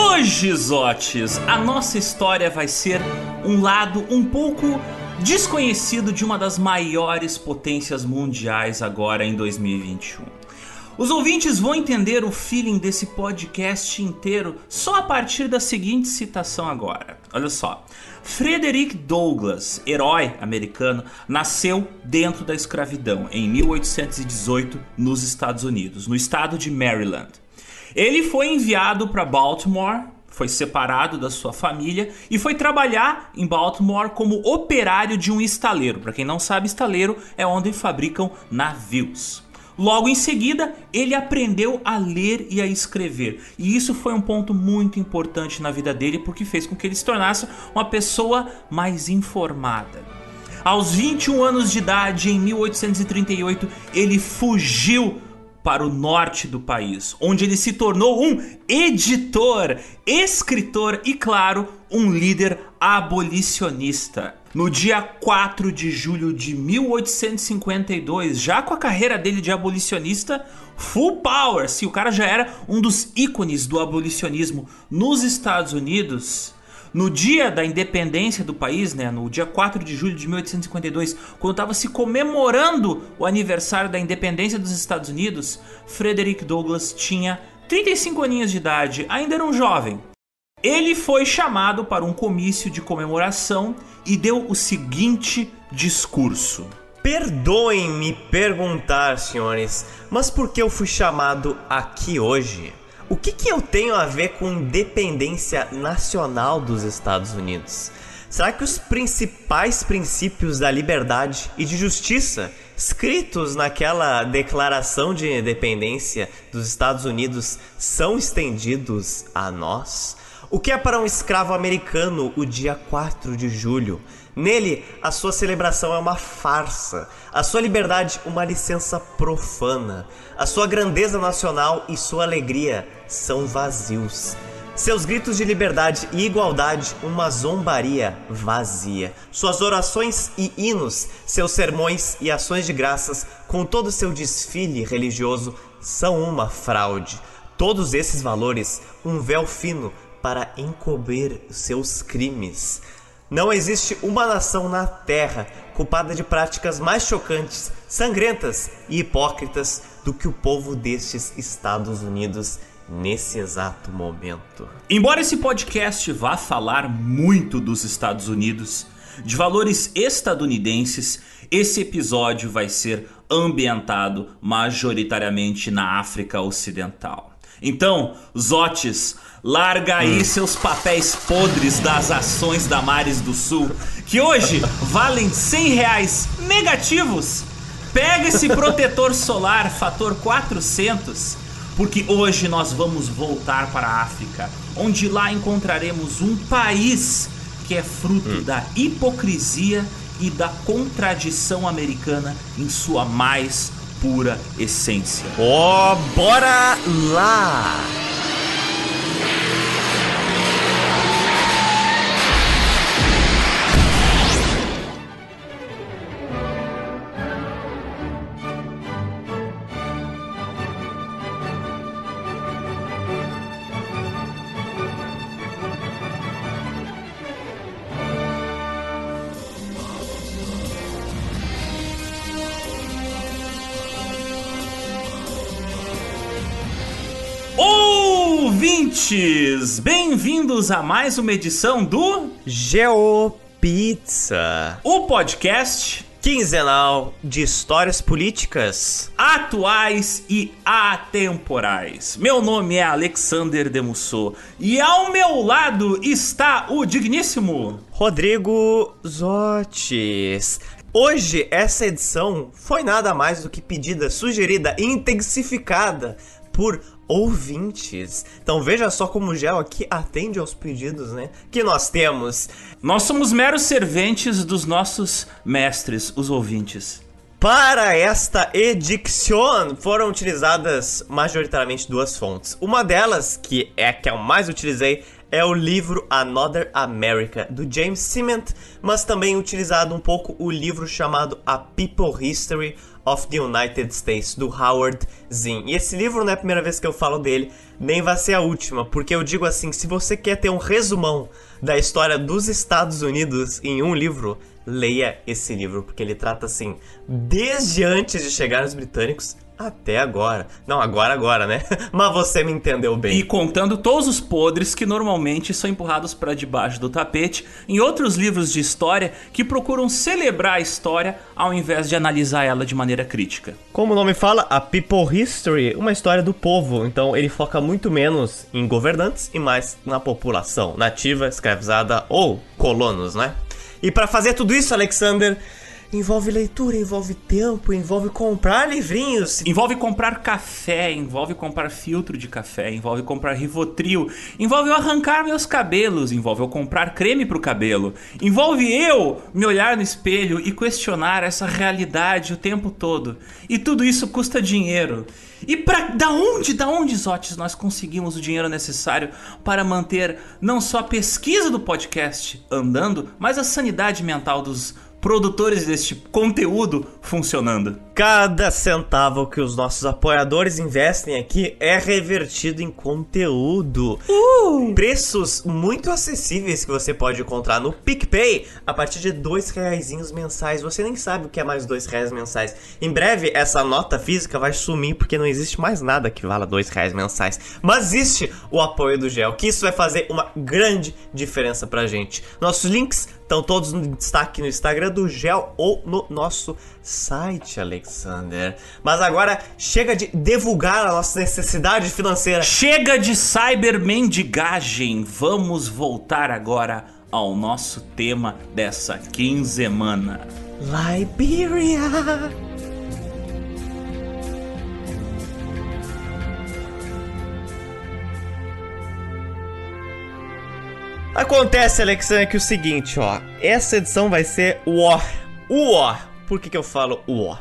Hoje, Zotes, a nossa história vai ser um lado um pouco desconhecido de uma das maiores potências mundiais agora em 2021. Os ouvintes vão entender o feeling desse podcast inteiro só a partir da seguinte citação agora. Olha só. Frederick Douglass, herói americano, nasceu dentro da escravidão em 1818 nos Estados Unidos, no estado de Maryland. Ele foi enviado para Baltimore, foi separado da sua família e foi trabalhar em Baltimore como operário de um estaleiro. Para quem não sabe, estaleiro é onde fabricam navios. Logo em seguida, ele aprendeu a ler e a escrever. E isso foi um ponto muito importante na vida dele porque fez com que ele se tornasse uma pessoa mais informada. Aos 21 anos de idade, em 1838, ele fugiu para o norte do país, onde ele se tornou um editor, escritor e, claro, um líder abolicionista. No dia 4 de julho de 1852, já com a carreira dele de abolicionista full power, se o cara já era um dos ícones do abolicionismo nos Estados Unidos, no dia da independência do país, né, no dia 4 de julho de 1852, quando estava se comemorando o aniversário da independência dos Estados Unidos, Frederick Douglass tinha 35 aninhos de idade, ainda era um jovem. Ele foi chamado para um comício de comemoração e deu o seguinte discurso. Perdoem-me perguntar, senhores, mas por que eu fui chamado aqui hoje? O que, que eu tenho a ver com independência nacional dos Estados Unidos? Será que os principais princípios da liberdade e de justiça escritos naquela declaração de independência dos Estados Unidos são estendidos a nós? O que é para um escravo americano o dia 4 de julho? Nele, a sua celebração é uma farsa, a sua liberdade, uma licença profana, a sua grandeza nacional e sua alegria são vazios. Seus gritos de liberdade e igualdade, uma zombaria vazia. Suas orações e hinos, seus sermões e ações de graças, com todo seu desfile religioso, são uma fraude. Todos esses valores, um véu fino para encobrir seus crimes. Não existe uma nação na Terra culpada de práticas mais chocantes, sangrentas e hipócritas do que o povo destes Estados Unidos nesse exato momento. Embora esse podcast vá falar muito dos Estados Unidos, de valores estadunidenses, esse episódio vai ser ambientado majoritariamente na África Ocidental. Então, Zotes, larga aí hum. seus papéis podres das ações da Mares do Sul, que hoje valem 100 reais negativos. Pega esse protetor solar fator 400, porque hoje nós vamos voltar para a África, onde lá encontraremos um país que é fruto hum. da hipocrisia e da contradição americana em sua mais pura essência. Oh, bora lá! Ouvintes! Bem-vindos a mais uma edição do GeoPizza, o podcast quinzenal de histórias políticas atuais e atemporais. Meu nome é Alexander Demusso e ao meu lado está o digníssimo Rodrigo Zotes. Hoje essa edição foi nada mais do que pedida, sugerida e intensificada por ouvintes. Então veja só como o Gel aqui atende aos pedidos, né? Que nós temos. Nós somos meros serventes dos nossos mestres, os ouvintes. Para esta edição foram utilizadas majoritariamente duas fontes. Uma delas, que é a que eu mais utilizei, é o livro Another America, do James Cement, mas também utilizado um pouco o livro chamado A People History of the United States, do Howard Zinn. E esse livro não é a primeira vez que eu falo dele, nem vai ser a última, porque eu digo assim, se você quer ter um resumão da história dos Estados Unidos em um livro, leia esse livro, porque ele trata assim, desde antes de chegar os britânicos até agora. Não, agora, agora, né? Mas você me entendeu bem. E contando todos os podres que normalmente são empurrados para debaixo do tapete em outros livros de história que procuram celebrar a história ao invés de analisar ela de maneira crítica. Como o nome fala, a People History, uma história do povo. Então ele foca muito menos em governantes e mais na população nativa, escravizada ou colonos, né? E para fazer tudo isso, Alexander, envolve leitura, envolve tempo, envolve comprar livrinhos. Envolve comprar café, envolve comprar filtro de café, envolve comprar Rivotril, envolve eu arrancar meus cabelos, envolve eu comprar creme pro cabelo, envolve eu me olhar no espelho e questionar essa realidade o tempo todo. E tudo isso custa dinheiro. E para da onde, da onde, Zotes, nós conseguimos o dinheiro necessário para manter não só a pesquisa do podcast andando, mas a sanidade mental dos produtores deste conteúdo funcionando. Cada centavo que os nossos apoiadores investem aqui é revertido em conteúdo. Uh! Preços muito acessíveis que você pode encontrar no PicPay a partir de dois reais mensais. Você nem sabe o que é mais dois reais mensais. Em breve, essa nota física vai sumir porque não existe mais nada que vala dois reais mensais. Mas existe o apoio do GEL, que isso vai fazer uma grande diferença pra gente. Nossos links estão todos no destaque no Instagram do GEL ou no nosso site, Alexander. Mas agora chega de divulgar a nossa necessidade financeira. Chega de cybermendigagem. Vamos voltar agora ao nosso tema dessa quinzemana. Liberia. Acontece, Alexander, que é o seguinte, ó. Essa edição vai ser o ó. O ó. Por que, que eu falo o ó?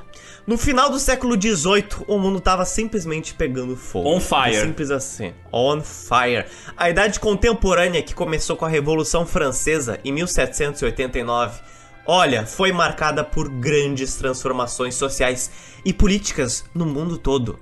No final do século XVIII, o mundo tava simplesmente pegando fogo. On fire. Simples assim. On fire. A idade contemporânea que começou com a Revolução Francesa em 1789, olha, foi marcada por grandes transformações sociais e políticas no mundo todo.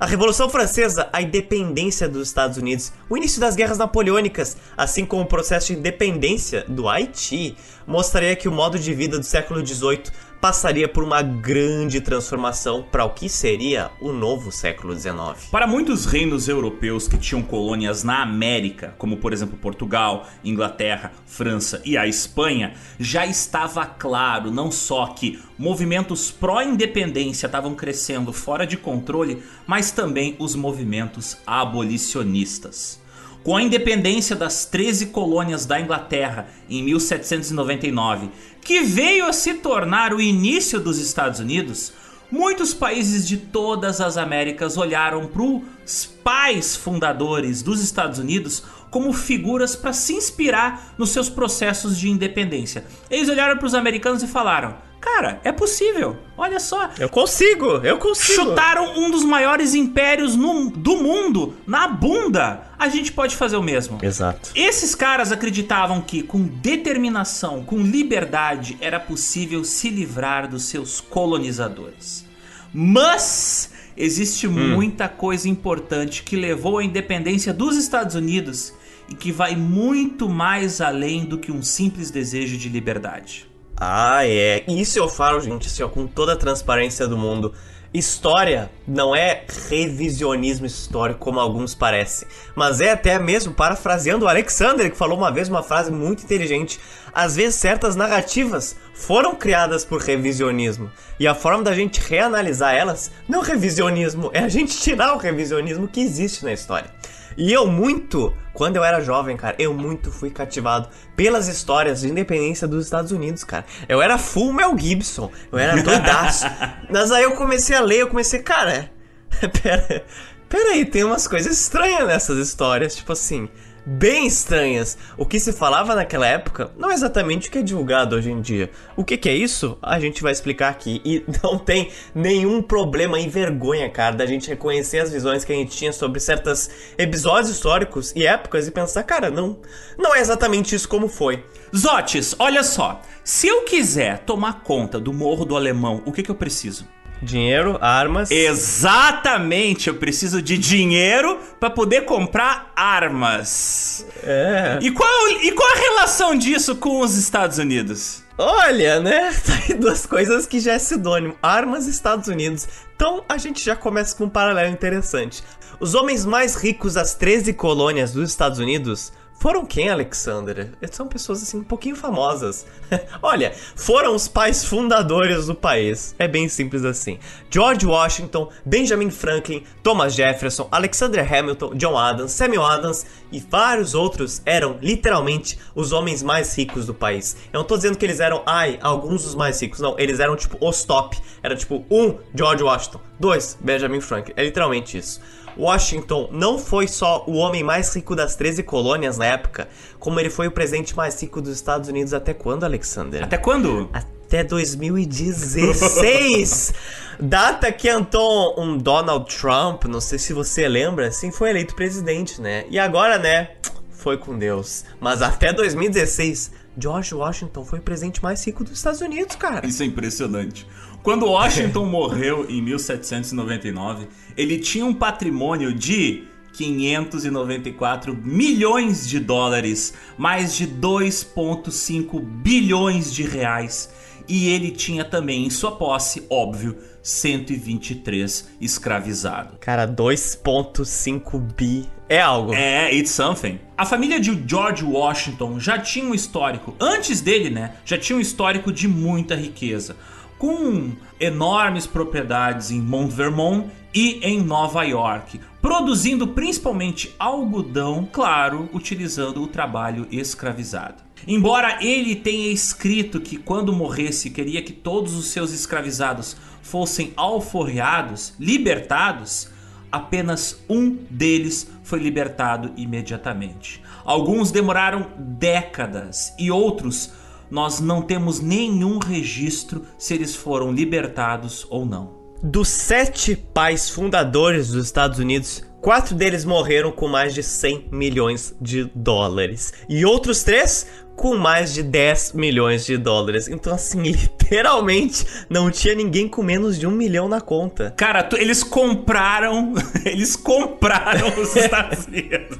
A Revolução Francesa, a independência dos Estados Unidos, o início das guerras napoleônicas, assim como o processo de independência do Haiti, mostraria que o modo de vida do século XVIII passaria por uma grande transformação para o que seria o novo século XIX. Para muitos reinos europeus que tinham colônias na América, como por exemplo Portugal, Inglaterra, França e a Espanha, já estava claro não só que movimentos pró-independência estavam crescendo fora de controle, mas também os movimentos abolicionistas. Com a independência das 13 colônias da Inglaterra em 1799, que veio a se tornar o início dos Estados Unidos, muitos países de todas as Américas olharam para os pais fundadores dos Estados Unidos como figuras para se inspirar nos seus processos de independência. Eles olharam para os americanos e falaram: Cara, é possível. Olha só. Eu consigo, eu consigo. Chutaram um dos maiores impérios no, do mundo na bunda. A gente pode fazer o mesmo. Exato. Esses caras acreditavam que com determinação, com liberdade, era possível se livrar dos seus colonizadores. Mas existe hum. muita coisa importante que levou à independência dos Estados Unidos e que vai muito mais além do que um simples desejo de liberdade. Ah, é. Isso eu falo, gente, assim, ó, com toda a transparência do mundo. História não é revisionismo histórico como alguns parecem, mas é até mesmo parafraseando o Alexander, que falou uma vez uma frase muito inteligente. Às vezes certas narrativas foram criadas por revisionismo, e a forma da gente reanalisar elas não é revisionismo, é a gente tirar o revisionismo que existe na história. E eu muito, quando eu era jovem, cara, eu muito fui cativado pelas histórias de independência dos Estados Unidos, cara. Eu era full Mel Gibson, eu era doidaço. Mas aí eu comecei a ler, eu comecei, cara, pera, pera aí, tem umas coisas estranhas nessas histórias, tipo assim, bem estranhas. O que se falava naquela época não é exatamente o que é divulgado hoje em dia. O que, que é isso? A gente vai explicar aqui. E não tem nenhum problema e vergonha, cara, da gente reconhecer as visões que a gente tinha sobre certos episódios históricos e épocas e pensar, cara, não, não é exatamente isso como foi. Zotes, olha só. Se eu quiser tomar conta do Morro do Alemão, o que, que eu preciso? Dinheiro, armas. Exatamente, eu preciso de dinheiro para poder comprar armas. É. E qual, e qual a relação disso com os Estados Unidos? Olha, né? Tá aí duas coisas que já é sinônimo: armas e Estados Unidos. Então a gente já começa com um paralelo interessante. Os homens mais ricos das 13 colônias dos Estados Unidos foram quem, Alexander? São pessoas assim um pouquinho famosas. Olha, foram os pais fundadores do país. É bem simples assim. George Washington, Benjamin Franklin, Thomas Jefferson, Alexander Hamilton, John Adams, Samuel Adams e vários outros eram literalmente os homens mais ricos do país. Eu não tô dizendo que eles eram, ai, alguns dos mais ricos. Não, eles eram tipo os top. Era tipo um George Washington, dois Benjamin Franklin. É literalmente isso. Washington não foi só o homem mais rico das 13 colônias na época, como ele foi o presidente mais rico dos Estados Unidos até quando, Alexander? Até quando? Até 2016! Data que Anton, um Donald Trump, não sei se você lembra, sim, foi eleito presidente, né? E agora, né, foi com Deus. Mas até 2016, George Washington foi o presidente mais rico dos Estados Unidos, cara. Isso é impressionante. Quando Washington morreu em 1799, ele tinha um patrimônio de 594 milhões de dólares, mais de 2,5 bilhões de reais. E ele tinha também em sua posse, óbvio, 123 escravizados. Cara, 2,5 bi é algo. É, it's something. A família de George Washington já tinha um histórico, antes dele, né? Já tinha um histórico de muita riqueza com enormes propriedades em Mont Vermont e em Nova York, produzindo principalmente algodão, claro, utilizando o trabalho escravizado. Embora ele tenha escrito que quando morresse queria que todos os seus escravizados fossem alforreados, libertados, apenas um deles foi libertado imediatamente. Alguns demoraram décadas e outros nós não temos nenhum registro se eles foram libertados ou não. Dos sete pais fundadores dos Estados Unidos, quatro deles morreram com mais de 100 milhões de dólares. E outros três com mais de 10 milhões de dólares. Então, assim, literalmente não tinha ninguém com menos de um milhão na conta. Cara, tu, eles compraram. Eles compraram os Estados Unidos.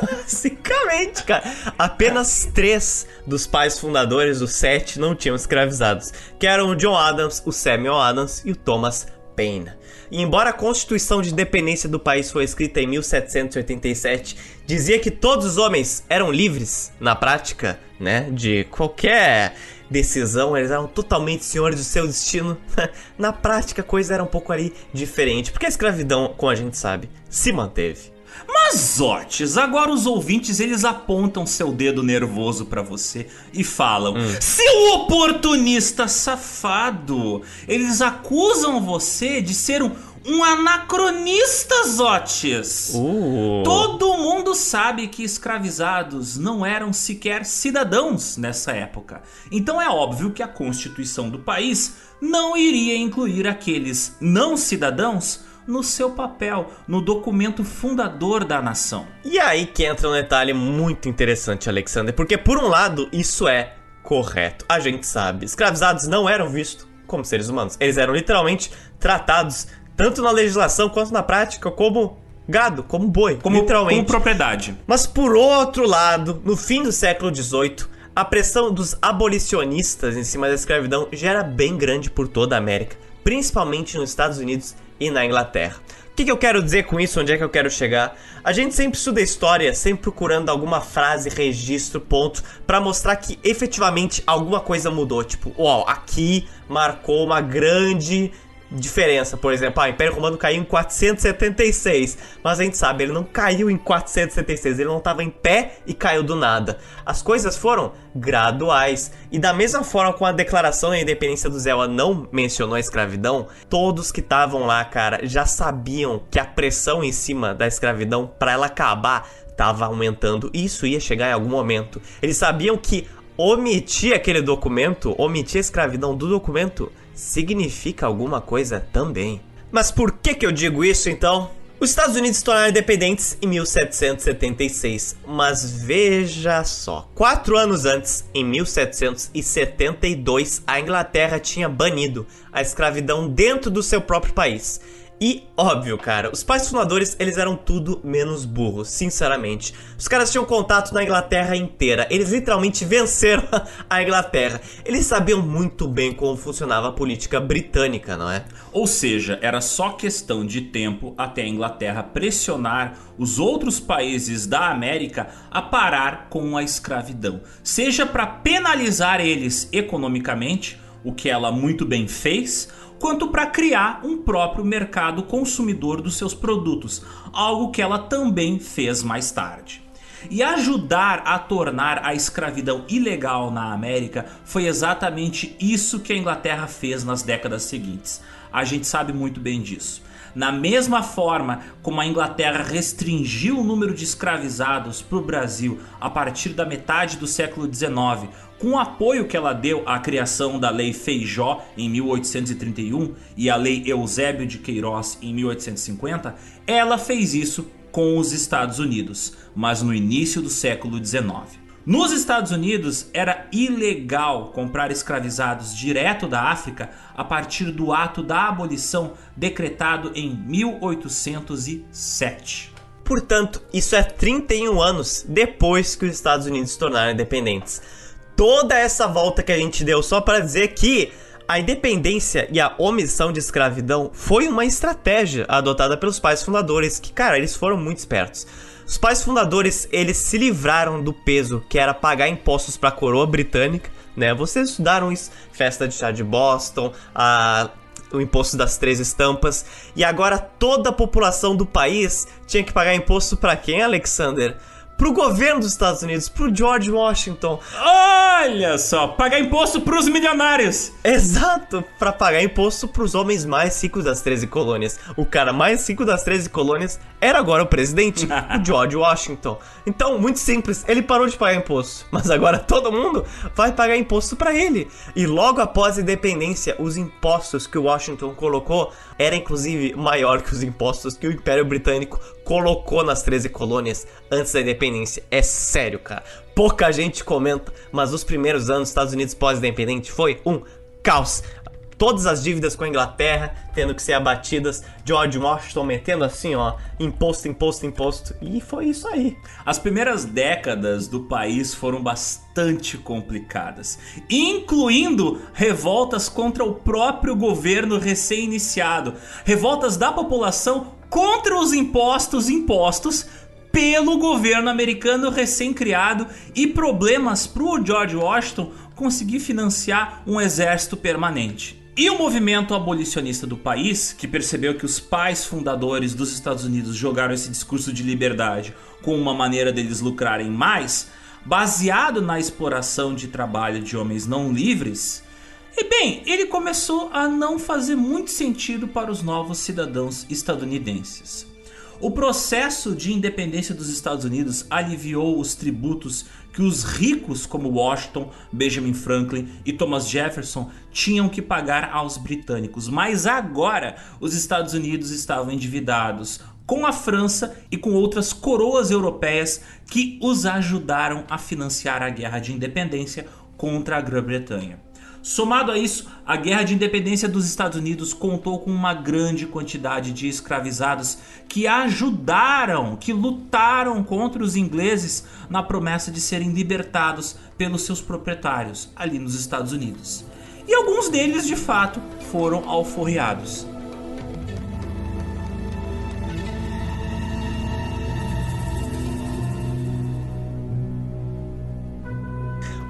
Basicamente, cara. Apenas três dos pais fundadores, os sete, não tinham escravizados. Que eram o John Adams, o Samuel Adams e o Thomas Paine. E embora a Constituição de Independência do país foi escrita em 1787, dizia que todos os homens eram livres, na prática, né, de qualquer decisão, eles eram totalmente senhores do seu destino. na prática, a coisa era um pouco ali diferente, porque a escravidão, como a gente sabe, se manteve. Mas, Otis, agora os ouvintes eles apontam seu dedo nervoso para você e falam: hum. Seu oportunista safado! Eles acusam você de ser um, um anacronista, Otis! Uh. Todo mundo sabe que escravizados não eram sequer cidadãos nessa época. Então é óbvio que a Constituição do país não iria incluir aqueles não cidadãos no seu papel, no documento fundador da nação. E aí que entra um detalhe muito interessante, Alexander, porque por um lado isso é correto. A gente sabe, escravizados não eram vistos como seres humanos. Eles eram literalmente tratados tanto na legislação quanto na prática como gado, como boi, como, literalmente. Como propriedade. Mas por outro lado, no fim do século XVIII, a pressão dos abolicionistas em cima da escravidão já era bem grande por toda a América, principalmente nos Estados Unidos e na Inglaterra. O que, que, eu quero dizer com isso? Onde é que eu quero chegar? A gente sempre estuda história, sempre procurando alguma frase, registro, ponto, para mostrar que efetivamente alguma coisa mudou. Tipo, uau, aqui marcou uma grande diferença. Por exemplo, ah, o Império Romano caiu em 476, mas a gente sabe, ele não caiu em 476, ele não estava em pé e caiu do nada. As coisas foram graduais. E da mesma forma com a declaração da independência do Zéu não mencionou a escravidão, todos que estavam lá, cara, já sabiam que a pressão em cima da escravidão para ela acabar estava aumentando e isso ia chegar em algum momento. Eles sabiam que omitir aquele documento, omitir a escravidão do documento, significa alguma coisa também. Mas por que, que eu digo isso então? Os Estados Unidos se tornaram independentes em 1776, mas veja só: quatro anos antes, em 1772, a Inglaterra tinha banido a escravidão dentro do seu próprio país. E óbvio, cara, os pais fundadores, eles eram tudo menos burros, sinceramente. Os caras tinham contato na Inglaterra inteira. Eles literalmente venceram a Inglaterra. Eles sabiam muito bem como funcionava a política britânica, não é? Ou seja, era só questão de tempo até a Inglaterra pressionar os outros países da América a parar com a escravidão, seja para penalizar eles economicamente, o que ela muito bem fez, quanto para criar um próprio mercado consumidor dos seus produtos, algo que ela também fez mais tarde. E ajudar a tornar a escravidão ilegal na América foi exatamente isso que a Inglaterra fez nas décadas seguintes. A gente sabe muito bem disso. Na mesma forma como a Inglaterra restringiu o número de escravizados para o Brasil a partir da metade do século XIX, com o apoio que ela deu à criação da Lei Feijó em 1831 e a Lei Eusébio de Queiroz em 1850, ela fez isso com os Estados Unidos, mas no início do século XIX. Nos Estados Unidos era ilegal comprar escravizados direto da África a partir do ato da abolição decretado em 1807. Portanto, isso é 31 anos depois que os Estados Unidos se tornaram independentes toda essa volta que a gente deu só para dizer que a independência e a omissão de escravidão foi uma estratégia adotada pelos pais fundadores, que, cara, eles foram muito espertos. Os pais fundadores, eles se livraram do peso que era pagar impostos para a coroa britânica, né? Vocês estudaram isso, festa de chá de Boston, a o imposto das três estampas, e agora toda a população do país tinha que pagar imposto para quem, Alexander? Pro governo dos Estados Unidos, pro George Washington. Olha só, pagar imposto pros milionários. Exato, para pagar imposto pros homens mais ricos das 13 colônias. O cara mais rico das 13 colônias era agora o presidente, o George Washington. Então, muito simples, ele parou de pagar imposto, mas agora todo mundo vai pagar imposto para ele. E logo após a independência, os impostos que o Washington colocou era inclusive maior que os impostos que o Império Britânico colocou nas 13 colônias antes da independência. É sério, cara. Pouca gente comenta, mas os primeiros anos dos Estados Unidos pós-independente foi um caos. Todas as dívidas com a Inglaterra tendo que ser abatidas, George Washington metendo assim, ó, imposto, imposto, imposto, e foi isso aí. As primeiras décadas do país foram bastante complicadas, incluindo revoltas contra o próprio governo recém-iniciado, revoltas da população contra os impostos impostos pelo governo americano recém-criado e problemas para o George Washington conseguir financiar um exército permanente. E o movimento abolicionista do país, que percebeu que os pais fundadores dos Estados Unidos jogaram esse discurso de liberdade como uma maneira deles lucrarem mais, baseado na exploração de trabalho de homens não livres, e bem, ele começou a não fazer muito sentido para os novos cidadãos estadunidenses. O processo de independência dos Estados Unidos aliviou os tributos que os ricos como Washington, Benjamin Franklin e Thomas Jefferson tinham que pagar aos britânicos, mas agora os Estados Unidos estavam endividados com a França e com outras coroas europeias que os ajudaram a financiar a guerra de independência contra a Grã-Bretanha. Somado a isso, a Guerra de Independência dos Estados Unidos contou com uma grande quantidade de escravizados que ajudaram, que lutaram contra os ingleses na promessa de serem libertados pelos seus proprietários ali nos Estados Unidos. E alguns deles, de fato, foram alforriados.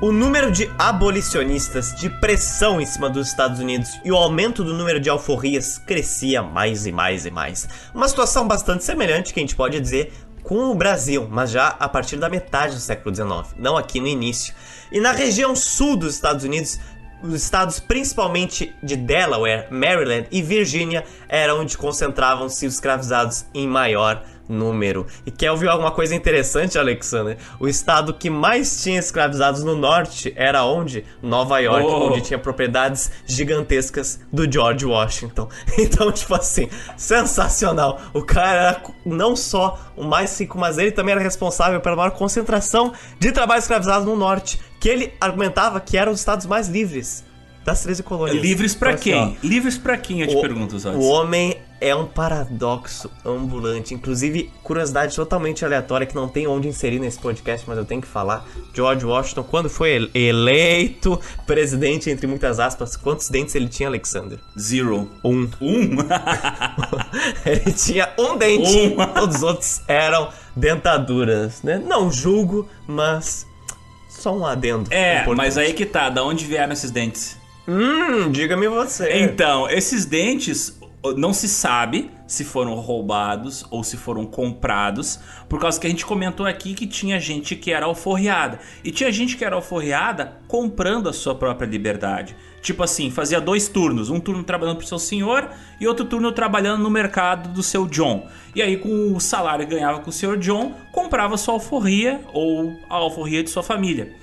O número de abolicionistas, de pressão em cima dos Estados Unidos e o aumento do número de alforrias crescia mais e mais e mais. Uma situação bastante semelhante que a gente pode dizer com o Brasil, mas já a partir da metade do século XIX, não aqui no início. E na região sul dos Estados Unidos, os estados principalmente de Delaware, Maryland e Virgínia eram onde concentravam-se os escravizados em maior número. E quer ouvir alguma coisa interessante, Alexander? O estado que mais tinha escravizados no norte era onde? Nova York, Oh. onde tinha propriedades gigantescas do George Washington. Então, tipo assim, sensacional. O cara era não só o mais rico, mas ele também era responsável pela maior concentração de trabalho escravizado no norte, que ele argumentava que eram os estados mais livres das 13 colônias. Livres pra Então, assim, quem? Livres pra quem, eu te o, pergunto, Zotes. o homem é um paradoxo ambulante. Inclusive, curiosidade totalmente aleatória que não tem onde inserir nesse podcast, mas eu tenho que falar. George Washington, quando foi ele- eleito presidente, entre muitas aspas, quantos dentes ele tinha, Alexander? Zero. Um. Um? ele tinha um dente. Um. Todos os outros eram dentaduras, né? Não julgo, mas só um adendo. é, importante. mas aí que tá, da onde vieram esses dentes? Hum, diga-me você. Então, esses dentes não se sabe se foram roubados ou se foram comprados, por causa que a gente comentou aqui que tinha gente que era alforriada. E tinha gente que era alforriada comprando a sua própria liberdade. Tipo assim, fazia dois turnos, um turno trabalhando pro seu senhor e outro turno trabalhando no mercado do seu John. E aí com o salário que ganhava com o senhor John, comprava sua alforria ou a alforria de sua família.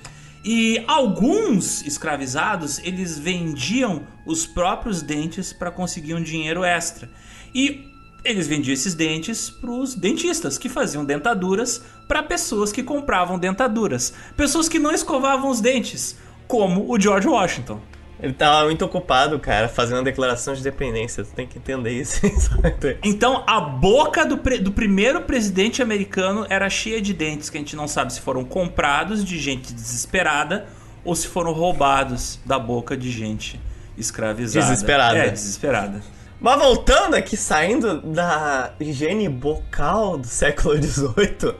E alguns escravizados, eles vendiam os próprios dentes para conseguir um dinheiro extra. E eles vendiam esses dentes para os dentistas, que faziam dentaduras para pessoas que compravam dentaduras. Pessoas que não escovavam os dentes, como o George Washington. Ele tava muito ocupado, cara, fazendo a declaração de dependência. Tu tem que entender isso. Então a boca do, do primeiro presidente americano era cheia de dentes que a gente não sabe se foram comprados de gente desesperada ou se foram roubados da boca de gente escravizada. Desesperada. É, desesperada. Mas voltando aqui, saindo da higiene bucal do século XVIII,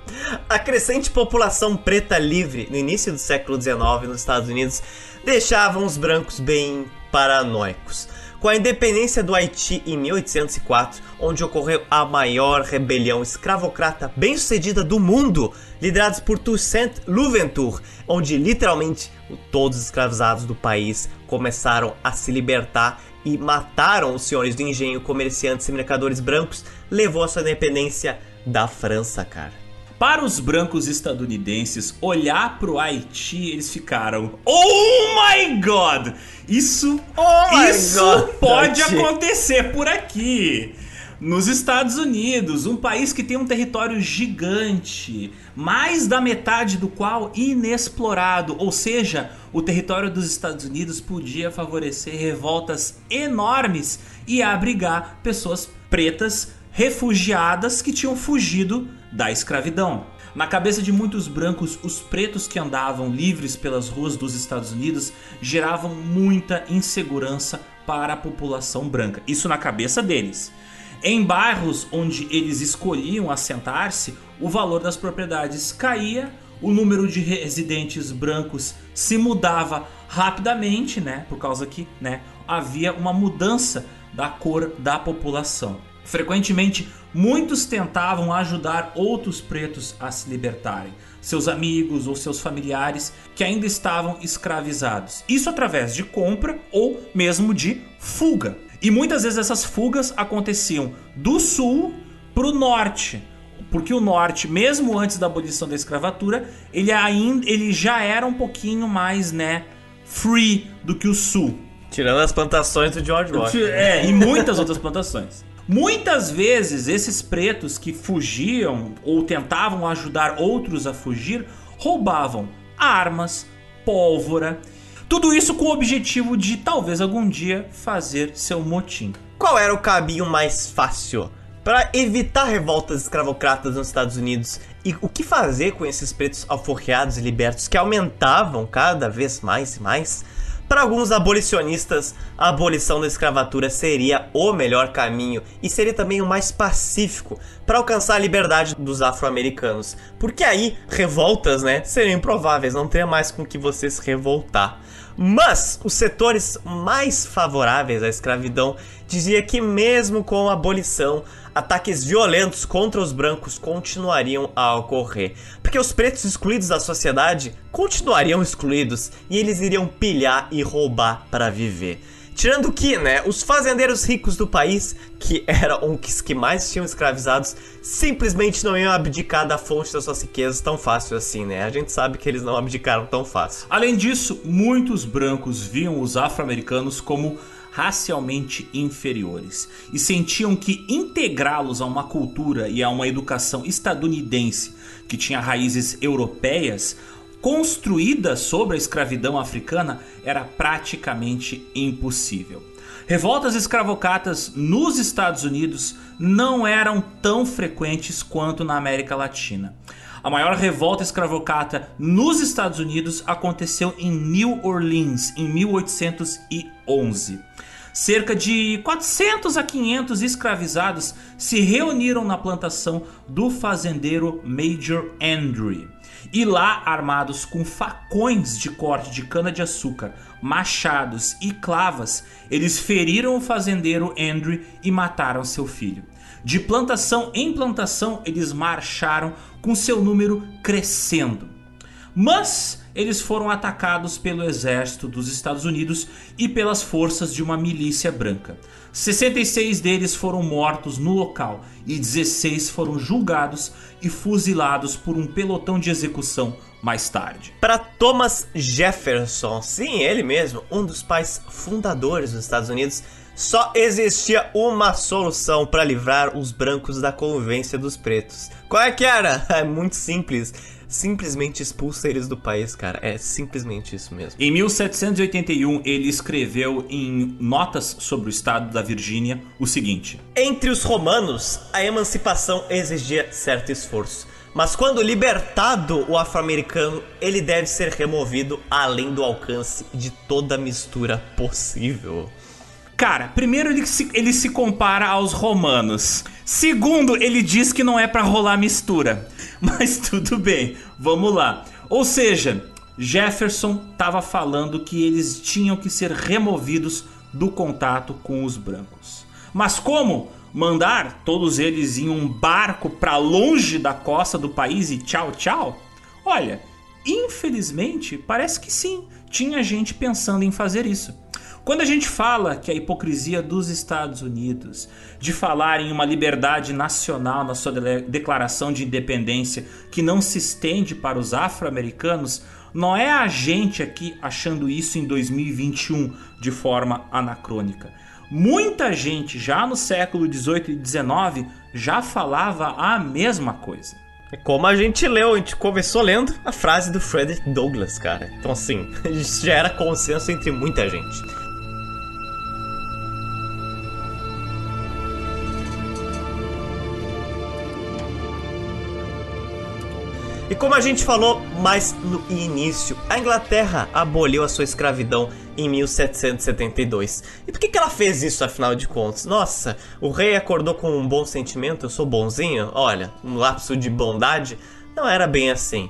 a crescente população preta livre no início do século XIX nos Estados Unidos deixavam os brancos bem paranoicos. Com a independência do Haiti em 1804, onde ocorreu a maior rebelião escravocrata bem-sucedida do mundo, liderados por Toussaint Louverture, onde literalmente todos os escravizados do país começaram a se libertar e mataram os senhores do engenho, comerciantes e mercadores brancos, levou a sua independência da França, cara. Para os brancos estadunidenses olhar pro Haiti, eles ficaram: Oh my god! Isso, Oh isso God, pode Haiti." acontecer por aqui. Nos Estados Unidos, um país que tem um território gigante, mais da metade do qual inexplorado, ou seja, o território dos Estados Unidos podia favorecer revoltas enormes e abrigar pessoas pretas refugiadas que tinham fugido da escravidão. Na cabeça de muitos brancos, os pretos que andavam livres pelas ruas dos Estados Unidos geravam muita insegurança para a população branca. Isso na cabeça deles. Em bairros onde eles escolhiam assentar-se, o valor das propriedades caía, o número de residentes brancos se mudava rapidamente, né? Por causa que, né, havia uma mudança da cor da população. Frequentemente, muitos tentavam ajudar outros pretos a se libertarem, seus amigos ou seus familiares que ainda estavam escravizados. Isso através de compra ou mesmo de fuga. E muitas vezes essas fugas aconteciam do sul para o norte, porque o norte, mesmo antes da abolição da escravatura, ele ainda ele já era um pouquinho mais, né, free do que o sul. Tirando as plantações do George Washington. É, e muitas outras plantações. Muitas vezes esses pretos que fugiam ou tentavam ajudar outros a fugir roubavam armas, pólvora, tudo isso com o objetivo de talvez algum dia fazer seu motim. Qual era o caminho mais fácil para evitar revoltas escravocratas nos Estados Unidos? E o que fazer com esses pretos alforreados e libertos que aumentavam cada vez mais e mais? Para alguns abolicionistas, a abolição da escravatura seria o melhor caminho e seria também o mais pacífico para alcançar a liberdade dos afro-americanos. Porque aí, revoltas, né, seriam improváveis, não teria mais com que você se revoltar. Mas os setores mais favoráveis à escravidão dizia que mesmo com a abolição, ataques violentos contra os brancos continuariam a ocorrer, porque os pretos excluídos da sociedade continuariam excluídos e eles iriam pilhar e roubar para viver. Tirando que, né, os fazendeiros ricos do país, que eram os que mais tinham escravizados, simplesmente não iam abdicar da fonte das suas riquezas tão fácil assim, né? A gente sabe que eles não abdicaram tão fácil. Além disso, muitos brancos viam os afro-americanos como racialmente inferiores e sentiam que integrá-los a uma cultura e a uma educação estadunidense que tinha raízes europeias construída sobre a escravidão africana era praticamente impossível. Revoltas escravocatas nos Estados Unidos não eram tão frequentes quanto na América Latina. A maior revolta escravocata nos Estados Unidos aconteceu em New Orleans em 1811. Cerca de 400 a 500 escravizados se reuniram na plantação do fazendeiro Major Andrew. E lá, armados com facões de corte de cana-de-açúcar, machados e clavas, eles feriram o fazendeiro Andrew e mataram seu filho. De plantação em plantação, eles marcharam com seu número crescendo. Mas eles foram atacados pelo exército dos Estados Unidos e pelas forças de uma milícia branca. 66 deles foram mortos no local e 16 foram julgados e fuzilados por um pelotão de execução mais tarde. Para Thomas Jefferson, sim, ele mesmo, um dos pais fundadores dos Estados Unidos, só existia uma solução para livrar os brancos da convivência dos pretos. Qual é que era? É muito simples simplesmente expulsa eles do país, cara. É simplesmente isso mesmo. Em 1781, ele escreveu em Notas sobre o Estado da Virgínia o seguinte: Entre os romanos, a emancipação exigia certo esforço. Mas quando libertado o afro-americano, ele deve ser removido além do alcance de toda mistura possível. Cara, primeiro ele se, ele se compara aos romanos. Segundo, ele diz que não é para rolar mistura. Mas tudo bem, vamos lá. Ou seja, Jefferson estava falando que eles tinham que ser removidos do contato com os brancos. Mas como? Mandar todos eles em um barco para longe da costa do país e tchau, tchau? Olha, infelizmente parece que sim, tinha gente pensando em fazer isso. Quando a gente fala que a hipocrisia dos Estados Unidos de falar em uma liberdade nacional na sua declaração de independência que não se estende para os afro-americanos, não é a gente aqui achando isso em 2021 de forma anacrônica. Muita gente já no século 18 e 19 já falava a mesma coisa. Como a gente leu, a gente começou lendo a frase do Frederick Douglass, cara. Então, assim, isso já era consenso entre muita gente. Como a gente falou mais no início, a Inglaterra aboliu a sua escravidão em 1772. E por que, que ela fez isso afinal de contas? Nossa, o rei acordou com um bom sentimento, eu sou bonzinho? Olha, um lapso de bondade? Não era bem assim.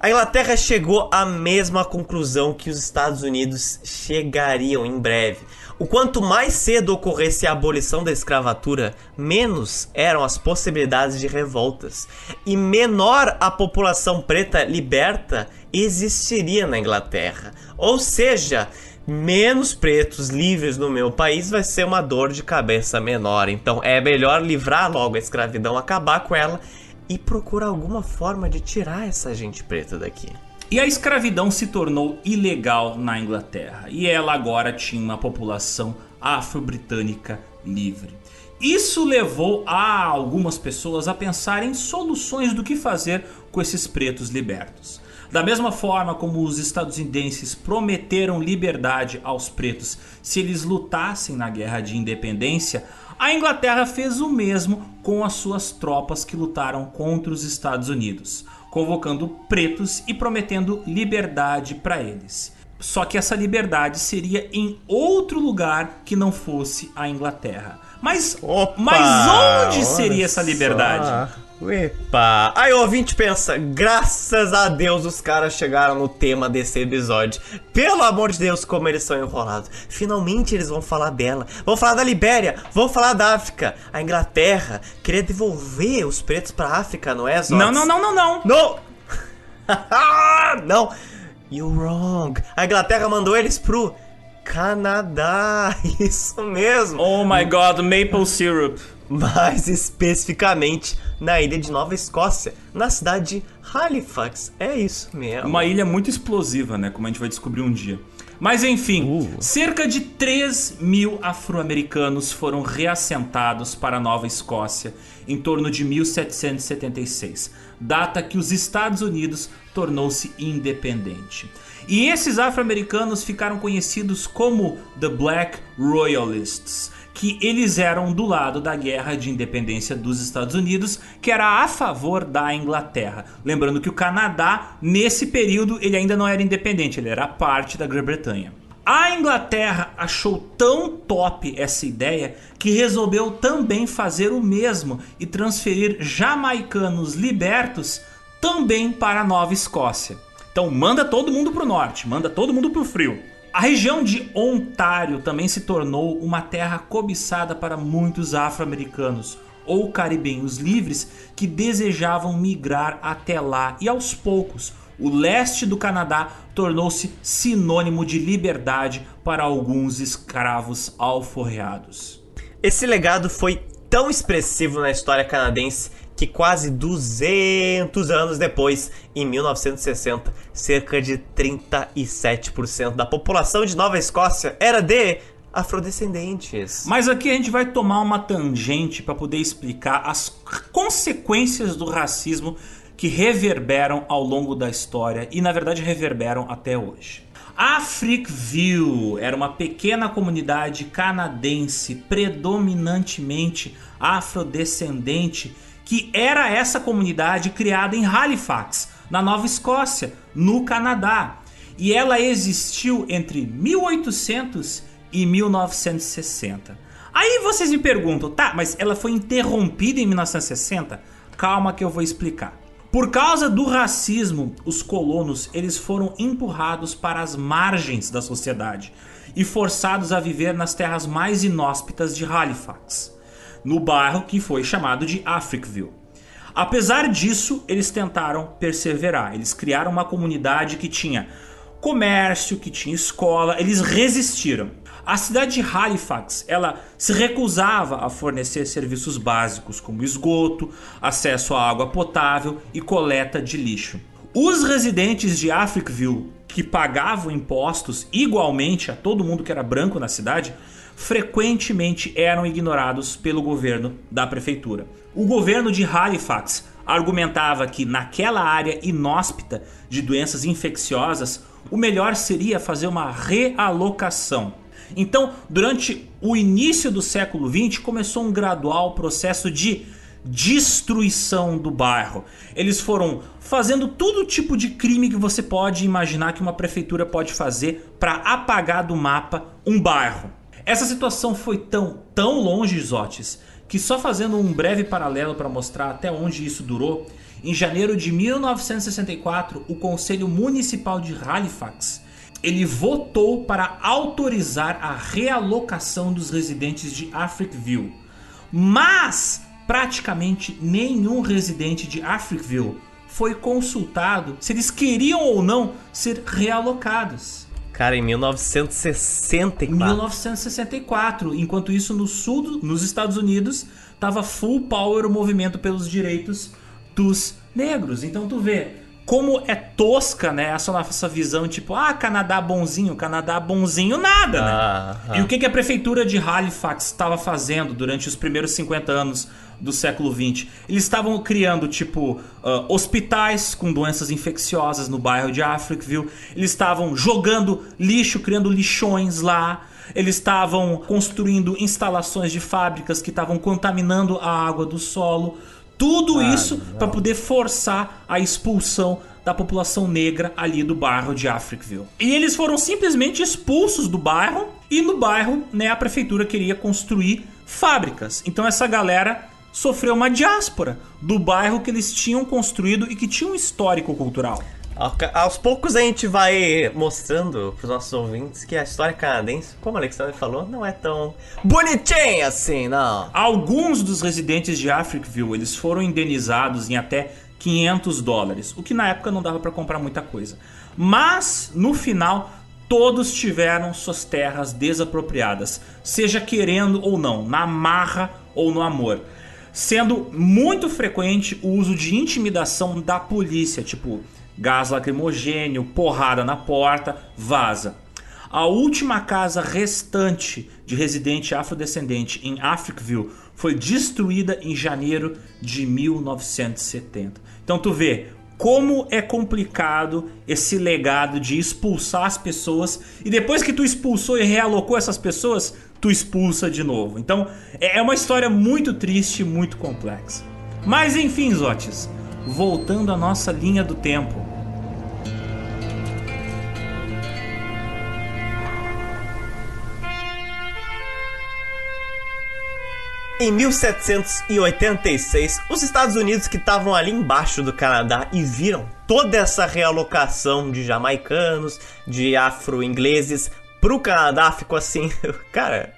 A Inglaterra chegou à mesma conclusão que os Estados Unidos chegariam em breve. O quanto mais cedo ocorresse a abolição da escravatura, menos eram as possibilidades de revoltas e menor a população preta liberta existiria na Inglaterra. Ou seja, menos pretos livres no meu país vai ser uma dor de cabeça menor. Então é melhor livrar logo a escravidão, acabar com ela e procurar alguma forma de tirar essa gente preta daqui. E a escravidão se tornou ilegal na Inglaterra e ela agora tinha uma população afro-britânica livre. Isso levou a algumas pessoas a pensar em soluções do que fazer com esses pretos libertos. Da mesma forma como os estadunidenses prometeram liberdade aos pretos se eles lutassem na guerra de independência, a Inglaterra fez o mesmo com as suas tropas que lutaram contra os Estados Unidos convocando pretos e prometendo liberdade para eles. Só que essa liberdade seria em outro lugar que não fosse a Inglaterra. Mas, Opa, mas onde seria essa liberdade? Só. Epa! Aí o ouvinte pensa, graças a Deus os caras chegaram no tema desse episódio. Pelo amor de Deus, como eles são enrolados. Finalmente eles vão falar dela. Vão falar da Libéria, vão falar da África. A Inglaterra queria devolver os pretos pra África, não é, Zots? Não, não, não, não, não. Não! não! You're wrong. A Inglaterra mandou eles pro Canadá, isso mesmo. Oh my god, maple syrup. Mais especificamente na ilha de Nova Escócia, na cidade de Halifax. É isso mesmo. Uma ilha muito explosiva, né? Como a gente vai descobrir um dia. Mas enfim, Uh. cerca de 3 mil afro-americanos foram reassentados para a Nova Escócia em torno de 1776, data que os Estados Unidos tornou-se independente. E esses afro-americanos ficaram conhecidos como The Black Royalists, que eles eram do lado da guerra de independência dos Estados Unidos, que era a favor da Inglaterra. Lembrando que o Canadá, nesse período, ele ainda não era independente, ele era parte da Grã-Bretanha. A Inglaterra achou tão top essa ideia que resolveu também fazer o mesmo e transferir jamaicanos libertos também para a Nova Escócia. Então manda todo mundo pro norte, manda todo mundo pro frio. A região de Ontário também se tornou uma terra cobiçada para muitos afro-americanos ou caribenhos livres que desejavam migrar até lá e aos poucos o leste do Canadá tornou-se sinônimo de liberdade para alguns escravos alforreados. Esse legado foi tão expressivo na história canadense que quase 200 anos depois, em 1960, cerca de 37% da população de Nova Escócia era de afrodescendentes. Mas aqui a gente vai tomar uma tangente para poder explicar as consequências do racismo que reverberam ao longo da história e na verdade reverberam até hoje. Africville era uma pequena comunidade canadense predominantemente afrodescendente que era essa comunidade criada em Halifax, na Nova Escócia, no Canadá. E ela existiu entre 1800 e 1960. Aí vocês me perguntam, tá, mas ela foi interrompida em 1960? Calma que eu vou explicar. Por causa do racismo, os colonos eles foram empurrados para as margens da sociedade e forçados a viver nas terras mais inóspitas de Halifax, no bairro que foi chamado de Africville. Apesar disso, eles tentaram perseverar. Eles criaram uma comunidade que tinha comércio, que tinha escola, eles resistiram. A cidade de Halifax, ela se recusava a fornecer serviços básicos como esgoto, acesso à água potável e coleta de lixo. Os residentes de Africville, que pagavam impostos igualmente a todo mundo que era branco na cidade, frequentemente eram ignorados pelo governo da prefeitura. O governo de Halifax argumentava que naquela área inóspita de doenças infecciosas, o melhor seria fazer uma realocação. Então, durante o início do século XX, começou um gradual processo de destruição do bairro. Eles foram fazendo todo tipo de crime que você pode imaginar que uma prefeitura pode fazer para apagar do mapa um bairro. Essa situação foi tão, tão longe, Isotes, que só fazendo um breve paralelo para mostrar até onde isso durou, em janeiro de 1964, o Conselho Municipal de Halifax ele votou para autorizar a realocação dos residentes de Africville. Mas praticamente nenhum residente de Africville foi consultado se eles queriam ou não ser realocados. Cara, em 1964. 1964. Enquanto isso, no sul, nos Estados Unidos, tava full power o movimento pelos direitos dos negros. Então tu vê como é tosca, né? Essa nossa visão, tipo, ah, Canadá bonzinho, Canadá bonzinho, nada, né? E o que, que a prefeitura de Halifax estava fazendo durante os primeiros 50 anos do século 20? Eles estavam criando, tipo, ah, hospitais com doenças infecciosas no bairro de Africville. Eles estavam jogando lixo, criando lixões lá. Eles estavam construindo instalações de fábricas que estavam contaminando a água do solo. Tudo isso para poder forçar a expulsão da população negra ali do bairro de Africville. E eles foram simplesmente expulsos do bairro e no bairro, né, a prefeitura queria construir fábricas. Então essa galera sofreu uma diáspora do bairro que eles tinham construído e que tinha um histórico cultural. Ao- Aos poucos a gente vai mostrando pros nossos ouvintes que a história canadense, como o Alexandre falou, não é tão bonitinha assim, não. Alguns dos residentes de Africville eles foram indenizados em até 500 dólares, o que na época não dava para comprar muita coisa. Mas no final todos tiveram suas terras desapropriadas, seja querendo ou não, na marra ou no amor. Sendo muito frequente o uso de intimidação da polícia, tipo gás lacrimogênio, porrada na porta, vaza. A última casa restante de residente afrodescendente em Africville foi destruída em janeiro de 1970. Então tu vê como é complicado esse legado de expulsar as pessoas e depois que tu expulsou e realocou essas pessoas, tu expulsa de novo. Então é, é uma história muito triste, muito complexa. Mas enfim, Zotes, voltando à nossa linha do tempo. Em 1786, os Estados Unidos que estavam ali embaixo do Canadá e viram toda essa realocação de jamaicanos, de afro-ingleses pro Canadá, ficou assim, cara,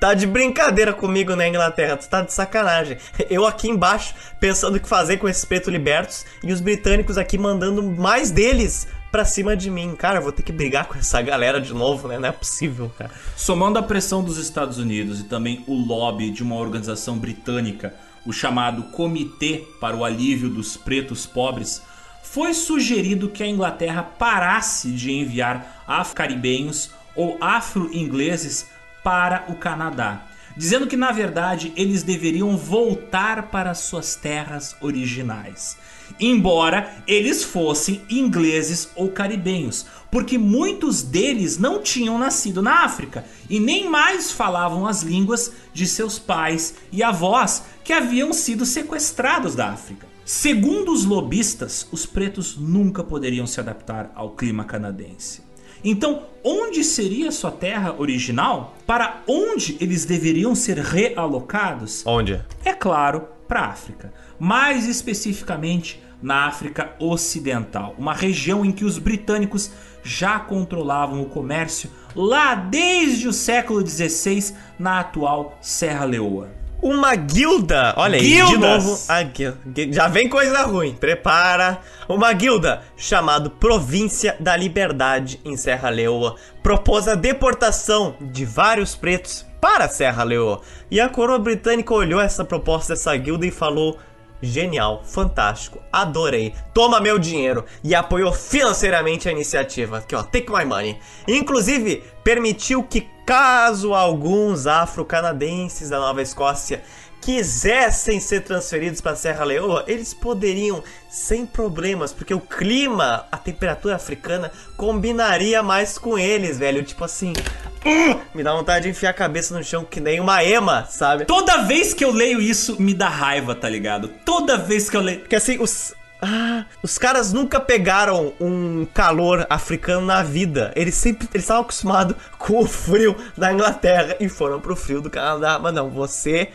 tá de brincadeira comigo na Inglaterra, tu tá de sacanagem. Eu aqui embaixo pensando o que fazer com esses pretos libertos e os britânicos aqui mandando mais deles pra cima de mim. Cara, vou ter que brigar com essa galera de novo, né? Não é possível, cara. Somando a pressão dos Estados Unidos e também o lobby de uma organização britânica, o chamado Comitê para o Alívio dos Pretos Pobres, foi sugerido que a Inglaterra parasse de enviar afro-caribenhos ou afro-ingleses para o Canadá, dizendo que na verdade eles deveriam voltar para suas terras originais embora eles fossem ingleses ou caribenhos, porque muitos deles não tinham nascido na África e nem mais falavam as línguas de seus pais e avós que haviam sido sequestrados da África. Segundo os lobistas, os pretos nunca poderiam se adaptar ao clima canadense. Então, onde seria sua terra original? Para onde eles deveriam ser realocados? Onde? É claro, para a África. Mais especificamente na África Ocidental, uma região em que os britânicos já controlavam o comércio lá desde o século XVI na atual Serra Leoa. Uma guilda, olha aí, de novo, a guilda. já vem coisa ruim, prepara. Uma guilda chamada Província da Liberdade em Serra Leoa propôs a deportação de vários pretos para Serra Leoa. E a coroa britânica olhou essa proposta dessa guilda e falou: Genial, fantástico, adorei. Toma meu dinheiro e apoiou financeiramente a iniciativa. Aqui ó, take my money. Inclusive, permitiu que caso alguns afro-canadenses da Nova Escócia quisessem ser transferidos para Serra Leoa, eles poderiam sem problemas, porque o clima, a temperatura africana combinaria mais com eles, velho. Tipo assim, uh, me dá vontade de enfiar a cabeça no chão que nem uma ema, sabe? Toda vez que eu leio isso, me dá raiva, tá ligado? Toda vez que eu leio. Porque assim, os, ah, os caras nunca pegaram um calor africano na vida. Eles sempre eles estavam acostumados com o frio da Inglaterra e foram pro frio do Canadá. Mas não, você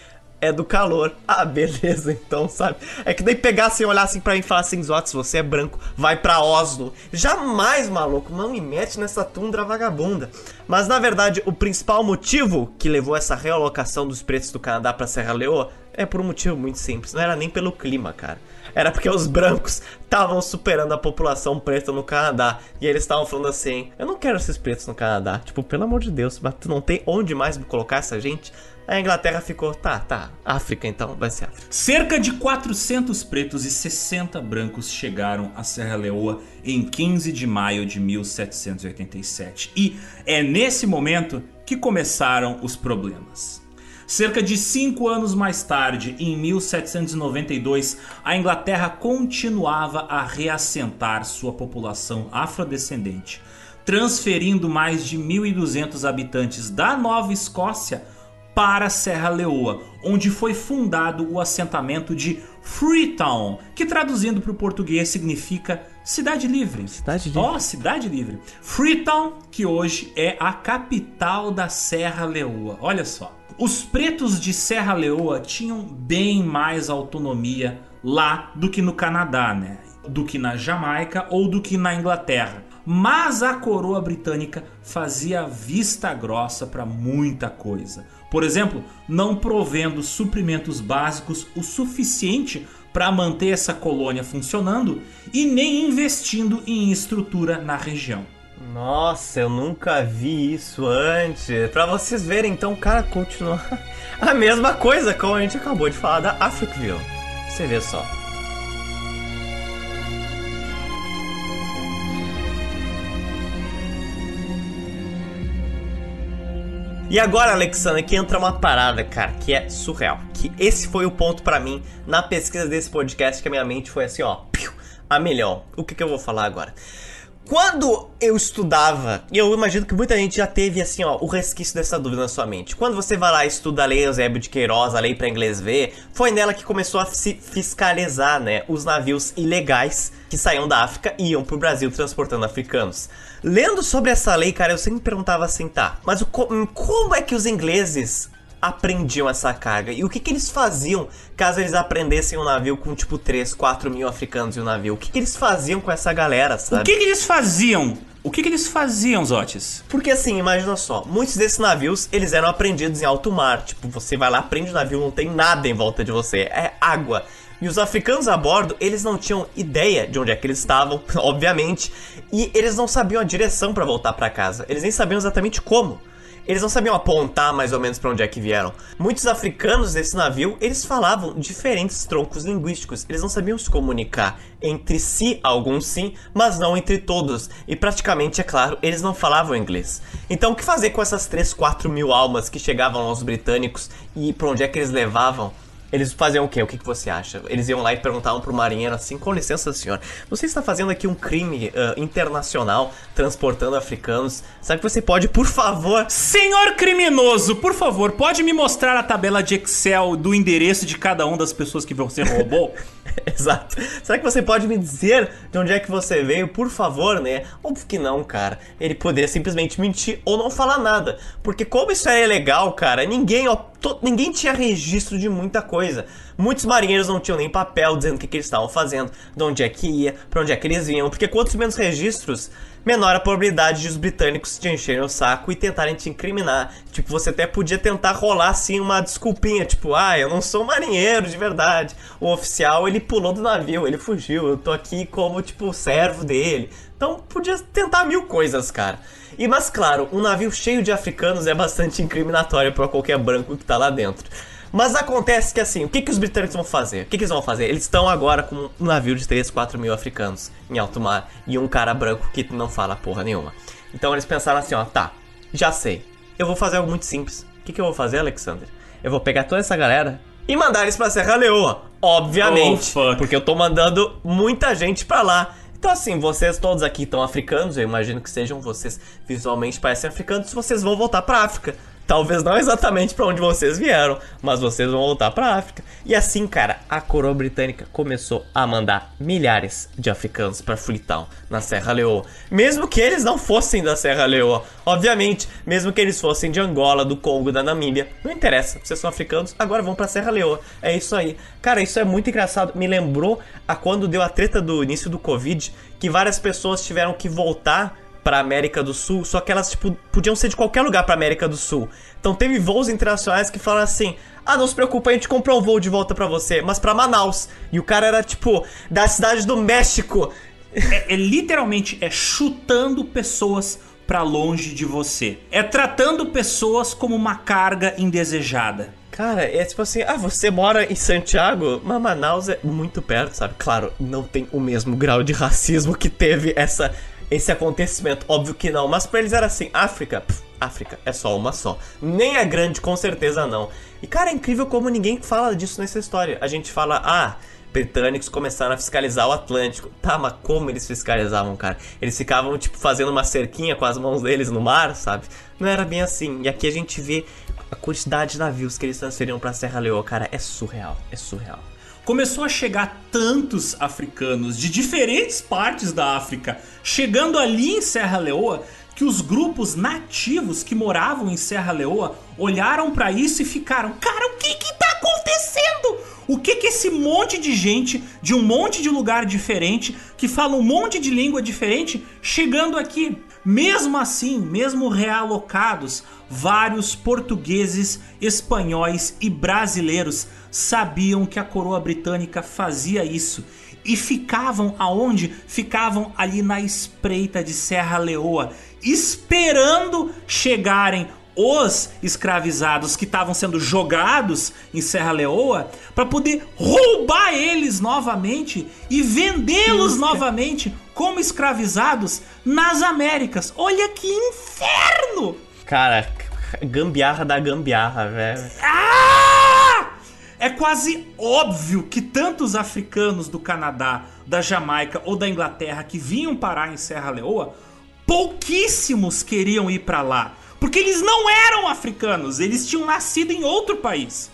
é do calor. Ah, beleza, então, sabe? É que nem pegar assim, olhar assim pra mim e falar assim, Zotes, você é branco, vai pra Oslo. Jamais, maluco, não me mete nessa tundra vagabunda. Mas na verdade, o principal motivo que levou essa realocação dos pretos do Canadá pra Serra Leoa é por um motivo muito simples. Não era nem pelo clima, cara era porque os brancos estavam superando a população preta no Canadá. E eles estavam falando assim: eu não quero esses pretos no Canadá. Tipo, pelo amor de Deus, mas tu não tem onde mais colocar essa gente? A Inglaterra ficou, tá, tá, África então, vai ser África. Cerca de 400 pretos e 60 brancos chegaram à Serra Leoa em 15 de maio de 1787. E é nesse momento que começaram os problemas. Cerca de cinco anos mais tarde, em 1792, a Inglaterra continuava a reassentar sua população afrodescendente, transferindo mais de 1.200 habitantes da Nova Escócia para Serra Leoa, onde foi fundado o assentamento de Freetown, que traduzindo para o português significa cidade livre. Cidade livre. Ó, oh, cidade livre. Freetown, que hoje é a capital da Serra Leoa. Olha só. Os pretos de Serra Leoa tinham bem mais autonomia lá do que no Canadá, né? Do que na Jamaica ou do que na Inglaterra. Mas a coroa britânica fazia vista grossa para muita coisa. Por exemplo, não provendo suprimentos básicos o suficiente para manter essa colônia funcionando e nem investindo em estrutura na região. Nossa, eu nunca vi isso antes. Pra vocês verem, então, cara, continua a mesma coisa como a gente acabou de falar da Africville. Você vê só. E agora, Alexandre, aqui entra uma parada, cara, que é surreal. Que esse foi o ponto para mim na pesquisa desse podcast que a minha mente foi assim, ó, piu, a melhor. O que, que eu vou falar agora? Quando eu estudava, e eu imagino que muita gente já teve assim, ó, o resquício dessa dúvida na sua mente. Quando você vai lá e estuda a lei Eusébio de Queiroz, a lei para inglês ver, foi nela que começou a se fiscalizar, né, os navios ilegais que saíam da África e iam pro Brasil transportando africanos. Lendo sobre essa lei, cara, eu sempre perguntava assim, tá, mas o, como é que os ingleses aprendiam essa carga? E o que, que eles faziam caso eles aprendessem um navio com tipo 3, 4 mil africanos em um navio? O que, que eles faziam com essa galera, sabe? O que, que eles faziam? O que, que eles faziam, Zotes? Porque assim, imagina só, muitos desses navios, eles eram aprendidos em alto mar. Tipo, você vai lá, aprende o navio, não tem nada em volta de você, é água. E os africanos a bordo, eles não tinham ideia de onde é que eles estavam, obviamente, e eles não sabiam a direção para voltar para casa. Eles nem sabiam exatamente como. Eles não sabiam apontar mais ou menos para onde é que vieram. Muitos africanos desse navio, eles falavam diferentes troncos linguísticos. Eles não sabiam se comunicar entre si, alguns sim, mas não entre todos. E praticamente, é claro, eles não falavam inglês. Então, o que fazer com essas 3, 4 mil almas que chegavam aos britânicos e para onde é que eles levavam? Eles faziam o quê? O que, que você acha? Eles iam lá e perguntavam pro marinheiro assim: com licença, senhor, você está fazendo aqui um crime uh, internacional transportando africanos. Sabe que você pode, por favor. Senhor criminoso, por favor, pode me mostrar a tabela de Excel do endereço de cada uma das pessoas que você roubou? Exato. Será que você pode me dizer de onde é que você veio, por favor, né? Óbvio que não, cara. Ele poderia simplesmente mentir ou não falar nada. Porque como isso é ilegal, cara, ninguém, ó, to, ninguém tinha registro de muita coisa. Muitos marinheiros não tinham nem papel dizendo o que, que eles estavam fazendo, de onde é que ia, para onde é que eles vinham. Porque quantos menos registros, menor a probabilidade de os britânicos te encherem o saco e tentarem te incriminar. Tipo, você até podia tentar rolar assim uma desculpinha, tipo, ah, eu não sou marinheiro de verdade. O oficial, ele pulou do navio, ele fugiu, eu tô aqui como, tipo, servo dele. Então, podia tentar mil coisas, cara. E, mas claro, um navio cheio de africanos é bastante incriminatório para qualquer branco que tá lá dentro. Mas acontece que assim, o que, que os britânicos vão fazer? O que, que eles vão fazer? Eles estão agora com um navio de 3, 4 mil africanos em alto mar e um cara branco que não fala porra nenhuma. Então eles pensaram assim, ó, tá, já sei. Eu vou fazer algo muito simples. O que, que eu vou fazer, Alexander? Eu vou pegar toda essa galera e mandar eles pra Serra Leoa. Obviamente. Oh, porque eu tô mandando muita gente pra lá. Então, assim, vocês todos aqui estão africanos, eu imagino que sejam vocês visualmente parecem africanos, vocês vão voltar pra África. Talvez não exatamente para onde vocês vieram, mas vocês vão voltar para África. E assim, cara, a coroa britânica começou a mandar milhares de africanos para Freetown, na Serra Leoa. Mesmo que eles não fossem da Serra Leoa, obviamente, mesmo que eles fossem de Angola, do Congo, da Namíbia, não interessa. Vocês são africanos, agora vão para Serra Leoa. É isso aí. Cara, isso é muito engraçado. Me lembrou a quando deu a treta do início do Covid, que várias pessoas tiveram que voltar para América do Sul, só que elas tipo podiam ser de qualquer lugar para América do Sul. Então teve voos internacionais que falaram assim: "Ah, não se preocupa, a gente comprou um voo de volta para você, mas para Manaus". E o cara era tipo da cidade do México. É, é literalmente é chutando pessoas para longe de você. É tratando pessoas como uma carga indesejada. Cara, é tipo assim, ah, você mora em Santiago, mas Manaus é muito perto, sabe? Claro, não tem o mesmo grau de racismo que teve essa esse acontecimento. Óbvio que não, mas pra eles era assim: África, pff, África é só uma só. Nem é grande, com certeza não. E cara, é incrível como ninguém fala disso nessa história. A gente fala, ah, britânicos começaram a fiscalizar o Atlântico. Tá, mas como eles fiscalizavam, cara? Eles ficavam, tipo, fazendo uma cerquinha com as mãos deles no mar, sabe? Não era bem assim. E aqui a gente vê a quantidade de navios que eles transferiam pra Serra Leoa, cara. É surreal, é surreal começou a chegar tantos africanos de diferentes partes da África, chegando ali em Serra Leoa, que os grupos nativos que moravam em Serra Leoa olharam para isso e ficaram: "Cara, o que que tá acontecendo? O que que esse monte de gente de um monte de lugar diferente, que fala um monte de língua diferente, chegando aqui?" Mesmo assim, mesmo realocados, vários portugueses, espanhóis e brasileiros sabiam que a coroa britânica fazia isso e ficavam aonde? Ficavam ali na espreita de Serra Leoa, esperando chegarem os escravizados que estavam sendo jogados em Serra Leoa para poder roubar eles novamente e vendê-los novamente como escravizados nas Américas. Olha que inferno! Cara, gambiarra da gambiarra, velho. Ah! É quase óbvio que tantos africanos do Canadá, da Jamaica ou da Inglaterra que vinham parar em Serra Leoa, pouquíssimos queriam ir para lá porque eles não eram africanos, eles tinham nascido em outro país.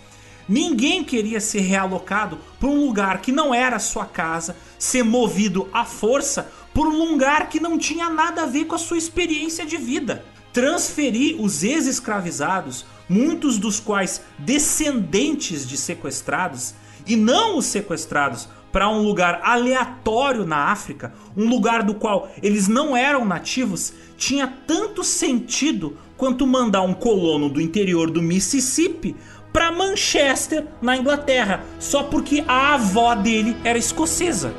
Ninguém queria ser realocado para um lugar que não era sua casa, ser movido à força por um lugar que não tinha nada a ver com a sua experiência de vida. Transferir os ex-escravizados, muitos dos quais descendentes de sequestrados, e não os sequestrados, para um lugar aleatório na África, um lugar do qual eles não eram nativos, tinha tanto sentido quanto mandar um colono do interior do Mississippi para Manchester, na Inglaterra, só porque a avó dele era escocesa.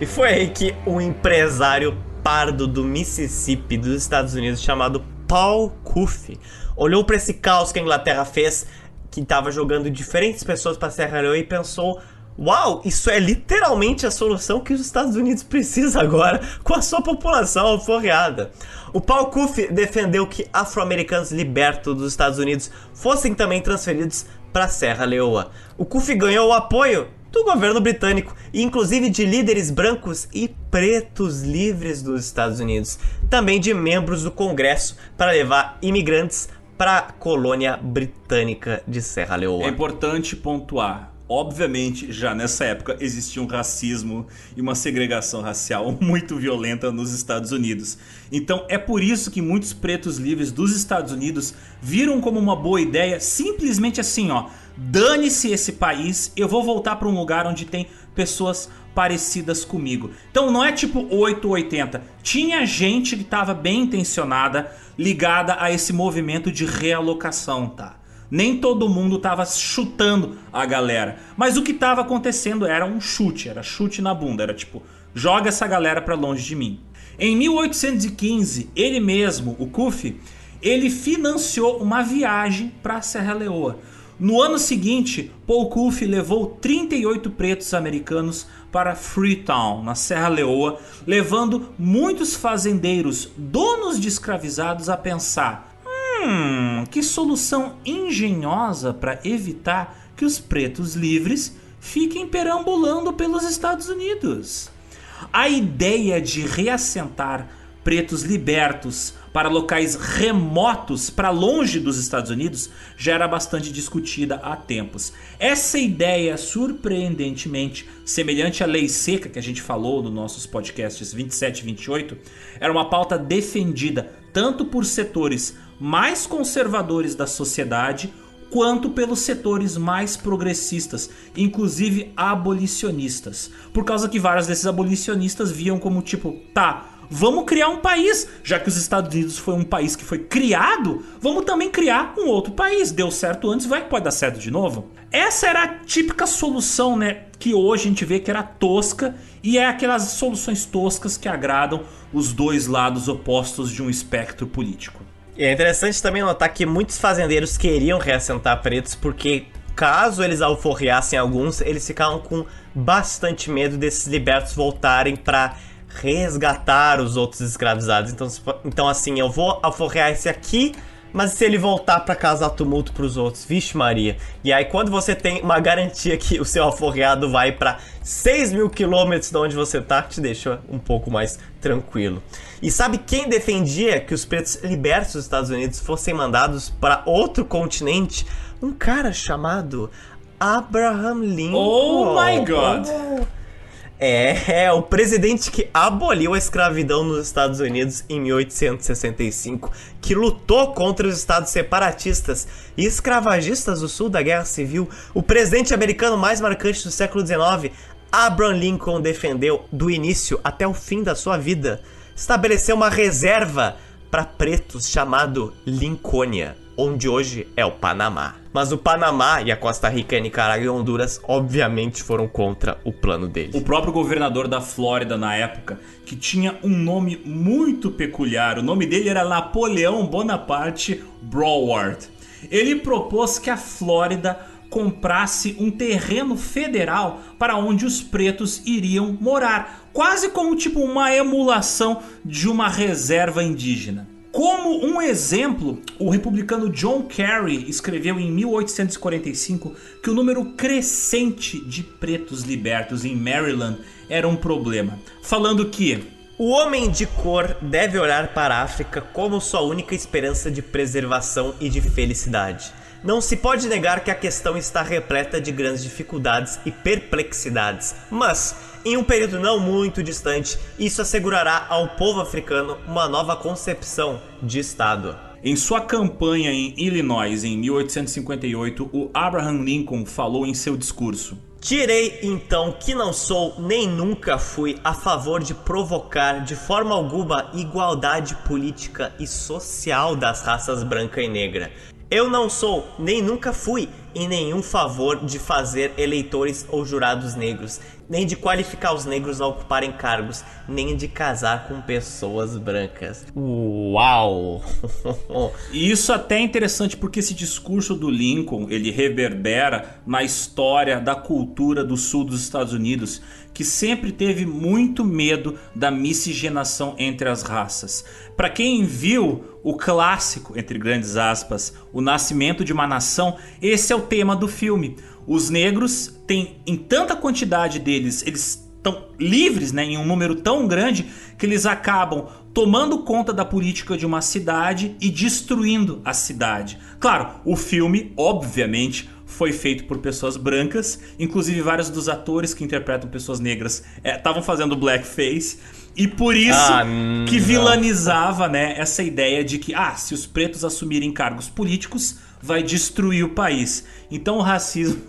E foi aí que um empresário pardo do Mississippi dos Estados Unidos chamado Paul Cuffey olhou para esse caos que a Inglaterra fez, que estava jogando diferentes pessoas para Serra Leoa e pensou: Uau, isso é literalmente a solução que os Estados Unidos precisam agora com a sua população alforreada. O Paul Kuff defendeu que afro-americanos libertos dos Estados Unidos fossem também transferidos para Serra Leoa. O Kuff ganhou o apoio do governo britânico inclusive de líderes brancos e pretos livres dos Estados Unidos, também de membros do Congresso para levar imigrantes para a colônia britânica de Serra Leoa. É importante pontuar Obviamente, já nessa época existia um racismo e uma segregação racial muito violenta nos Estados Unidos. Então é por isso que muitos pretos livres dos Estados Unidos viram como uma boa ideia simplesmente assim, ó, dane-se esse país, eu vou voltar para um lugar onde tem pessoas parecidas comigo. Então não é tipo 880. Tinha gente que estava bem intencionada ligada a esse movimento de realocação, tá? Nem todo mundo estava chutando a galera. Mas o que estava acontecendo era um chute, era chute na bunda, era tipo, joga essa galera para longe de mim. Em 1815, ele mesmo, o Kufi, ele financiou uma viagem para Serra Leoa. No ano seguinte, Paul Kufi levou 38 pretos americanos para Freetown, na Serra Leoa, levando muitos fazendeiros, donos de escravizados, a pensar: Hum, que solução engenhosa para evitar que os pretos livres fiquem perambulando pelos Estados Unidos. A ideia de reassentar pretos libertos para locais remotos, para longe dos Estados Unidos, já era bastante discutida há tempos. Essa ideia, surpreendentemente, semelhante à lei seca que a gente falou nos nossos podcasts 27 e 28, era uma pauta defendida tanto por setores mais conservadores da sociedade quanto pelos setores mais progressistas, inclusive abolicionistas. Por causa que vários desses abolicionistas viam como tipo, tá, vamos criar um país, já que os Estados Unidos foi um país que foi criado, vamos também criar um outro país. Deu certo antes, vai que pode dar certo de novo. Essa era a típica solução, né, que hoje a gente vê que era tosca e é aquelas soluções toscas que agradam os dois lados opostos de um espectro político. E é interessante também notar que muitos fazendeiros queriam reassentar pretos porque caso eles alforreassem alguns, eles ficavam com bastante medo desses libertos voltarem para resgatar os outros escravizados. Então, então assim, eu vou alforrear esse aqui, mas se ele voltar para causar tumulto para os outros? Vixe Maria. E aí quando você tem uma garantia que o seu alforreado vai para 6 mil quilômetros de onde você tá, te deixa um pouco mais tranquilo. E sabe quem defendia que os pretos libertos dos Estados Unidos fossem mandados para outro continente? Um cara chamado Abraham Lincoln. Oh my god! É, é, o presidente que aboliu a escravidão nos Estados Unidos em 1865, que lutou contra os estados separatistas e escravagistas do sul da Guerra Civil, o presidente americano mais marcante do século XIX, Abraham Lincoln defendeu do início até o fim da sua vida. Estabeleceu uma reserva para pretos chamado Lincolnia, onde hoje é o Panamá. Mas o Panamá e a Costa Rica, Nicarágua e Honduras obviamente foram contra o plano dele. O próprio governador da Flórida na época, que tinha um nome muito peculiar, o nome dele era Napoleão Bonaparte Broward. Ele propôs que a Flórida comprasse um terreno federal para onde os pretos iriam morar, quase como tipo uma emulação de uma reserva indígena. Como um exemplo, o republicano John Kerry escreveu em 1845 que o número crescente de pretos libertos em Maryland era um problema, falando que o homem de cor deve olhar para a África como sua única esperança de preservação e de felicidade. Não se pode negar que a questão está repleta de grandes dificuldades e perplexidades, mas, em um período não muito distante, isso assegurará ao povo africano uma nova concepção de Estado. Em sua campanha em Illinois em 1858, o Abraham Lincoln falou em seu discurso: Direi então que não sou nem nunca fui a favor de provocar de forma alguma igualdade política e social das raças branca e negra. Eu não sou, nem nunca fui, em nenhum favor de fazer eleitores ou jurados negros, nem de qualificar os negros a ocuparem cargos, nem de casar com pessoas brancas. Uau! e isso até é interessante porque esse discurso do Lincoln, ele reverbera na história da cultura do sul dos Estados Unidos, que sempre teve muito medo da miscigenação entre as raças. Para quem viu o clássico, entre grandes aspas, O Nascimento de uma Nação, esse é o tema do filme. Os negros têm, em tanta quantidade deles, eles estão livres, né, em um número tão grande, que eles acabam tomando conta da política de uma cidade e destruindo a cidade. Claro, o filme, obviamente, foi feito por pessoas brancas, inclusive vários dos atores que interpretam pessoas negras estavam é, fazendo blackface. E por isso ah, que vilanizava né, essa ideia de que ah, se os pretos assumirem cargos políticos, vai destruir o país. Então o racismo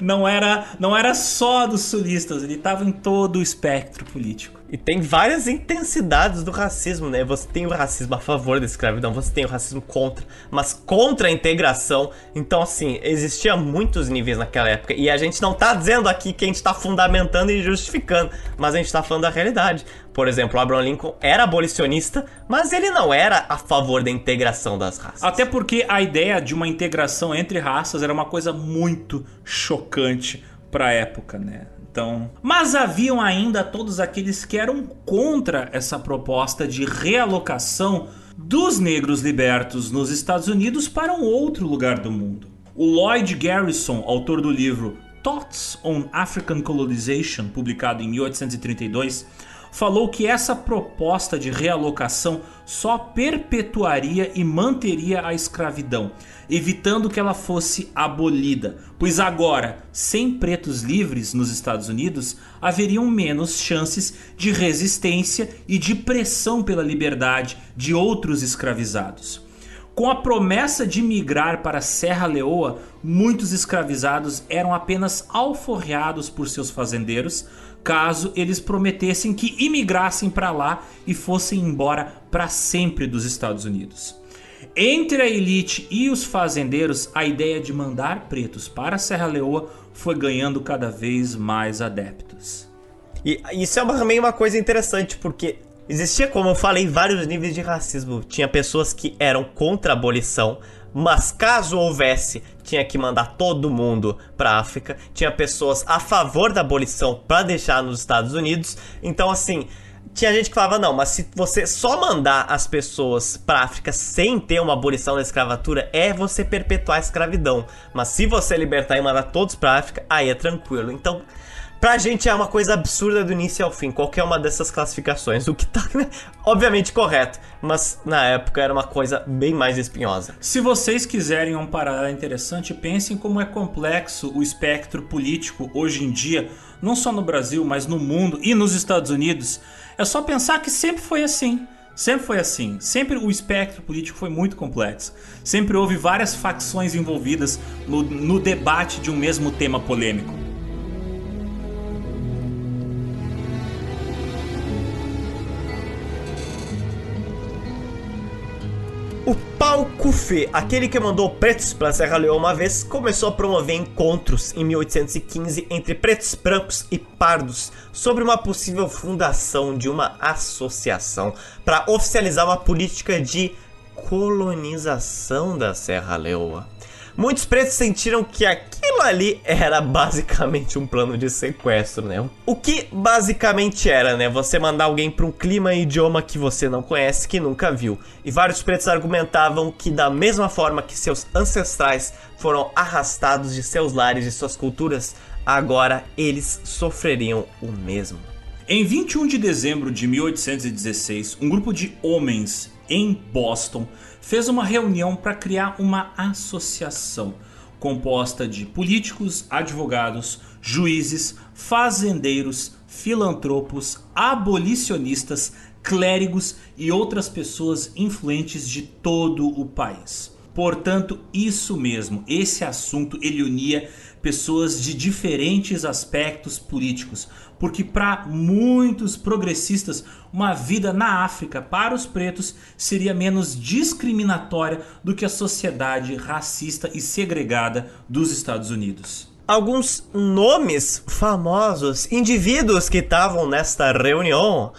não era, não era só dos sulistas, ele estava em todo o espectro político. E tem várias intensidades do racismo, né? Você tem o racismo a favor da escravidão, você tem o racismo contra, mas contra a integração. Então, assim, existia muitos níveis naquela época. E a gente não tá dizendo aqui que a gente tá fundamentando e justificando, mas a gente tá falando da realidade. Por exemplo, Abraham Lincoln era abolicionista, mas ele não era a favor da integração das raças. Até porque a ideia de uma integração entre raças era uma coisa muito chocante para época, né? Então, mas haviam ainda todos aqueles que eram contra essa proposta de realocação dos negros libertos nos Estados Unidos para um outro lugar do mundo. O Lloyd Garrison, autor do livro Thoughts on African Colonization, publicado em 1832, falou que essa proposta de realocação só perpetuaria e manteria a escravidão, evitando que ela fosse abolida, pois agora, sem pretos livres nos Estados Unidos, haveriam menos chances de resistência e de pressão pela liberdade de outros escravizados. Com a promessa de migrar para Serra Leoa, muitos escravizados eram apenas alforreados por seus fazendeiros, caso eles prometessem que imigrassem para lá e fossem embora para sempre dos Estados Unidos. Entre a elite e os fazendeiros, a ideia de mandar pretos para a Serra Leoa foi ganhando cada vez mais adeptos. E isso é também uma coisa interessante, porque existia, como eu falei, vários níveis de racismo. Tinha pessoas que eram contra a abolição, mas caso houvesse, tinha que mandar todo mundo para África. Tinha pessoas a favor da abolição para deixar nos Estados Unidos. Então, assim, tinha gente que falava: não, mas se você só mandar as pessoas para África sem ter uma abolição da escravatura, é você perpetuar a escravidão. Mas se você libertar e mandar todos para África, aí é tranquilo. Então, Pra gente é uma coisa absurda do início ao fim, qualquer uma dessas classificações, o que tá né, obviamente correto, mas na época era uma coisa bem mais espinhosa. Se vocês quiserem um paralelo interessante, pensem como é complexo o espectro político hoje em dia, não só no Brasil, mas no mundo e nos Estados Unidos. É só pensar que sempre foi assim. Sempre foi assim. Sempre o espectro político foi muito complexo. Sempre houve várias facções envolvidas no, no debate de um mesmo tema polêmico. O Kufe, aquele que mandou pretos para Serra Leoa uma vez, começou a promover encontros em 1815 entre pretos, brancos e pardos sobre uma possível fundação de uma associação para oficializar uma política de colonização da Serra Leoa. Muitos pretos sentiram que aquilo ali era basicamente um plano de sequestro, né? O que basicamente era, né? Você mandar alguém para um clima e idioma que você não conhece, que nunca viu. E vários pretos argumentavam que da mesma forma que seus ancestrais foram arrastados de seus lares e suas culturas, agora eles sofreriam o mesmo. Em 21 de dezembro de 1816, um grupo de homens em Boston fez uma reunião para criar uma associação composta de políticos, advogados, juízes, fazendeiros, filantropos, abolicionistas, clérigos e outras pessoas influentes de todo o país. Portanto, isso mesmo, esse assunto ele unia pessoas de diferentes aspectos políticos, porque para muitos progressistas, uma vida na África para os pretos seria menos discriminatória do que a sociedade racista e segregada dos Estados Unidos. Alguns nomes famosos, indivíduos que estavam nesta reunião.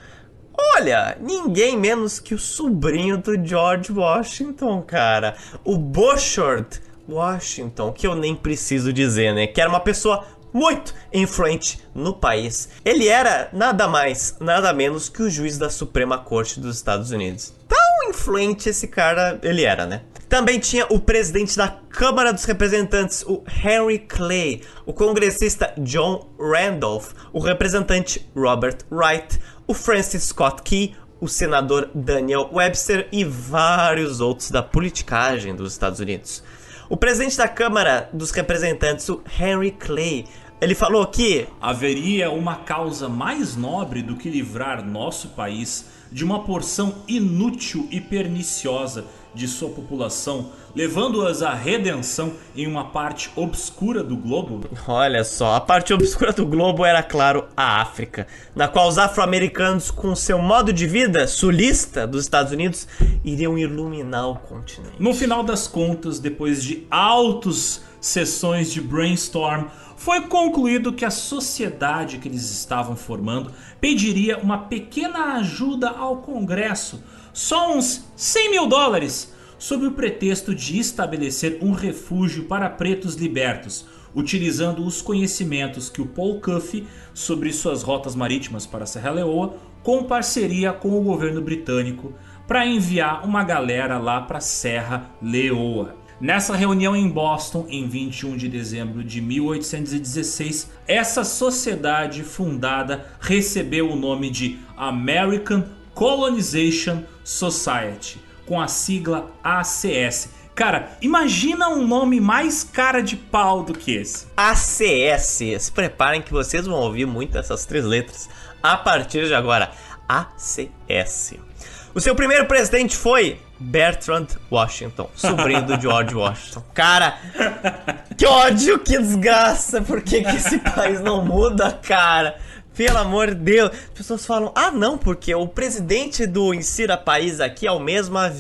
Olha, ninguém menos que o sobrinho do George Washington, cara. O Bushard Washington, que eu nem preciso dizer, né? Que era uma pessoa muito influente no país. Ele era nada mais, nada menos que o juiz da Suprema Corte dos Estados Unidos. Tão influente esse cara ele era, né? Também tinha o presidente da Câmara dos Representantes, o Henry Clay, o congressista John Randolph, o representante Robert Wright, o Francis Scott Key, o senador Daniel Webster e vários outros da politicagem dos Estados Unidos. O presidente da Câmara dos Representantes, o Henry Clay, ele falou que haveria uma causa mais nobre do que livrar nosso país de uma porção inútil e perniciosa de sua população, levando-as à redenção em uma parte obscura do globo? Olha só, a parte obscura do globo era, claro, a África, na qual os afro-americanos, com seu modo de vida sulista dos Estados Unidos, iriam iluminar o continente. No final das contas, depois de altos sessões de brainstorm, foi concluído que a sociedade que eles estavam formando pediria uma pequena ajuda ao Congresso, só uns 100 mil dólares, sob o pretexto de estabelecer um refúgio para pretos libertos, utilizando os conhecimentos que o Paul Cuffy sobre suas rotas marítimas para Serra Leoa, com parceria com o governo britânico, para enviar uma galera lá para Serra Leoa. Nessa reunião em Boston, em 21 de dezembro de 1816, essa sociedade fundada recebeu o nome de American Colonization Society, com a sigla ACS. Cara, imagina um nome mais cara de pau do que esse. ACS. Se preparem que vocês vão ouvir muito essas três letras a partir de agora. ACS. O seu primeiro presidente foi Bertrand Washington, sobrinho do George Washington. Cara, que ódio, que desgraça. Por que, que esse país não muda, cara? Pelo amor de Deus. As pessoas falam, ah não, porque o presidente do Insira País aqui é o mesmo há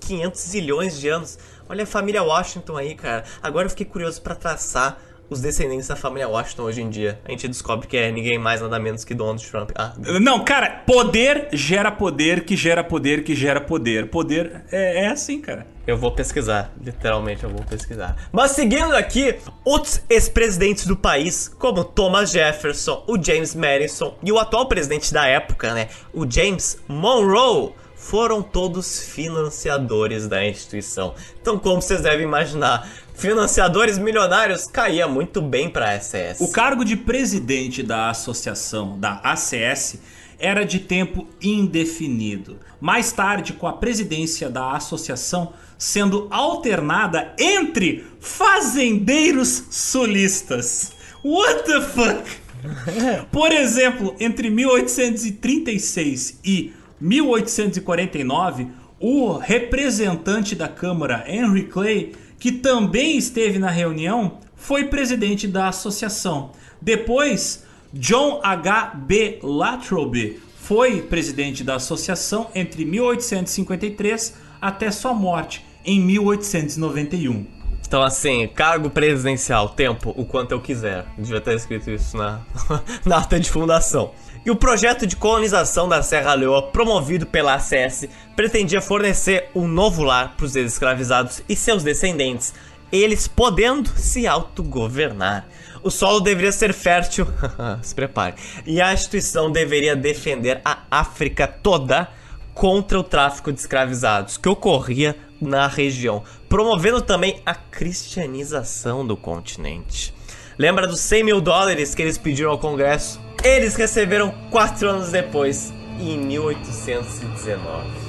500 zilhões de anos. Olha a família Washington aí, cara. Agora eu fiquei curioso para traçar os descendentes da família Washington hoje em dia. A gente descobre que é ninguém mais, nada menos que Donald Trump. Ah, não, cara, poder gera poder, que gera poder, que gera poder. Poder é, é assim, cara. Eu vou pesquisar, literalmente eu vou pesquisar. Mas seguindo aqui, outros ex-presidentes do país, como Thomas Jefferson, o James Madison e o atual presidente da época, né, o James Monroe, foram todos financiadores da instituição. Então, como vocês devem imaginar, financiadores milionários caía muito bem para a ACS. O cargo de presidente da associação da ACS era de tempo indefinido. Mais tarde, com a presidência da associação sendo alternada entre fazendeiros sulistas. What the fuck? Por exemplo, entre 1836 e 1849, o representante da Câmara Henry Clay, que também esteve na reunião, foi presidente da associação. Depois, John H. B. Latrobe foi presidente da associação entre 1853 até sua morte em 1891. Então, assim, cargo presidencial, tempo, o quanto eu quiser. Devia ter escrito isso na, na ata de fundação. E o projeto de colonização da Serra Leoa, promovido pela ACS, pretendia fornecer um novo lar para os ex-escravizados e seus descendentes, eles podendo se autogovernar. O solo deveria ser fértil, se prepare, e a instituição deveria defender a África toda contra o tráfico de escravizados que ocorria na região, promovendo também a cristianização do continente. Lembra dos 100 mil dólares que eles pediram ao Congresso? Eles receberam quatro anos depois, em 1819.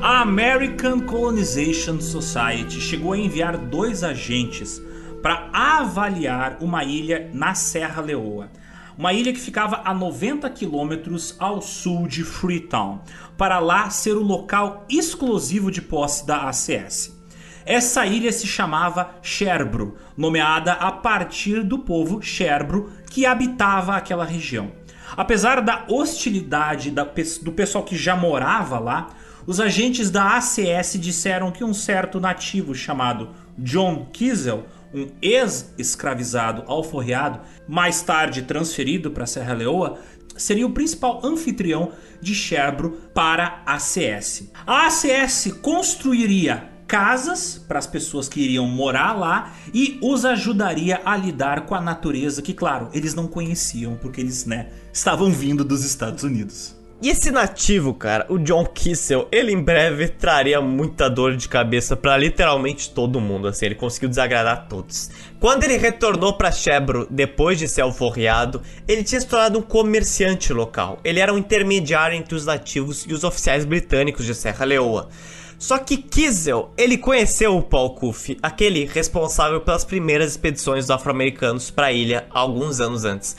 A American Colonization Society chegou a enviar dois agentes para avaliar uma ilha na Serra Leoa. Uma ilha que ficava a 90 quilômetros ao sul de Freetown, para lá ser o local exclusivo de posse da ACS. Essa ilha se chamava Sherbro, nomeada a partir do povo Sherbro que habitava aquela região. Apesar da hostilidade do pessoal que já morava lá, os agentes da ACS disseram que um certo nativo chamado John Kiesel um ex-escravizado alforreado, mais tarde transferido para Serra Leoa, seria o principal anfitrião de Sherbro para a ACS. A ACS construiria casas para as pessoas que iriam morar lá e os ajudaria a lidar com a natureza que, claro, eles não conheciam porque eles, né, estavam vindo dos Estados Unidos. E esse nativo, cara, o John Kissel, ele em breve traria muita dor de cabeça para literalmente todo mundo, assim, ele conseguiu desagradar todos. Quando ele retornou para Chebro depois de ser alforriado, ele tinha se tornado um comerciante local. Ele era um intermediário entre os nativos e os oficiais britânicos de Serra Leoa. Só que Kissel, ele conheceu o Paul Cuff, aquele responsável pelas primeiras expedições dos afro-americanos para a ilha alguns anos antes.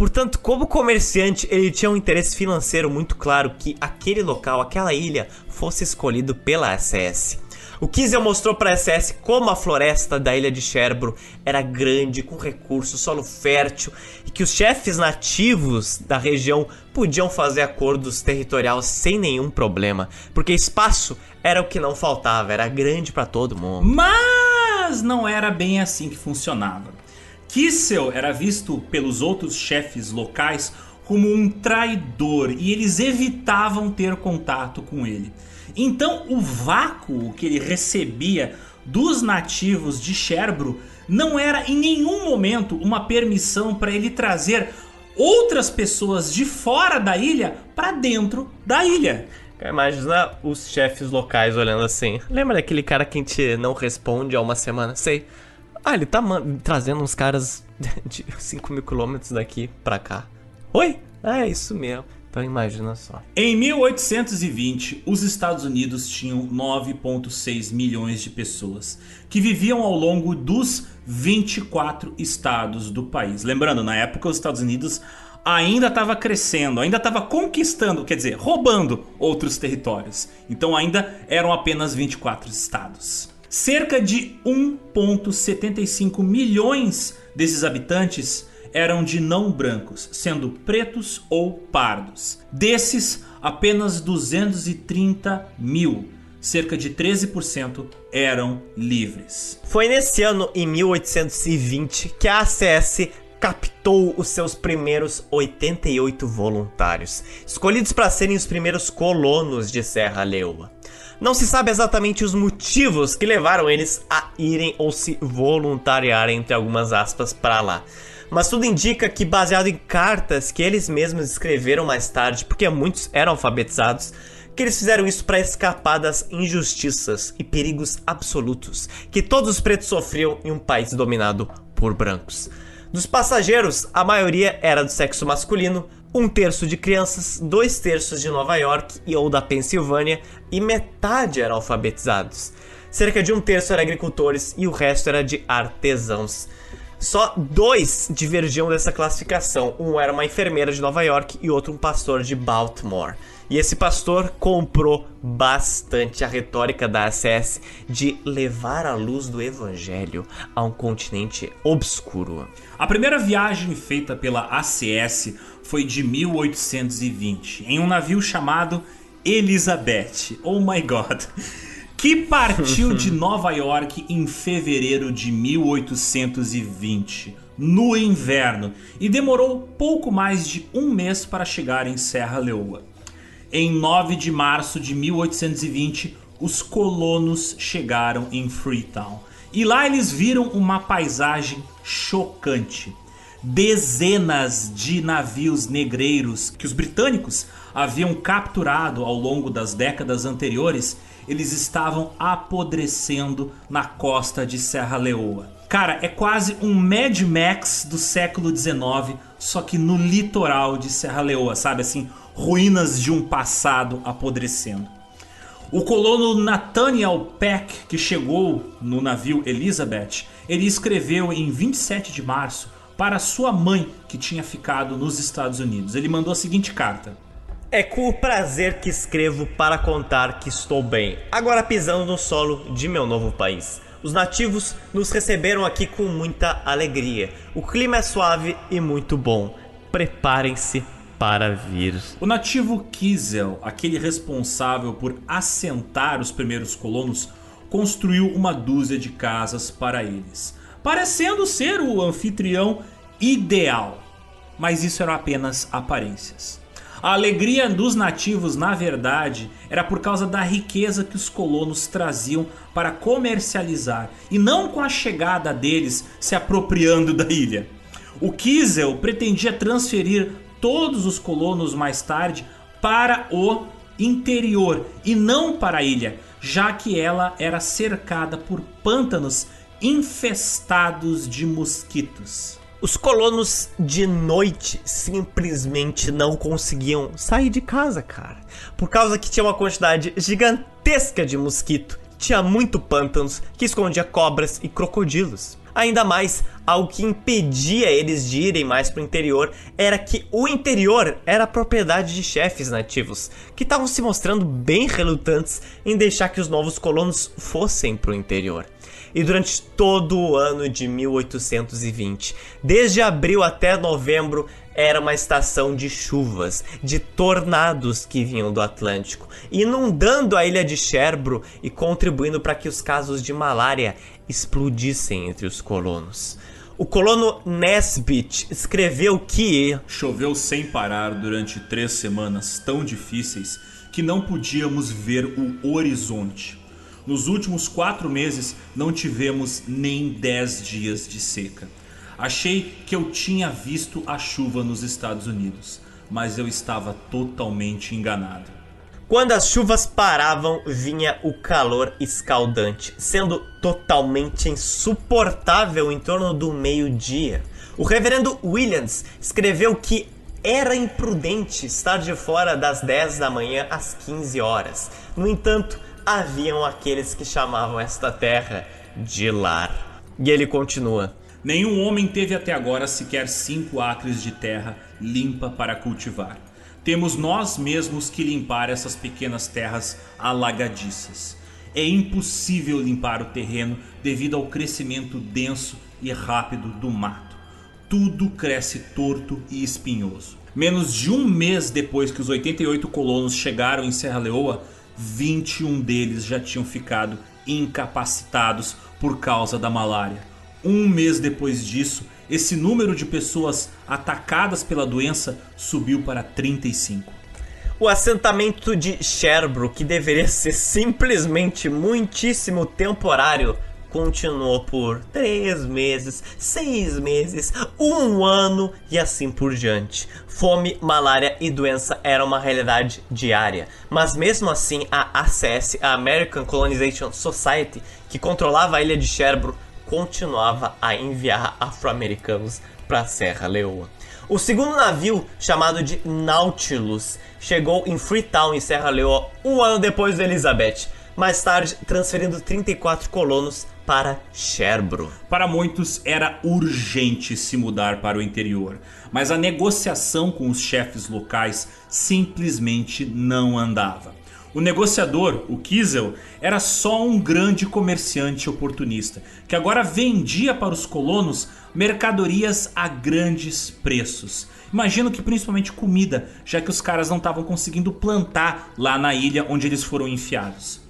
Portanto, como comerciante, ele tinha um interesse financeiro muito claro que aquele local, aquela ilha, fosse escolhido pela SS. O Kiesel mostrou para a SS como a floresta da ilha de Sherbro era grande, com recursos, solo fértil e que os chefes nativos da região podiam fazer acordos territoriais sem nenhum problema, porque espaço era o que não faltava, era grande para todo mundo. Mas não era bem assim que funcionava. Kissel era visto pelos outros chefes locais como um traidor e eles evitavam ter contato com ele. Então, o vácuo que ele recebia dos nativos de Sherbro não era em nenhum momento uma permissão para ele trazer outras pessoas de fora da ilha para dentro da ilha. Imagina os chefes locais olhando assim. Lembra daquele cara que a gente não responde há uma semana? Sei. Ah, ele tá trazendo uns caras de 5 mil quilômetros daqui pra cá. Oi? É isso mesmo. Então imagina só. Em 1820, os Estados Unidos tinham 9,6 milhões de pessoas que viviam ao longo dos 24 estados do país. Lembrando, na época os Estados Unidos ainda estava crescendo, ainda estava conquistando, quer dizer, roubando outros territórios. Então ainda eram apenas 24 estados. Cerca de 1,75 milhões desses habitantes eram de não brancos, sendo pretos ou pardos. Desses, apenas 230 mil, cerca de 13%, eram livres. Foi nesse ano, em 1820, que a ACS captou os seus primeiros 88 voluntários, escolhidos para serem os primeiros colonos de Serra Leoa. Não se sabe exatamente os motivos que levaram eles a irem ou se voluntariarem, entre algumas aspas, para lá. Mas tudo indica que, baseado em cartas que eles mesmos escreveram mais tarde, porque muitos eram alfabetizados, que eles fizeram isso para escapar das injustiças e perigos absolutos que todos os pretos sofriam em um país dominado por brancos. Dos passageiros, a maioria era do sexo masculino, um terço de crianças, dois terços de Nova York e ou da Pensilvânia e metade eram alfabetizados. Cerca de um terço eram agricultores e o resto era de artesãos. Só dois divergiam dessa classificação. Um era uma enfermeira de Nova York e outro um pastor de Baltimore. E esse pastor comprou bastante a retórica da ACS de levar a luz do evangelho a um continente obscuro. A primeira viagem feita pela ACS foi de 1820, em um navio chamado Elizabeth. Oh my god. Que partiu de Nova York em fevereiro de 1820, no inverno, e demorou pouco mais de um mês para chegar em Serra Leoa. Em 9 de março de 1820, os colonos chegaram em Freetown. E lá eles viram uma paisagem chocante. Dezenas de navios negreiros que os britânicos haviam capturado ao longo das décadas anteriores, eles estavam apodrecendo na costa de Serra Leoa. Cara, é quase um Mad Max do século XIX, só que no litoral de Serra Leoa, sabe assim, ruínas de um passado apodrecendo. O colono Nathaniel Peck, que chegou no navio Elizabeth, ele escreveu em 27 de março para sua mãe, que tinha ficado nos Estados Unidos. Ele mandou a seguinte carta: é com o prazer que escrevo para contar que estou bem, agora pisando no solo de meu novo país. Os nativos nos receberam aqui com muita alegria. O clima é suave e muito bom. Preparem-se para vir. O nativo Kiesel, aquele responsável por assentar os primeiros colonos, construiu uma dúzia de casas para eles, parecendo ser o anfitrião ideal. Mas isso eram apenas aparências. A alegria dos nativos, na verdade, era por causa da riqueza que os colonos traziam para comercializar e não com a chegada deles se apropriando da ilha. O Kiesel pretendia transferir todos os colonos mais tarde para o interior e não para a ilha, já que ela era cercada por pântanos infestados de mosquitos. Os colonos de noite simplesmente não conseguiam sair de casa, cara. Por causa que tinha uma quantidade gigantesca de mosquito, tinha muito pântanos que escondia cobras e crocodilos. Ainda mais, algo que impedia eles de irem mais para o interior era que o interior era propriedade de chefes nativos, que estavam se mostrando bem relutantes em deixar que os novos colonos fossem para o interior e durante todo o ano de 1820. Desde abril até novembro era uma estação de chuvas, de tornados que vinham do Atlântico, inundando a ilha de Sherbro e contribuindo para que os casos de malária explodissem entre os colonos. O colono Nesbit escreveu que choveu sem parar durante três semanas tão difíceis que não podíamos ver o horizonte. Nos últimos quatro meses não tivemos nem dez dias de seca. Achei que eu tinha visto a chuva nos Estados Unidos, mas eu estava totalmente enganado. Quando as chuvas paravam, vinha o calor escaldante, sendo totalmente insuportável em torno do meio-dia. O reverendo Williams escreveu que era imprudente estar de fora das 10 da manhã às 15 horas. No entanto, haviam aqueles que chamavam esta terra de lar. E ele continua: Nenhum homem teve até agora sequer cinco acres de terra limpa para cultivar. Temos nós mesmos que limpar essas pequenas terras alagadiças. É impossível limpar o terreno devido ao crescimento denso e rápido do mato. Tudo cresce torto e espinhoso. Menos de um mês depois que os 88 colonos chegaram em Serra Leoa, 21 deles já tinham ficado incapacitados por causa da malária. Um mês depois disso, esse número de pessoas atacadas pela doença subiu para 35. O assentamento de Sherbro, que deveria ser simplesmente muitíssimo temporário, continuou por três meses, seis meses, um ano e assim por diante. Fome, malária e doença eram uma realidade diária, mas mesmo assim a ACS, a American Colonization Society, que controlava a ilha de Cherbourg, continuava a enviar afro-americanos para Serra Leoa. O segundo navio, chamado de Nautilus, chegou em Freetown, em Serra Leoa, um ano depois do Elizabeth mais tarde transferindo 34 colonos para Sherbro. Para muitos era urgente se mudar para o interior, mas a negociação com os chefes locais simplesmente não andava. O negociador, o Kiesel, era só um grande comerciante oportunista que agora vendia para os colonos mercadorias a grandes preços. Imagino que principalmente comida, já que os caras não estavam conseguindo plantar lá na ilha onde eles foram enfiados.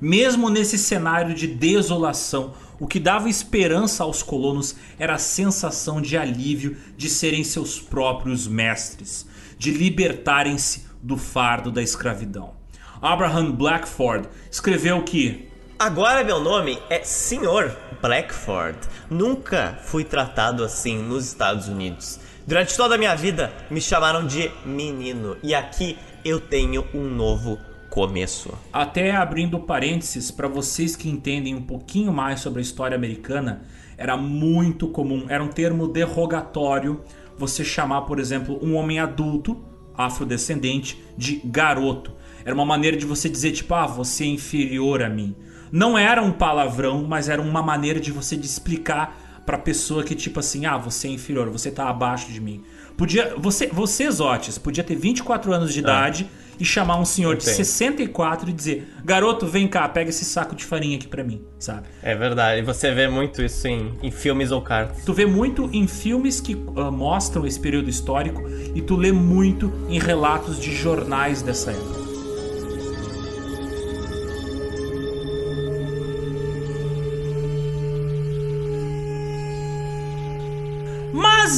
Mesmo nesse cenário de desolação, o que dava esperança aos colonos era a sensação de alívio de serem seus próprios mestres, de libertarem-se do fardo da escravidão. Abraham Blackford escreveu que Agora meu nome é Sr. Blackford. Nunca fui tratado assim nos Estados Unidos. Durante toda a minha vida me chamaram de menino e aqui eu tenho um novo começo. Até abrindo parênteses para vocês que entendem um pouquinho mais sobre a história americana, era muito comum, era um termo derrogatório você chamar, por exemplo, um homem adulto, afrodescendente, de garoto. Era uma maneira de você dizer, tipo, ah, você é inferior a mim. Não era um palavrão, mas era uma maneira de você de explicar pra pessoa que, tipo assim, ah, você é inferior, você tá abaixo de mim. Podia. Você, você Zotes, podia ter 24 anos de ah. idade e chamar um senhor de 64 e dizer: Garoto, vem cá, pega esse saco de farinha aqui para mim, sabe? É verdade. E você vê muito isso em, em filmes ou cartas. Tu vê muito em filmes que uh, mostram esse período histórico e tu lê muito em relatos de jornais dessa época.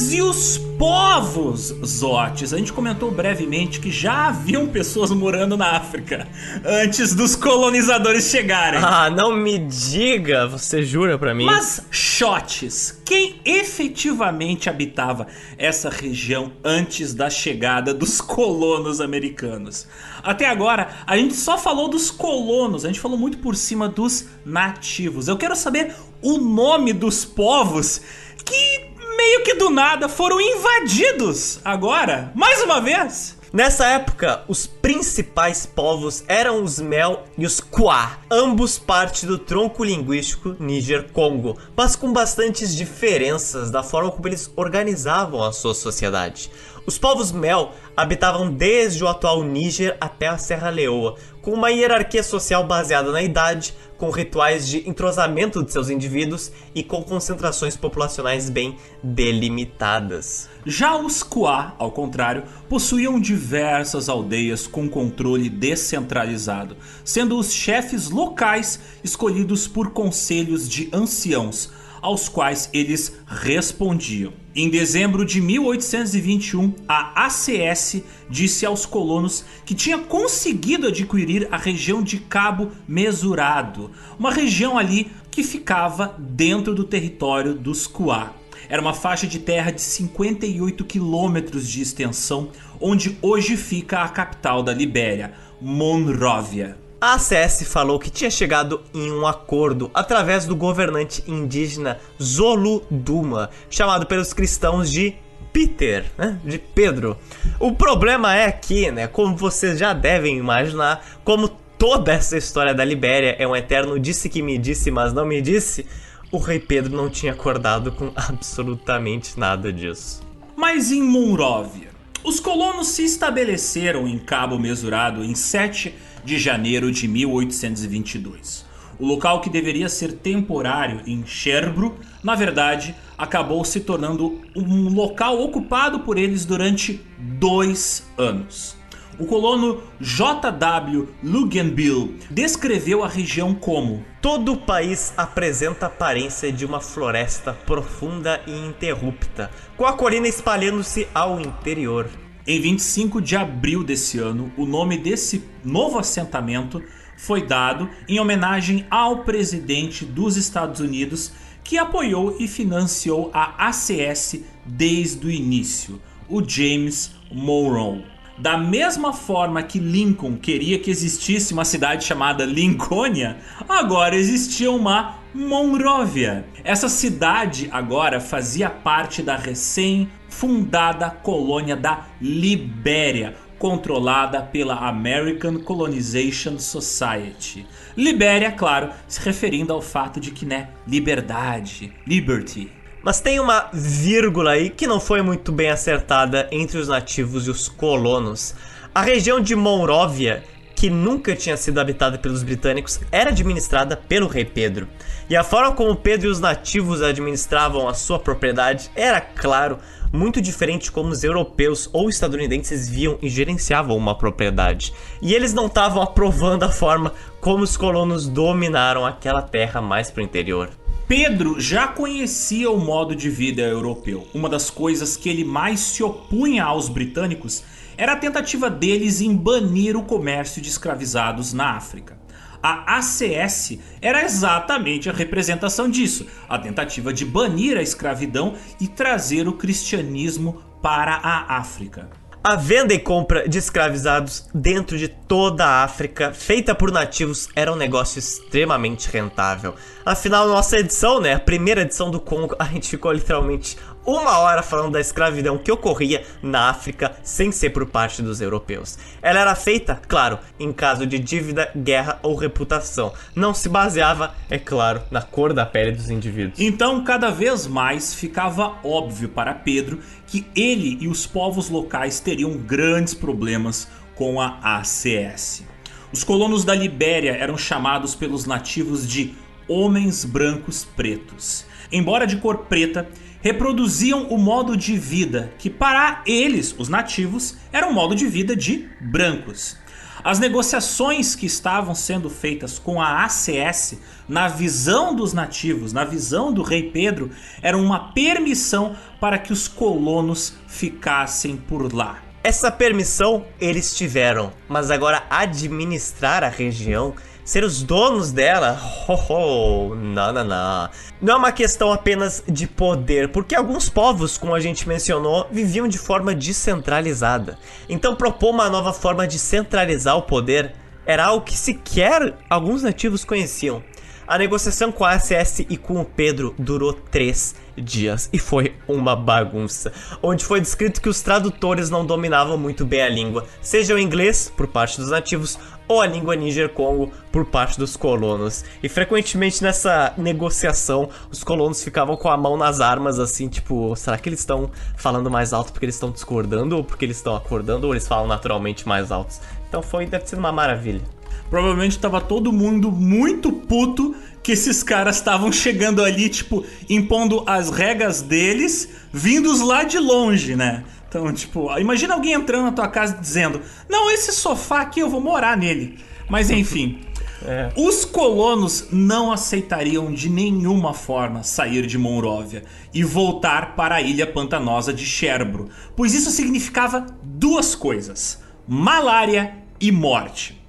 E os povos zotes? A gente comentou brevemente que já haviam pessoas morando na África antes dos colonizadores chegarem. Ah, não me diga, você jura para mim? Mas Xotes, quem efetivamente habitava essa região antes da chegada dos colonos americanos? Até agora, a gente só falou dos colonos, a gente falou muito por cima dos nativos. Eu quero saber o nome dos povos que meio que do nada foram invadidos agora, mais uma vez. Nessa época, os principais povos eram os Mel e os Kwa, ambos parte do tronco linguístico Níger-Congo, mas com bastantes diferenças da forma como eles organizavam a sua sociedade. Os povos Mel habitavam desde o atual Níger até a Serra Leoa, com uma hierarquia social baseada na idade, com rituais de entrosamento de seus indivíduos e com concentrações populacionais bem delimitadas. Já os Kwa, ao contrário, possuíam diversas aldeias com controle descentralizado, sendo os chefes locais escolhidos por conselhos de anciãos, aos quais eles respondiam. Em dezembro de 1821, a ACS disse aos colonos que tinha conseguido adquirir a região de Cabo Mesurado, uma região ali que ficava dentro do território dos Kuá. Era uma faixa de terra de 58 quilômetros de extensão, onde hoje fica a capital da Libéria, Monróvia. A ACS falou que tinha chegado em um acordo através do governante indígena Zolu Duma, chamado pelos cristãos de Peter, né? de Pedro. O problema é que, né, como vocês já devem imaginar, como toda essa história da Libéria é um eterno disse que me disse, mas não me disse, o rei Pedro não tinha acordado com absolutamente nada disso. Mas em Monróvia, os colonos se estabeleceram em Cabo Mesurado em 7 de janeiro de 1822. O local que deveria ser temporário em Sherbro, na verdade, acabou se tornando um local ocupado por eles durante dois anos. O colono J.W. Luganville descreveu a região como Todo o país apresenta a aparência de uma floresta profunda e interrupta, com a colina espalhando-se ao interior. Em 25 de abril desse ano, o nome desse novo assentamento foi dado em homenagem ao presidente dos Estados Unidos que apoiou e financiou a ACS desde o início, o James Monroe. Da mesma forma que Lincoln queria que existisse uma cidade chamada Lincolnia, agora existia uma Monróvia. Essa cidade agora fazia parte da recém fundada colônia da Libéria, controlada pela American Colonization Society. Libéria, claro, se referindo ao fato de que, né, liberdade, liberty. Mas tem uma vírgula aí que não foi muito bem acertada entre os nativos e os colonos. A região de Monróvia, que nunca tinha sido habitada pelos britânicos, era administrada pelo rei Pedro. E a forma como Pedro e os nativos administravam a sua propriedade era, claro, muito diferente como os europeus ou estadunidenses viam e gerenciavam uma propriedade. E eles não estavam aprovando a forma como os colonos dominaram aquela terra mais para o interior. Pedro já conhecia o modo de vida europeu. Uma das coisas que ele mais se opunha aos britânicos era a tentativa deles em banir o comércio de escravizados na África. A ACS era exatamente a representação disso, a tentativa de banir a escravidão e trazer o cristianismo para a África. A venda e compra de escravizados dentro de toda a África, feita por nativos, era um negócio extremamente rentável. Afinal, nossa edição, né, a primeira edição do Congo, a gente ficou literalmente uma hora falando da escravidão que ocorria na África sem ser por parte dos europeus. Ela era feita, claro, em caso de dívida, guerra ou reputação. Não se baseava, é claro, na cor da pele dos indivíduos. Então, cada vez mais ficava óbvio para Pedro que ele e os povos locais teriam grandes problemas com a ACS. Os colonos da Libéria eram chamados pelos nativos de homens brancos pretos. Embora de cor preta, reproduziam o modo de vida que para eles, os nativos, era um modo de vida de brancos. As negociações que estavam sendo feitas com a ACS, na visão dos nativos, na visão do rei Pedro, eram uma permissão para que os colonos ficassem por lá. Essa permissão eles tiveram, mas agora administrar a região ser os donos dela, oh, oh, não, não, não. Não é uma questão apenas de poder, porque alguns povos, como a gente mencionou, viviam de forma descentralizada. Então propor uma nova forma de centralizar o poder era algo que sequer alguns nativos conheciam. A negociação com a ACS e com o Pedro durou três dias e foi uma bagunça, onde foi descrito que os tradutores não dominavam muito bem a língua, seja o inglês por parte dos nativos ou a língua Níger-Congo por parte dos colonos. E frequentemente nessa negociação, os colonos ficavam com a mão nas armas, assim, tipo, será que eles estão falando mais alto porque eles estão discordando ou porque eles estão acordando ou eles falam naturalmente mais altos? Então foi, deve ser uma maravilha. Provavelmente tava todo mundo muito puto que esses caras estavam chegando ali, tipo, impondo as regras deles, vindos lá de longe, né? Então, tipo, imagina alguém entrando na tua casa dizendo: Não, esse sofá aqui eu vou morar nele. Mas enfim. É. Os colonos não aceitariam de nenhuma forma sair de Monróvia e voltar para a ilha pantanosa de Sherbro, pois isso significava duas coisas: malária e morte.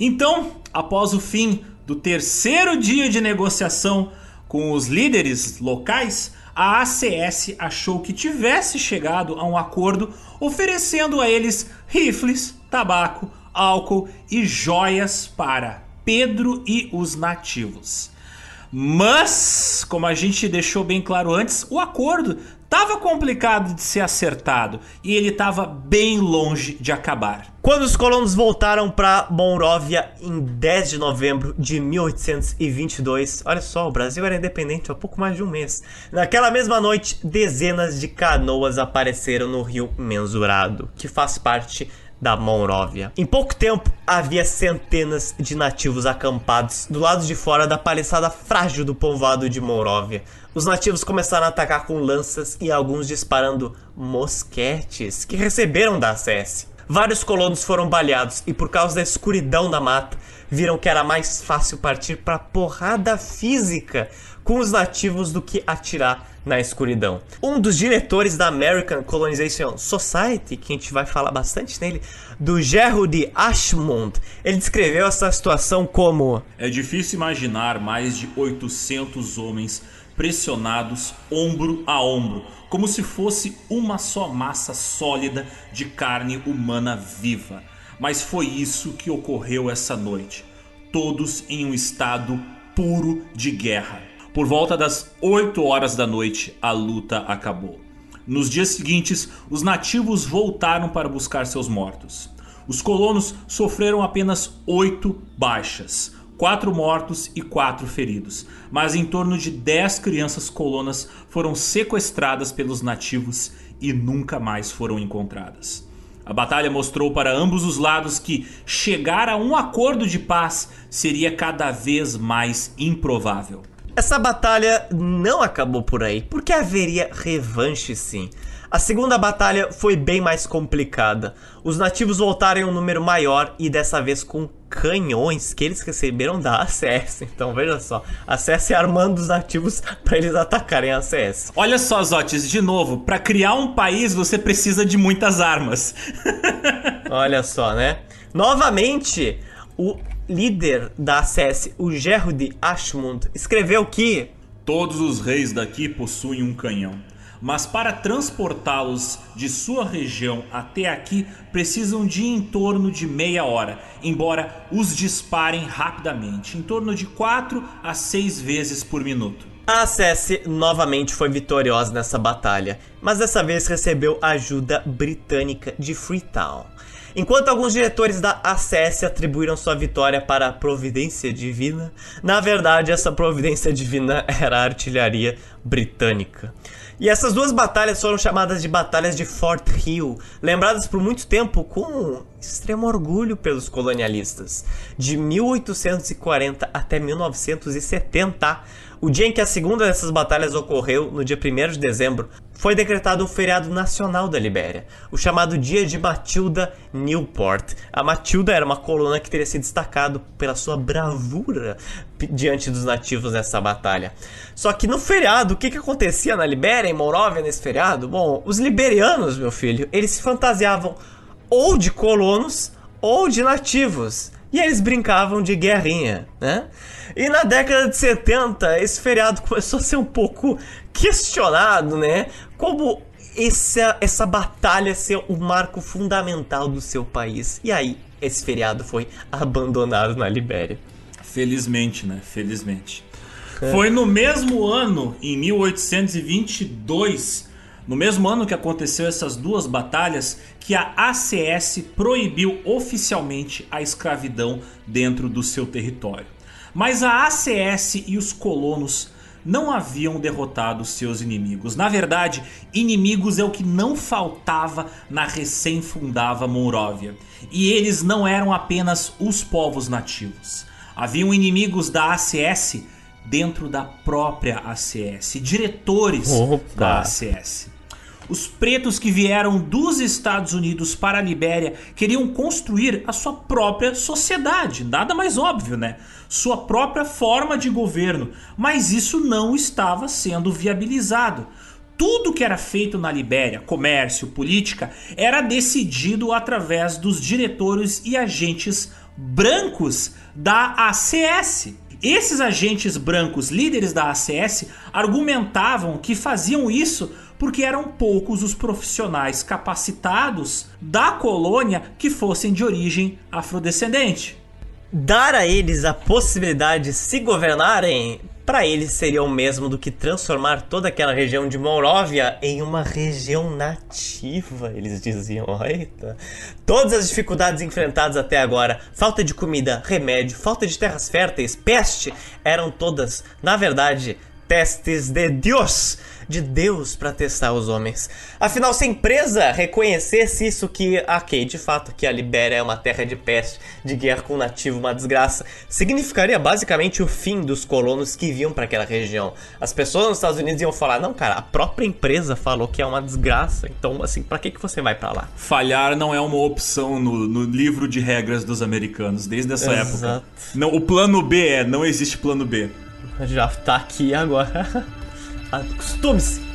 Então, após o fim do terceiro dia de negociação com os líderes locais, a ACS achou que tivesse chegado a um acordo oferecendo a eles rifles, tabaco, álcool e joias para Pedro e os nativos. Mas, como a gente deixou bem claro antes, o acordo estava complicado de ser acertado e ele estava bem longe de acabar. Quando os colonos voltaram para Monróvia em 10 de novembro de 1822, olha só, o Brasil era independente há pouco mais de um mês. Naquela mesma noite, dezenas de canoas apareceram no rio Mensurado, que faz parte da Monróvia. Em pouco tempo, havia centenas de nativos acampados do lado de fora da paliçada frágil do povoado de Monróvia. Os nativos começaram a atacar com lanças e alguns disparando mosquetes que receberam da SS. Vários colonos foram baleados e por causa da escuridão da mata, viram que era mais fácil partir para porrada física com os nativos do que atirar na escuridão. Um dos diretores da American Colonization Society, que a gente vai falar bastante nele, do Gerald Ashmond, ele descreveu essa situação como: É difícil imaginar mais de 800 homens pressionados ombro a ombro, como se fosse uma só massa sólida de carne humana viva. Mas foi isso que ocorreu essa noite. Todos em um estado puro de guerra. Por volta das 8 horas da noite, a luta acabou. Nos dias seguintes, os nativos voltaram para buscar seus mortos. Os colonos sofreram apenas oito baixas, quatro mortos e quatro feridos, mas em torno de dez crianças colonas foram sequestradas pelos nativos e nunca mais foram encontradas. A batalha mostrou para ambos os lados que chegar a um acordo de paz seria cada vez mais improvável. Essa batalha não acabou por aí, porque haveria revanche sim. A segunda batalha foi bem mais complicada. Os nativos voltaram em um número maior e dessa vez com canhões que eles receberam da ACS. Então veja só, a ACS armando os nativos para eles atacarem a ACS. Olha só, Zotes, de novo, para criar um país você precisa de muitas armas. Olha só, né? Novamente, o líder da ACS, o Gerrud Ashmund, escreveu que todos os reis daqui possuem um canhão mas para transportá-los de sua região até aqui precisam de em torno de meia hora, embora os disparem rapidamente, em torno de 4 a 6 vezes por minuto. A Acesse novamente foi vitoriosa nessa batalha, mas dessa vez recebeu ajuda britânica de Freetown. Enquanto alguns diretores da ACS atribuíram sua vitória para a providência divina, na verdade essa providência divina era a artilharia britânica. E essas duas batalhas foram chamadas de batalhas de Fort Hill, lembradas por muito tempo com extremo orgulho pelos colonialistas. De 1840 até 1970, o dia em que a segunda dessas batalhas ocorreu, no dia 1 de dezembro, foi decretado um feriado nacional da Libéria, o chamado Dia de Matilda Newport. A Matilda era uma coluna que teria se destacado pela sua bravura diante dos nativos nessa batalha. Só que no feriado, o que, que acontecia na Libéria, em Moróvia, nesse feriado? Bom, os liberianos, meu filho, eles se fantasiavam ou de colonos ou de nativos. E eles brincavam de guerrinha, né? E na década de 70, esse feriado começou a ser um pouco questionado, né? Como essa, essa batalha ser um marco fundamental do seu país. E aí, esse feriado foi abandonado na Libéria. Felizmente, né? Felizmente. É. Foi no mesmo ano, em 1822, no mesmo ano que aconteceu essas duas batalhas, que a ACS proibiu oficialmente a escravidão dentro do seu território. Mas a ACS e os colonos não haviam derrotado seus inimigos. Na verdade, inimigos é o que não faltava na recém-fundada Monróvia. E eles não eram apenas os povos nativos. Haviam inimigos da ACS dentro da própria ACS, diretores Opa. da ACS. Os pretos que vieram dos Estados Unidos para a Libéria queriam construir a sua própria sociedade, nada mais óbvio, né? Sua própria forma de governo, mas isso não estava sendo viabilizado. Tudo que era feito na Libéria, comércio, política, era decidido através dos diretores e agentes brancos da ACS. Esses agentes brancos, líderes da ACS, argumentavam que faziam isso porque eram poucos os profissionais capacitados da colônia que fossem de origem afrodescendente. Dar a eles a possibilidade de se governarem para eles seria o mesmo do que transformar toda aquela região de Moróvia em uma região nativa, eles diziam. Eita. Todas as dificuldades enfrentadas até agora, falta de comida, remédio, falta de terras férteis, peste, eram todas, na verdade, testes de Deus de Deus para testar os homens. Afinal, se a empresa reconhecesse isso que, ok, de fato, que a Libéria é uma terra de peste, de guerra com nativo, uma desgraça, significaria basicamente o fim dos colonos que vinham para aquela região. As pessoas nos Estados Unidos iam falar, não, cara, a própria empresa falou que é uma desgraça, então, assim, para que, que você vai para lá? Falhar não é uma opção no, no, livro de regras dos americanos, desde essa Exato. época. Não, o plano B é, não existe plano B. Já tá aqui agora. Acostume-se.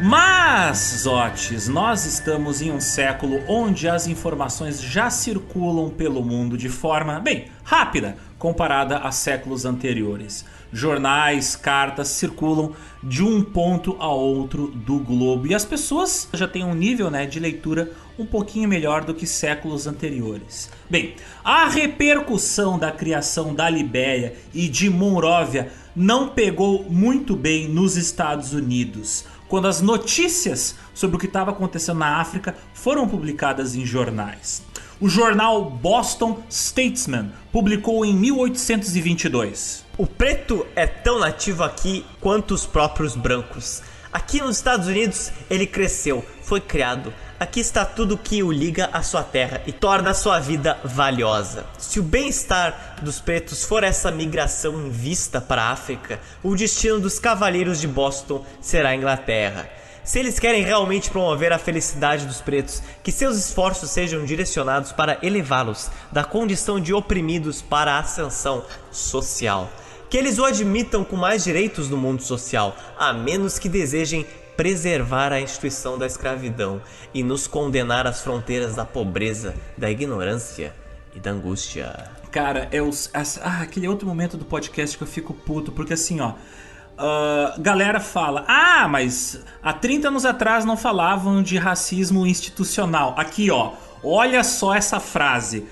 Mas, Zotes, nós estamos em um século onde as informações já circulam pelo mundo de forma, bem, rápida comparada a séculos anteriores. Jornais, cartas circulam de um ponto a outro do globo e as pessoas já têm um nível né, de leitura um pouquinho melhor do que séculos anteriores. Bem, a repercussão da criação da Libéria e de Monróvia não pegou muito bem nos Estados Unidos quando as notícias sobre o que estava acontecendo na África foram publicadas em jornais. O jornal Boston Statesman publicou em 1822. O preto é tão nativo aqui quanto os próprios brancos. Aqui nos Estados Unidos ele cresceu, foi criado, Aqui está tudo que o liga à sua terra e torna a sua vida valiosa. Se o bem-estar dos pretos for essa migração em vista para a África, o destino dos cavaleiros de Boston será a Inglaterra. Se eles querem realmente promover a felicidade dos pretos, que seus esforços sejam direcionados para elevá-los da condição de oprimidos para a ascensão social. Que eles o admitam com mais direitos no mundo social, a menos que desejem preservar a instituição da escravidão e nos condenar às fronteiras da pobreza, da ignorância e da angústia. Cara, é os, ah, aquele outro momento do podcast que eu fico puto, porque assim, ó. Uh, galera fala, ah, mas há 30 anos atrás não falavam de racismo institucional. Aqui, ó, olha só essa frase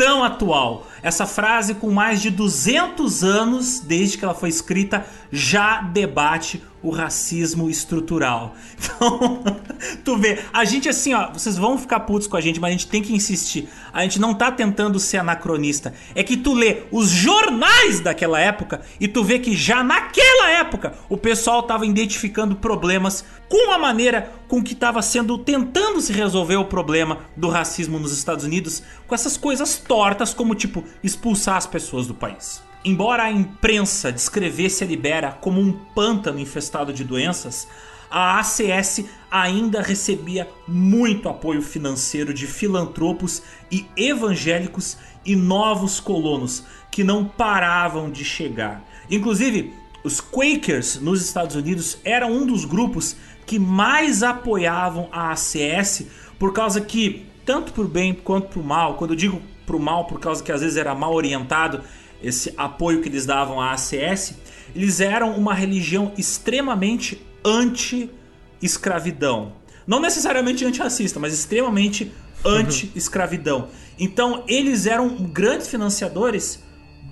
tão atual. Essa frase, com mais de 200 anos desde que ela foi escrita, já debate o racismo estrutural. Então, tu vê, a gente assim, ó, vocês vão ficar putos com a gente, mas a gente tem que insistir. A gente não tá tentando ser anacronista. É que tu lê os jornais daquela época e tu vê que já naquela época o pessoal tava identificando problemas com a maneira com que estava sendo tentando se resolver o problema do racismo nos Estados Unidos, com essas coisas tortas como tipo expulsar as pessoas do país. Embora a imprensa descrevesse a Libera como um pântano infestado de doenças, a ACS ainda recebia muito apoio financeiro de filantropos e evangélicos e novos colonos que não paravam de chegar. Inclusive, os Quakers nos Estados Unidos eram um dos grupos que mais apoiavam a ACS por causa que, tanto por bem quanto por mal, quando eu digo pro mal por causa que às vezes era mal orientado, esse apoio que eles davam à ACS, eles eram uma religião extremamente anti-escravidão. Não necessariamente antirracista, mas extremamente anti-escravidão. Então, eles eram grandes financiadores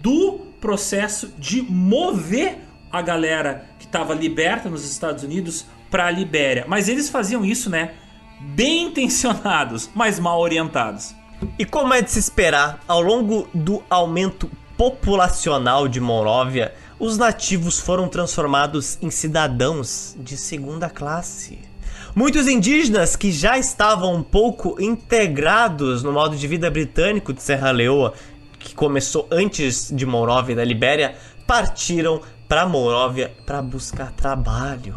do processo de mover a galera que estava liberta nos Estados Unidos para a Libéria. Mas eles faziam isso, né? Bem intencionados, mas mal orientados. E como é de se esperar, ao longo do aumento populacional de Monróvia, os nativos foram transformados em cidadãos de segunda classe. Muitos indígenas que já estavam um pouco integrados no modo de vida britânico de Serra Leoa, que começou antes de Monróvia e da Libéria, partiram para Monróvia para buscar trabalho.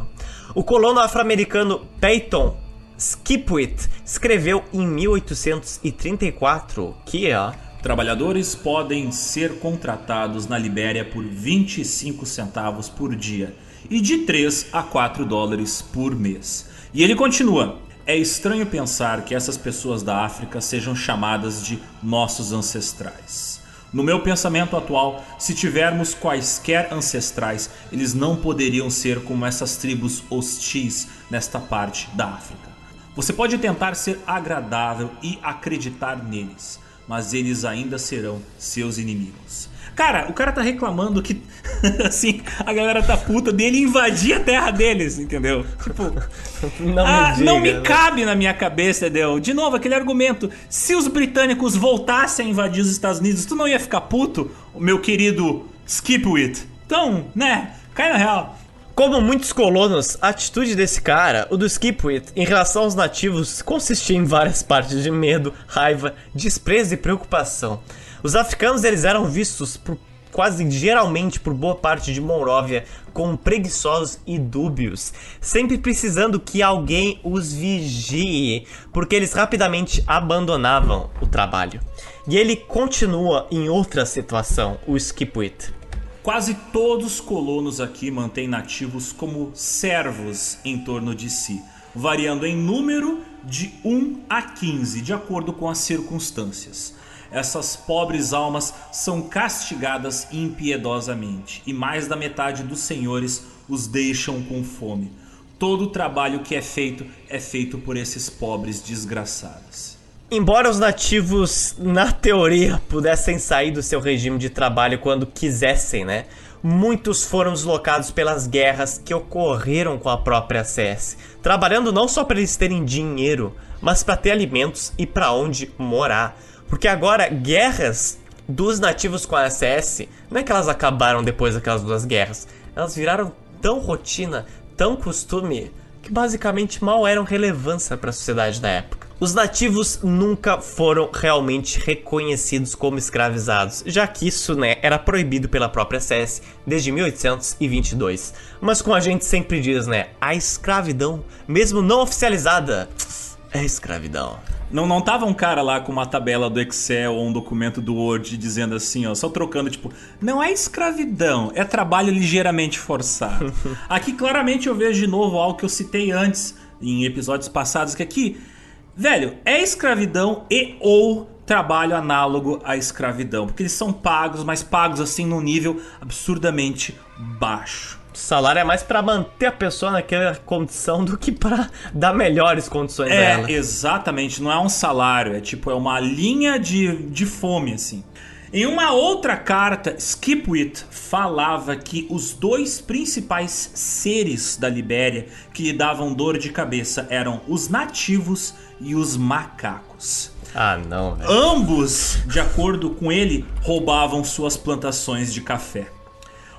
O colono afro-americano Peyton Skipwith escreveu em 1834 que ó, Trabalhadores podem ser contratados na Libéria por 25 centavos por dia e de 3 a 4 dólares por mês. E ele continua: É estranho pensar que essas pessoas da África sejam chamadas de nossos ancestrais. No meu pensamento atual, se tivermos quaisquer ancestrais, eles não poderiam ser como essas tribos hostis nesta parte da África. Você pode tentar ser agradável e acreditar neles, mas eles ainda serão seus inimigos. Cara, o cara tá reclamando que, assim, a galera tá puta dele invadir a terra deles, entendeu? Tipo, não, ah, me, diga, não me né? cabe na minha cabeça, entendeu? De novo, aquele argumento: se os britânicos voltassem a invadir os Estados Unidos, tu não ia ficar puto, meu querido Skipwith? Então, né, cai na real. Como muitos colonos, a atitude desse cara, o do Skipwith, em relação aos nativos, consistia em várias partes de medo, raiva, desprezo e preocupação. Os africanos eles eram vistos por quase geralmente por boa parte de Monróvia como preguiçosos e dúbios, sempre precisando que alguém os vigie, porque eles rapidamente abandonavam o trabalho. E ele continua em outra situação, o Skipwith. Quase todos os colonos aqui mantêm nativos como servos em torno de si, variando em número de 1 a 15, de acordo com as circunstâncias. Essas pobres almas são castigadas impiedosamente, e mais da metade dos senhores os deixam com fome. Todo o trabalho que é feito é feito por esses pobres desgraçados. Embora os nativos, na teoria, pudessem sair do seu regime de trabalho quando quisessem, né? Muitos foram deslocados pelas guerras que ocorreram com a própria CS, trabalhando não só para eles terem dinheiro, mas para ter alimentos e para onde morar. Porque agora guerras dos nativos com a CS, não é que elas acabaram depois daquelas duas guerras, elas viraram tão rotina, tão costume, que basicamente mal eram relevância para a sociedade da época. Os nativos nunca foram realmente reconhecidos como escravizados, já que isso né, era proibido pela própria SES desde 1822. Mas como a gente sempre diz, né, a escravidão, mesmo não oficializada, é escravidão. Não, não tava um cara lá com uma tabela do Excel ou um documento do Word dizendo assim, ó, só trocando, tipo, não é escravidão, é trabalho ligeiramente forçado. aqui claramente eu vejo de novo algo que eu citei antes em episódios passados, que aqui Velho, é escravidão e ou trabalho análogo à escravidão, porque eles são pagos, mas pagos assim num nível absurdamente baixo. O salário é mais para manter a pessoa naquela condição do que para dar melhores condições é, a ela. Exatamente, não é um salário, é tipo é uma linha de, de fome assim. Em uma outra carta, Skipwith falava que os dois principais seres da Libéria que lhe davam dor de cabeça eram os nativos e os macacos. Ah, não, velho. Ambos, de acordo com ele, roubavam suas plantações de café.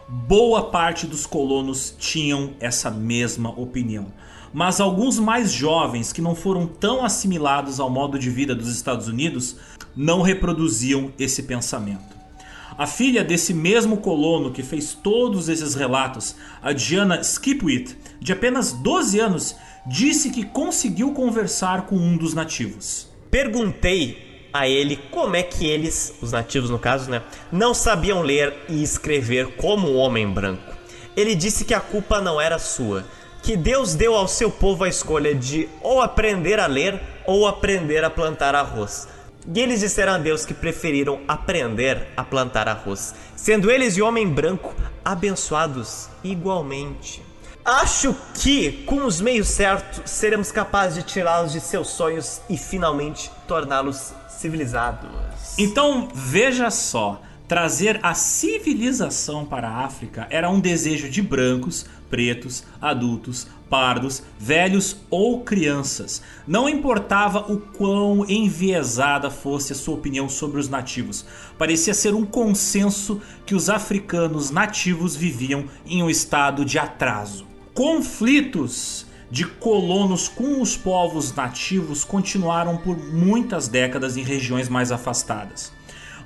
Boa parte dos colonos tinham essa mesma opinião. Mas alguns mais jovens que não foram tão assimilados ao modo de vida dos Estados Unidos não reproduziam esse pensamento. A filha desse mesmo colono que fez todos esses relatos, a Diana Skipwith, de apenas 12 anos, disse que conseguiu conversar com um dos nativos. Perguntei a ele como é que eles, os nativos no caso, né, não sabiam ler e escrever como um homem branco. Ele disse que a culpa não era sua, que Deus deu ao seu povo a escolha de ou aprender a ler ou aprender a plantar arroz. E eles disseram a Deus que preferiram aprender a plantar arroz, sendo eles e o homem branco abençoados igualmente. Acho que, com os meios certos, seremos capazes de tirá-los de seus sonhos e finalmente torná-los civilizados. Então, veja só. Trazer a civilização para a África era um desejo de brancos, pretos, adultos, pardos, velhos ou crianças. Não importava o quão enviesada fosse a sua opinião sobre os nativos, parecia ser um consenso que os africanos nativos viviam em um estado de atraso. Conflitos de colonos com os povos nativos continuaram por muitas décadas em regiões mais afastadas.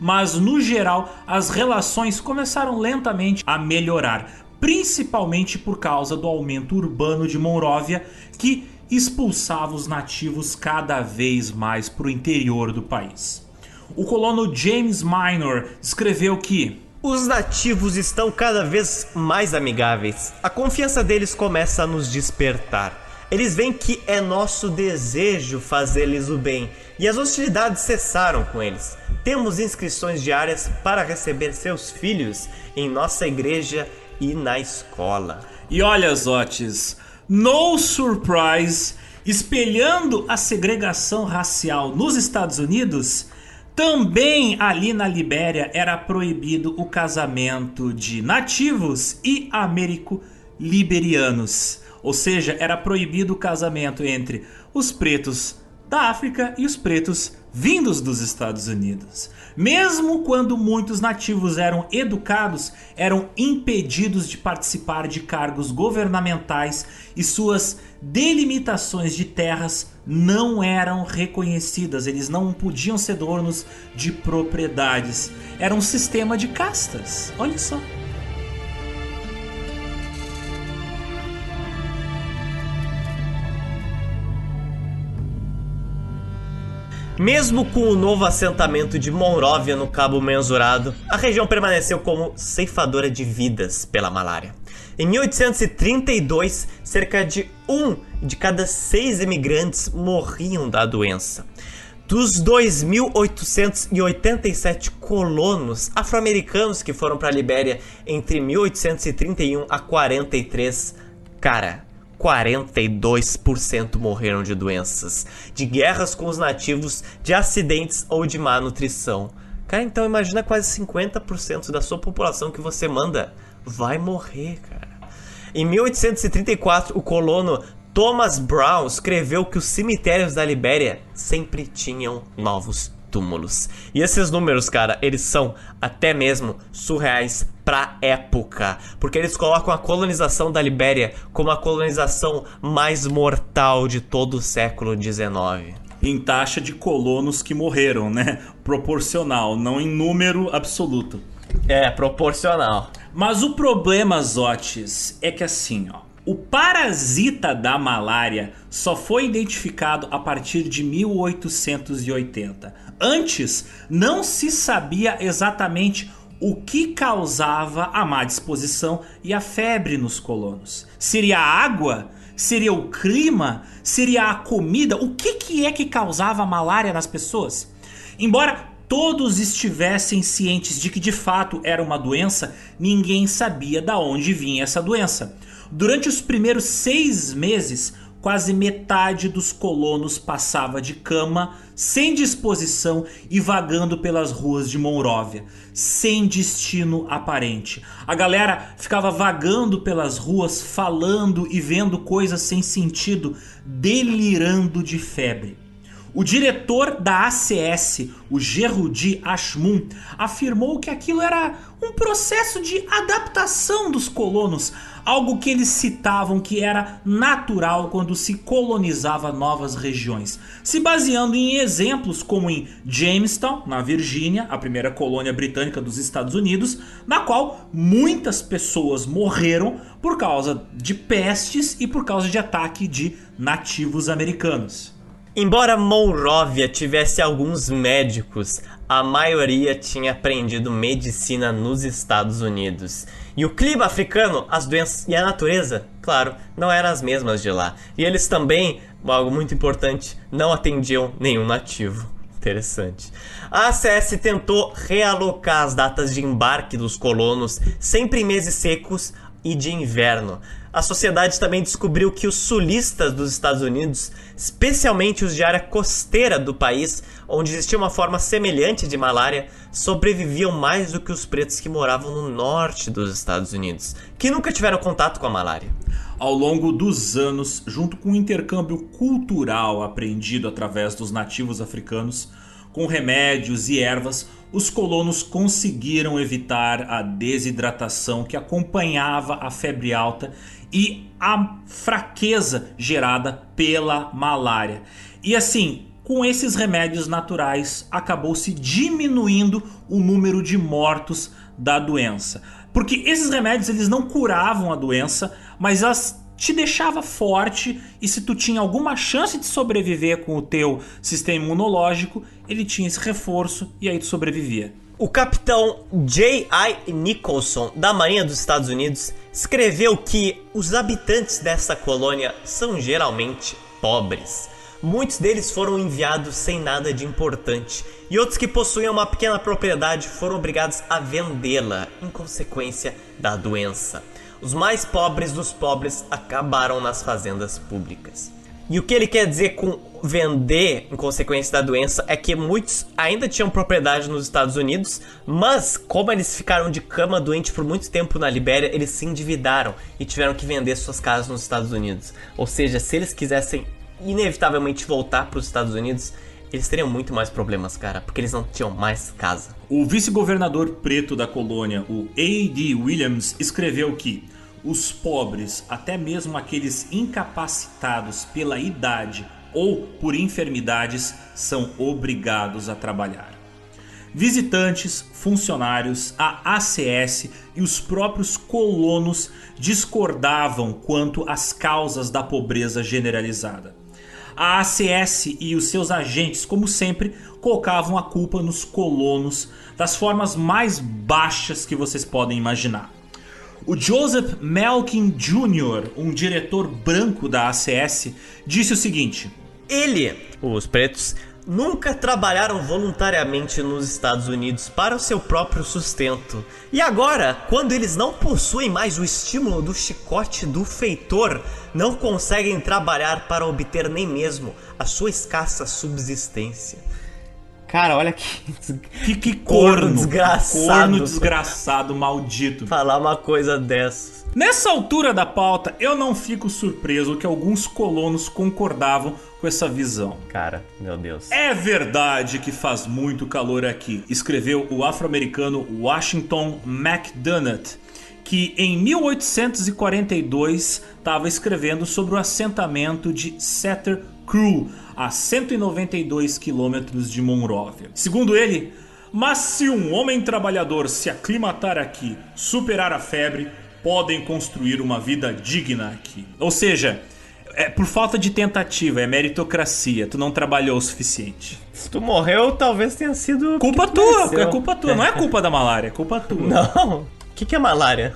Mas no geral, as relações começaram lentamente a melhorar, principalmente por causa do aumento urbano de Monróvia, que expulsava os nativos cada vez mais para o interior do país. O colono James Minor escreveu que os nativos estão cada vez mais amigáveis. A confiança deles começa a nos despertar. Eles veem que é nosso desejo fazer-lhes o bem e as hostilidades cessaram com eles. Temos inscrições diárias para receber seus filhos em nossa igreja e na escola. E olha, Zotes, no surprise, espelhando a segregação racial nos Estados Unidos, também ali na Libéria era proibido o casamento de nativos e américo-liberianos. Ou seja, era proibido o casamento entre os pretos da África e os pretos vindos dos Estados Unidos. Mesmo quando muitos nativos eram educados, eram impedidos de participar de cargos governamentais e suas delimitações de terras não eram reconhecidas, eles não podiam ser donos de propriedades. Era um sistema de castas. Olha só. Mesmo com o novo assentamento de Monróvia no Cabo Mensurado, a região permaneceu como ceifadora de vidas pela malária. Em 1832, cerca de um de cada seis imigrantes morriam da doença. Dos 2.887 colonos afro-americanos que foram para a Libéria entre 1831 a 43, cara, 42% morreram de doenças, de guerras com os nativos, de acidentes ou de má nutrição. Cara, então imagina quase 50% da sua população que você manda vai morrer, cara. Em 1834, o colono Thomas Brown escreveu que os cemitérios da Libéria sempre tinham novos túmulos. E esses números, cara, eles são até mesmo surreais pra época, porque eles colocam a colonização da Libéria como a colonização mais mortal de todo o século XIX. Em taxa de colonos que morreram, né? Proporcional, não em número absoluto. É, proporcional. Mas o problema, Zotes, é que assim, ó. O parasita da malária só foi identificado a partir de 1880. Antes, não se sabia exatamente o que causava a má disposição e a febre nos colonos. Seria a água? Seria o clima? Seria a comida? O que, que é que causava a malária nas pessoas? Embora todos estivessem cientes de que de fato era uma doença, ninguém sabia da onde vinha essa doença. Durante os primeiros seis meses, quase metade dos colonos passava de cama, sem disposição e vagando pelas ruas de Monróvia, sem destino aparente. A galera ficava vagando pelas ruas, falando e vendo coisas sem sentido, delirando de febre. O diretor da ACS, o Gerudi Ashmun, afirmou que aquilo era um processo de adaptação dos colonos, algo que eles citavam que era natural quando se colonizava novas regiões, se baseando em exemplos como em Jamestown, na Virgínia, a primeira colônia britânica dos Estados Unidos, na qual muitas pessoas morreram por causa de pestes e por causa de ataque de nativos americanos. Embora Monróvia tivesse alguns médicos, a maioria tinha aprendido medicina nos Estados Unidos. E o clima africano, as doenças e a natureza, claro, não eram as mesmas de lá. E eles também, algo muito importante, não atendiam nenhum nativo. Interessante. A ACS tentou realocar as datas de embarque dos colonos sempre em meses secos e de inverno. A sociedade também descobriu que os sulistas dos Estados Unidos, especialmente os de área costeira do país, onde existia uma forma semelhante de malária, sobreviviam mais do que os pretos que moravam no norte dos Estados Unidos, que nunca tiveram contato com a malária. Ao longo dos anos, junto com o intercâmbio cultural aprendido através dos nativos africanos, com remédios e ervas, os colonos conseguiram evitar a desidratação que acompanhava a febre alta e a fraqueza gerada pela malária. E assim, com esses remédios naturais, acabou se diminuindo o número de mortos da doença. Porque esses remédios eles não curavam a doença, mas elas te deixava forte e se tu tinha alguma chance de sobreviver com o teu sistema imunológico, ele tinha esse reforço e aí tu sobrevivia. O capitão J.I. Nicholson, da Marinha dos Estados Unidos, escreveu que os habitantes dessa colônia são geralmente pobres. Muitos deles foram enviados sem nada de importante, e outros que possuíam uma pequena propriedade foram obrigados a vendê-la em consequência da doença. Os mais pobres dos pobres acabaram nas fazendas públicas. E o que ele quer dizer com vender em consequência da doença é que muitos ainda tinham propriedade nos Estados Unidos, mas como eles ficaram de cama doente por muito tempo na Libéria, eles se endividaram e tiveram que vender suas casas nos Estados Unidos. Ou seja, se eles quisessem inevitavelmente voltar para os Estados Unidos, eles teriam muito mais problemas, cara, porque eles não tinham mais casa. O vice-governador preto da colônia, o A.D. Williams, escreveu que os pobres, até mesmo aqueles incapacitados pela idade ou por enfermidades, são obrigados a trabalhar. Visitantes, funcionários, a ACS e os próprios colonos discordavam quanto às causas da pobreza generalizada. a ACS e os seus agentes, como sempre, colocavam a culpa nos colonos das formas mais baixas que vocês podem imaginar. O Joseph Melkin Jr., um diretor branco da ACS, disse o seguinte: Ele, os pretos, nunca trabalharam voluntariamente nos Estados Unidos para o seu próprio sustento. E agora, quando eles não possuem mais o estímulo do chicote do feitor, não conseguem trabalhar para obter nem mesmo a sua escassa subsistência. Cara, olha que. Que, que corno, corno desgraçado. Corno desgraçado, maldito. Falar uma coisa dessa. Nessa altura da pauta, eu não fico surpreso que alguns colonos concordavam com essa visão. Cara, meu Deus. É verdade que faz muito calor aqui, escreveu o afro-americano Washington McDonough, que em 1842 estava escrevendo sobre o assentamento de Setter Crew, a 192 quilômetros de Monróvia. Segundo ele, mas se um homem trabalhador se aclimatar aqui, superar a febre, podem construir uma vida digna aqui. Ou seja, é por falta de tentativa, é meritocracia. Tu não trabalhou o suficiente. Se tu morreu, talvez tenha sido. Culpa tua, é culpa tua. Não é culpa da malária, é culpa tua. Não. O que, que é malária?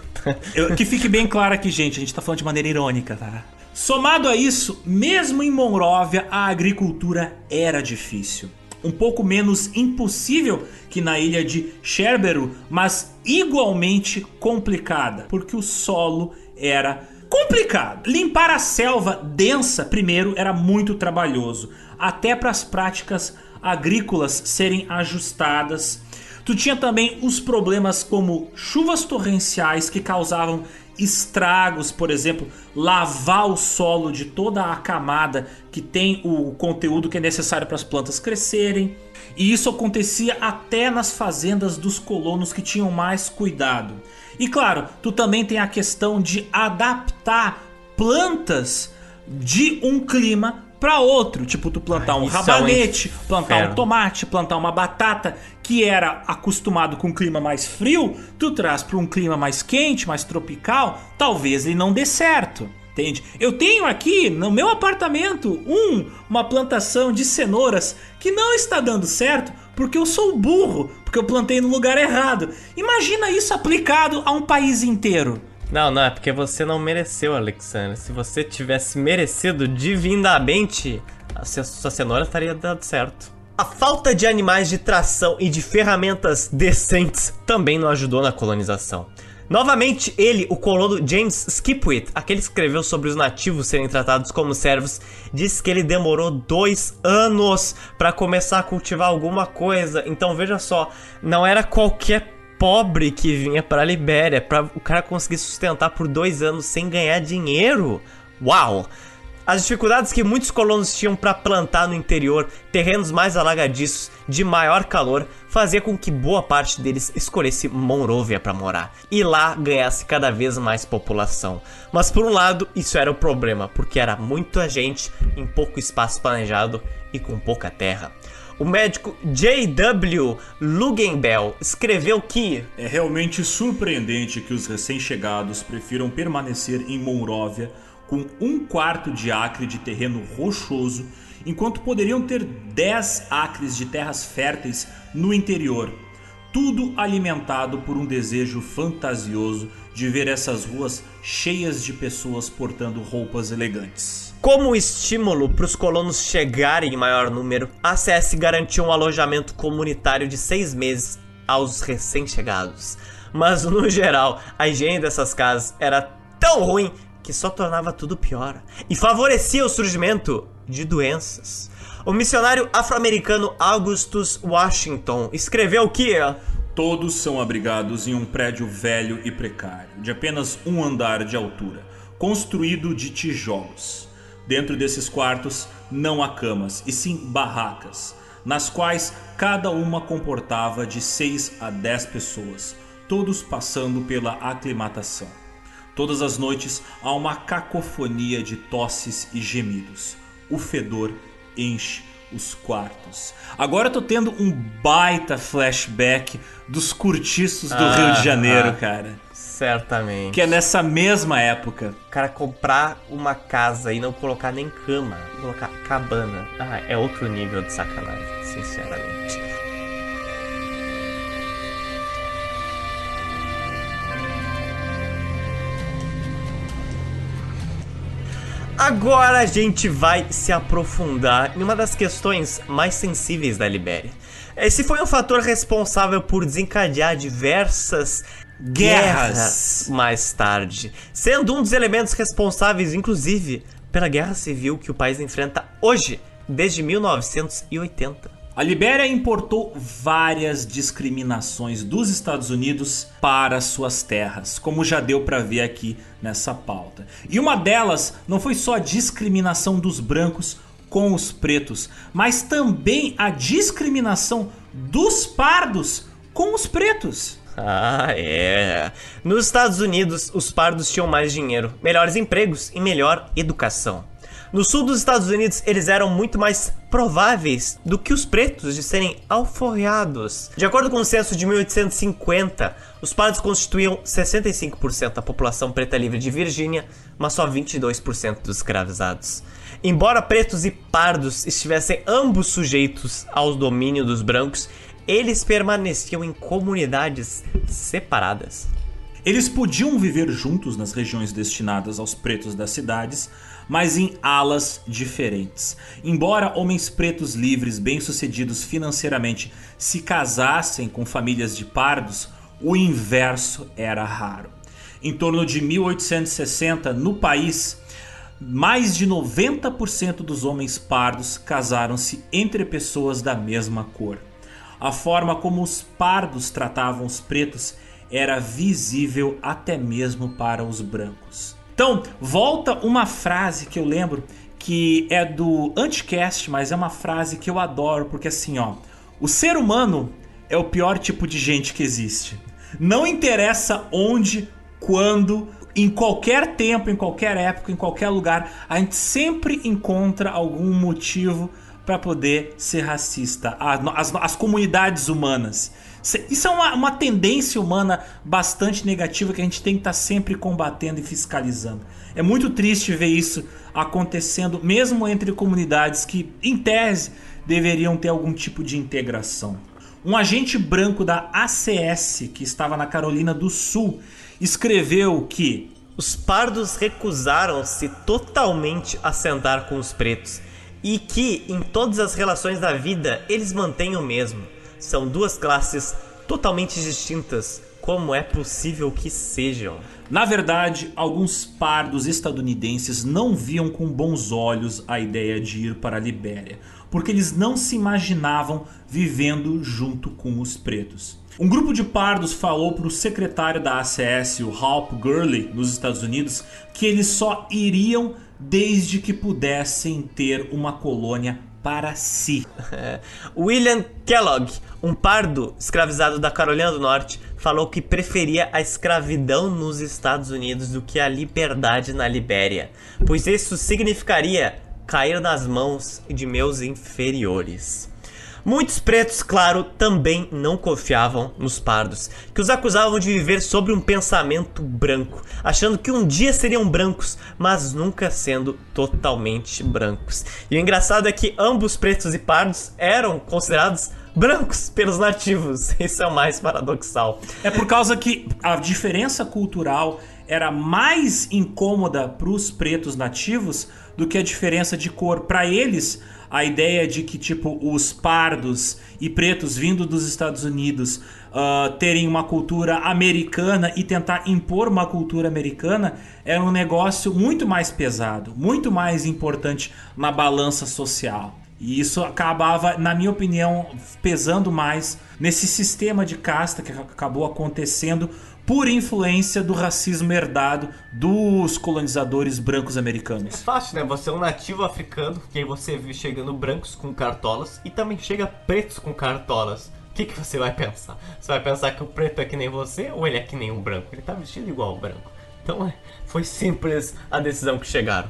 Eu, que fique bem claro aqui, gente. A gente tá falando de maneira irônica, tá? Somado a isso, mesmo em Monróvia, a agricultura era difícil um pouco menos impossível que na ilha de Sherbero, mas igualmente complicada, porque o solo era complicado. Limpar a selva densa primeiro era muito trabalhoso, até para as práticas agrícolas serem ajustadas. Tu tinha também os problemas como chuvas torrenciais que causavam estragos, por exemplo, lavar o solo de toda a camada que tem o conteúdo que é necessário para as plantas crescerem. E isso acontecia até nas fazendas dos colonos que tinham mais cuidado. E claro, tu também tem a questão de adaptar plantas de um clima para outro, tipo tu plantar um é rabanete, é um plantar um tomate, plantar uma batata que era acostumado com um clima mais frio, tu traz para um clima mais quente, mais tropical, talvez ele não dê certo. Entende? Eu tenho aqui no meu apartamento um uma plantação de cenouras que não está dando certo porque eu sou burro, porque eu plantei no lugar errado. Imagina isso aplicado a um país inteiro. Não, não, é porque você não mereceu, Alexandre. Se você tivesse merecido divinamente, a sua cenoura estaria dando certo. A falta de animais de tração e de ferramentas decentes também não ajudou na colonização. Novamente, ele, o colono James Skipwith, aquele que escreveu sobre os nativos serem tratados como servos, disse que ele demorou dois anos para começar a cultivar alguma coisa. Então veja só, não era qualquer pobre que vinha para a Libéria, para o cara conseguir sustentar por dois anos sem ganhar dinheiro. Uau! As dificuldades que muitos colonos tinham para plantar no interior, terrenos mais alagadiços, de maior calor, fazia com que boa parte deles escolhesse Monrovia para morar e lá ganhasse cada vez mais população. Mas por um lado, isso era o problema, porque era muita gente em pouco espaço planejado e com pouca terra. O médico J.W. Lugenbell escreveu que é realmente surpreendente que os recém-chegados prefiram permanecer em Monróvia com um quarto de acre de terreno rochoso, enquanto poderiam ter 10 acres de terras férteis no interior. Tudo alimentado por um desejo fantasioso de ver essas ruas cheias de pessoas portando roupas elegantes. Como estímulo para os colonos chegarem em maior número, a CS garantiu um alojamento comunitário de seis meses aos recém-chegados. Mas no geral, a higiene dessas casas era tão ruim que só tornava tudo pior e favorecia o surgimento de doenças. O missionário afro-americano Augustus Washington escreveu que todos são abrigados em um prédio velho e precário, de apenas um andar de altura, construído de tijolos. Dentro desses quartos não há camas, e sim barracas, nas quais cada uma comportava de 6 a 10 pessoas, todos passando pela aclimatação. Todas as noites há uma cacofonia de tosses e gemidos. O fedor enche os quartos. Agora eu tô tendo um baita flashback dos curtiços do ah, Rio de Janeiro, ah. cara. Certamente. Que é nessa mesma época. Cara comprar uma casa e não colocar nem cama, colocar cabana. Ah, é outro nível de sacanagem, sinceramente. Agora a gente vai se aprofundar em uma das questões mais sensíveis da Libéria. Esse foi um fator responsável por desencadear diversas guerras, guerras mais tarde, sendo um dos elementos responsáveis, inclusive, pela guerra civil que o país enfrenta hoje, desde 1980. A Libéria importou várias discriminações dos Estados Unidos para suas terras, como já deu para ver aqui nessa pauta. E uma delas não foi só a discriminação dos brancos com os pretos, mas também a discriminação dos pardos com os pretos. Ah, é. Nos Estados Unidos, os pardos tinham mais dinheiro, melhores empregos e melhor educação. No sul dos Estados Unidos, eles eram muito mais prováveis do que os pretos de serem alforreados. De acordo com o censo de 1850, os pardos constituíam 65% da população preta livre de Virgínia, mas só 22% dos escravizados. Embora pretos e pardos estivessem ambos sujeitos ao domínio dos brancos, eles permaneciam em comunidades separadas. Eles podiam viver juntos nas regiões destinadas aos pretos das cidades, mas em alas diferentes. Embora homens pretos livres, bem-sucedidos financeiramente, se casassem com famílias de pardos, o inverso era raro. Em torno de 1860, no país, mais de 90% dos homens pardos casaram-se entre pessoas da mesma cor. A forma como os pardos tratavam os pretos era visível até mesmo para os brancos. Então, volta uma frase que eu lembro que é do Anticast, mas é uma frase que eu adoro, porque assim, ó, o ser humano é o pior tipo de gente que existe. Não interessa onde, quando, em qualquer tempo, em qualquer época, em qualquer lugar, a gente sempre encontra algum motivo para poder ser racista. As, as, comunidades humanas. Isso é uma, uma, tendência humana bastante negativa que a gente tem que estar tá sempre combatendo e fiscalizando. É muito triste ver isso acontecendo, mesmo entre comunidades que, em tese, deveriam ter algum tipo de integração. Um agente branco da ACS, que estava na Carolina do Sul, escreveu que os pardos recusaram-se totalmente a sentar com os pretos e que em todas as relações da vida eles mantêm o mesmo. São duas classes totalmente distintas, como é possível que sejam? Na verdade, alguns pardos estadunidenses não viam com bons olhos a ideia de ir para a Libéria, porque eles não se imaginavam vivendo junto com os pretos. Um grupo de pardos falou para o secretário da ACS, o Halp Gurley, nos Estados Unidos, que eles só iriam desde que pudessem ter uma colônia para si. William Kellogg, um pardo escravizado da Carolina do Norte, falou que preferia a escravidão nos Estados Unidos do que a liberdade na Libéria, pois isso significaria cair nas mãos de meus inferiores. Muitos pretos, claro, também não confiavam nos pardos, que os acusavam de viver sobre um pensamento branco, achando que um dia seriam brancos, mas nunca sendo totalmente brancos. E o engraçado é que ambos pretos e pardos eram considerados brancos pelos nativos. Isso é o mais paradoxal. É por causa que a diferença cultural era mais incômoda para os pretos nativos do que a diferença de cor. Para eles, a ideia de que tipo os pardos e pretos vindo dos Estados Unidos uh, terem uma cultura americana e tentar impor uma cultura americana era um negócio muito mais pesado, muito mais importante na balança social. E isso acabava, na minha opinião, pesando mais nesse sistema de casta que acabou acontecendo por influência do racismo herdado dos colonizadores brancos americanos. É fácil, né? Você é um nativo africano, que aí você vê chegando brancos com cartolas e também chega pretos com cartolas. O que, que você vai pensar? Você vai pensar que o preto é que nem você ou ele é que nem um branco? Ele tá vestido igual ao branco. Então é, foi simples a decisão que chegaram.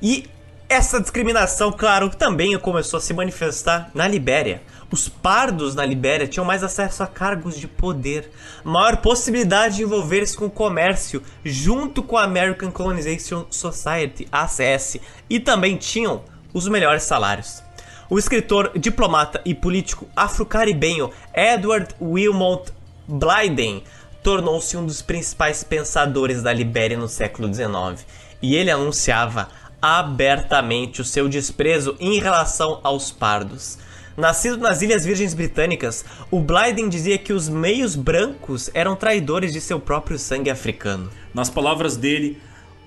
E Essa discriminação, claro, também começou a se manifestar na Libéria. Os pardos na Libéria tinham mais acesso a cargos de poder, maior possibilidade de envolver-se com o comércio, junto com a American Colonization Society, ACS, e também tinham os melhores salários. O escritor, diplomata e político afro-caribenho Edward Wilmot Blyden tornou-se um dos principais pensadores da Libéria no século XIX, e ele anunciava abertamente o seu desprezo em relação aos pardos. Nascido nas Ilhas Virgens Britânicas, o Blyden dizia que os meios brancos eram traidores de seu próprio sangue africano. Nas palavras dele,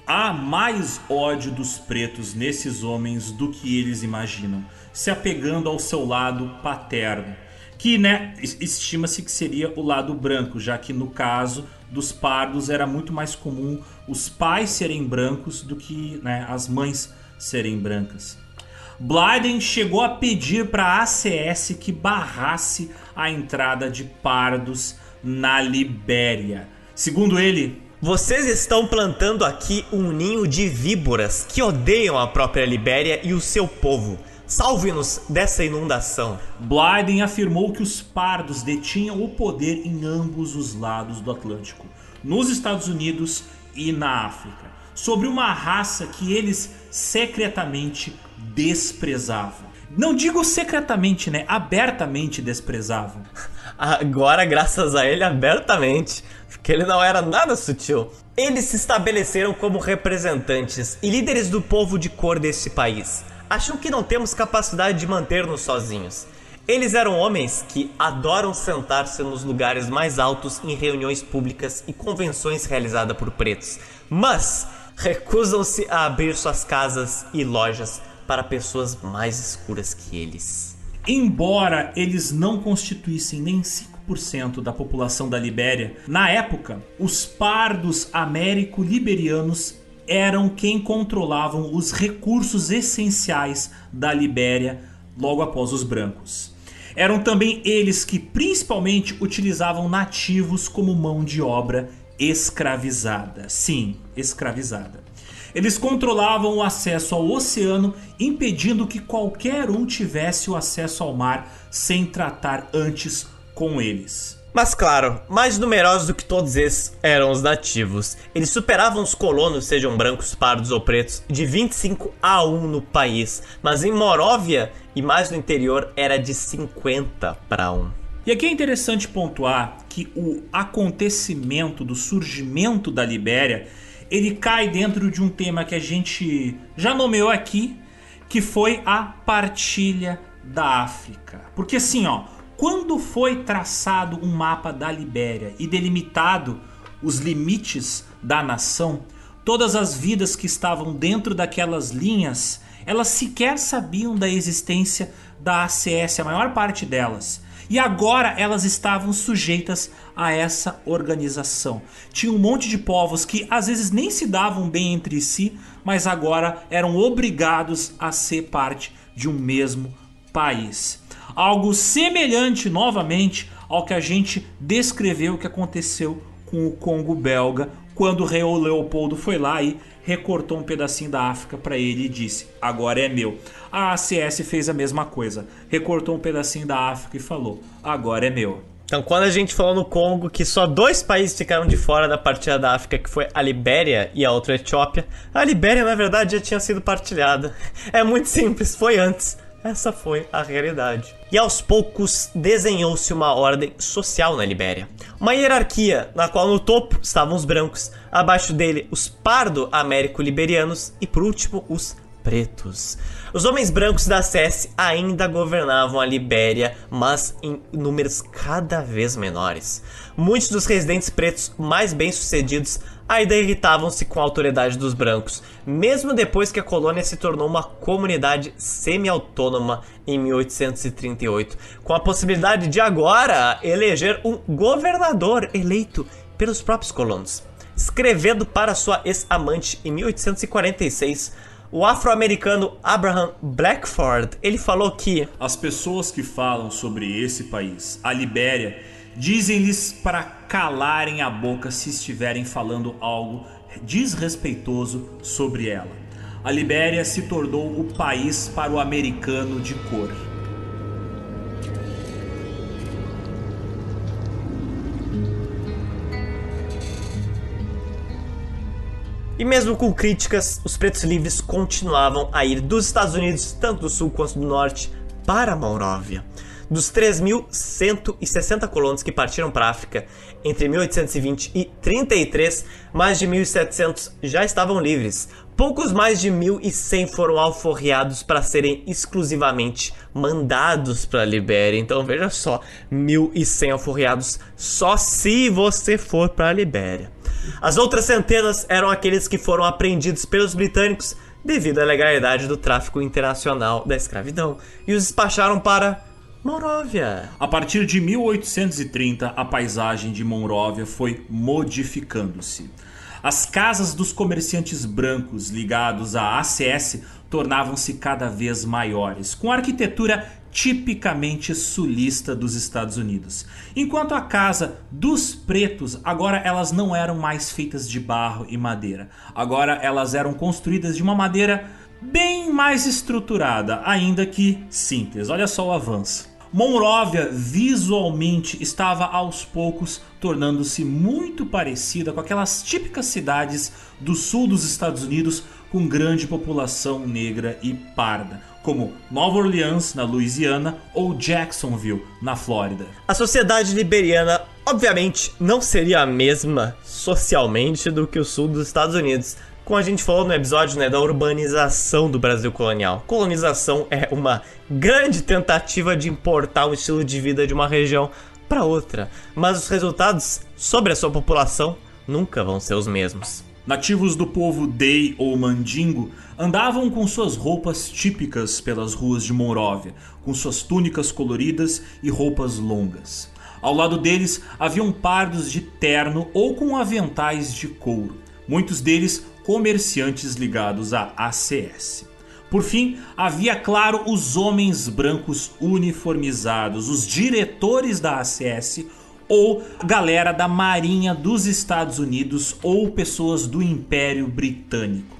há mais ódio dos pretos nesses homens do que eles imaginam, se apegando ao seu lado paterno, que né, estima-se que seria o lado branco, já que no caso dos pardos era muito mais comum os pais serem brancos do que né, as mães serem brancas. Blyden chegou a pedir para a ACS que barrasse a entrada de pardos na Libéria. Segundo ele, vocês estão plantando aqui um ninho de víboras que odeiam a própria Libéria e o seu povo. Salve-nos dessa inundação. Blyden afirmou que os pardos detinham o poder em ambos os lados do Atlântico, nos Estados Unidos e na África, sobre uma raça que eles secretamente desprezavam. Não digo secretamente, né? Abertamente desprezavam. Agora, graças a ele, abertamente. Porque ele não era nada sutil. Eles se estabeleceram como representantes e líderes do povo de cor desse país. Acham que não temos capacidade de manter-nos sozinhos. Eles eram homens que adoram sentar-se nos lugares mais altos em reuniões públicas e convenções realizadas por pretos, mas recusam-se a abrir suas casas e lojas para pessoas mais escuras que eles. Embora eles não constituíssem nem 5% da população da Libéria, na época, os pardos américo-liberianos eram quem controlavam os recursos essenciais da Libéria logo após os brancos. Eram também eles que principalmente utilizavam nativos como mão de obra escravizada. Sim, escravizada. Eles controlavam o acesso ao oceano, impedindo que qualquer um tivesse o acesso ao mar sem tratar antes com eles. Mas claro, mais numerosos do que todos esses eram os nativos. Eles superavam os colonos, sejam brancos, pardos ou pretos, de 25 a 1 no país, mas em Moróvia e mais no interior era de 50 para 1. E aqui é interessante pontuar que o acontecimento do surgimento da Libéria ele cai dentro de um tema que a gente já nomeou aqui, que foi a partilha da África. Porque assim, ó, quando foi traçado um mapa da Libéria e delimitado os limites da nação, todas as vidas que estavam dentro daquelas linhas, elas sequer sabiam da existência da ACS, a maior parte delas. E agora elas estavam sujeitas a essa organização. Tinha um monte de povos que às vezes nem se davam bem entre si, mas agora eram obrigados a ser parte de um mesmo país. Algo semelhante novamente ao que a gente descreveu que aconteceu com o Congo belga, quando o rei Leopoldo foi lá e recortou um pedacinho da África para ele e disse: Agora é meu. A ACS fez a mesma coisa, recortou um pedacinho da África e falou: Agora é meu. Então, quando a gente falou no Congo que só dois países ficaram de fora da partilha da África, que foi a Libéria e a outra a Etiópia, a Libéria na verdade já tinha sido partilhada. É muito simples, foi antes. Essa foi a realidade. E aos poucos desenhou-se uma ordem social na Libéria. Uma hierarquia na qual no topo estavam os brancos, abaixo dele os pardo-américo-liberianos e por último os pretos. Os homens brancos da SES ainda governavam a Libéria, mas em números cada vez menores. Muitos dos residentes pretos mais bem-sucedidos ainda irritavam-se com a autoridade dos brancos, mesmo depois que a colônia se tornou uma comunidade semi-autônoma em 1838, com a possibilidade de agora eleger um governador eleito pelos próprios colonos. Escrevendo para sua ex-amante em 1846, o afro-americano Abraham Blackford, ele falou que as pessoas que falam sobre esse país, a Libéria, dizem-lhes para calarem a boca se estiverem falando algo desrespeitoso sobre ela. a Libéria se tornou o país para o americano de cor. E mesmo com críticas, os pretos livres continuavam a ir dos Estados Unidos, tanto do sul quanto do norte, para a. Dos 3.160 colonos que partiram para a África entre 1820 e 33, mais de 1.700 já estavam livres. Poucos mais de 1.100 foram alforriados para serem exclusivamente mandados para a Libéria. Então veja só, 1.100 alforriados só se você for para a Libéria. As outras centenas eram aqueles que foram apreendidos pelos britânicos devido à legalidade do tráfico internacional da escravidão e os despacharam para Monróvia. A partir de 1830, a paisagem de Monróvia foi modificando-se. As casas dos comerciantes brancos ligados à ACS tornavam-se cada vez maiores, com arquitetura tipicamente sulista dos Estados Unidos. Enquanto a casa dos pretos, agora elas não eram mais feitas de barro e madeira. Agora elas eram construídas de uma madeira bem mais estruturada, ainda que simples. Olha só o avanço. Monróvia visualmente estava aos poucos tornando-se muito parecida com aquelas típicas cidades do sul dos Estados Unidos com grande população negra e parda, como Nova Orleans, na Louisiana, ou Jacksonville, na Flórida. A sociedade liberiana, obviamente, não seria a mesma socialmente do que o sul dos Estados Unidos, como a gente falou no episódio né, da urbanização do Brasil colonial. Colonização é uma grande tentativa de importar o estilo de vida de uma região para outra, mas os resultados sobre a sua população nunca vão ser os mesmos. Nativos do povo Dei ou Mandingo andavam com suas roupas típicas pelas ruas de Monróvia, com suas túnicas coloridas e roupas longas. Ao lado deles haviam pardos de terno ou com aventais de couro, muitos deles comerciantes ligados à ACS. Por fim, havia, claro, os homens brancos uniformizados, os diretores da ACS ou galera da Marinha dos Estados Unidos ou pessoas do Império Britânico.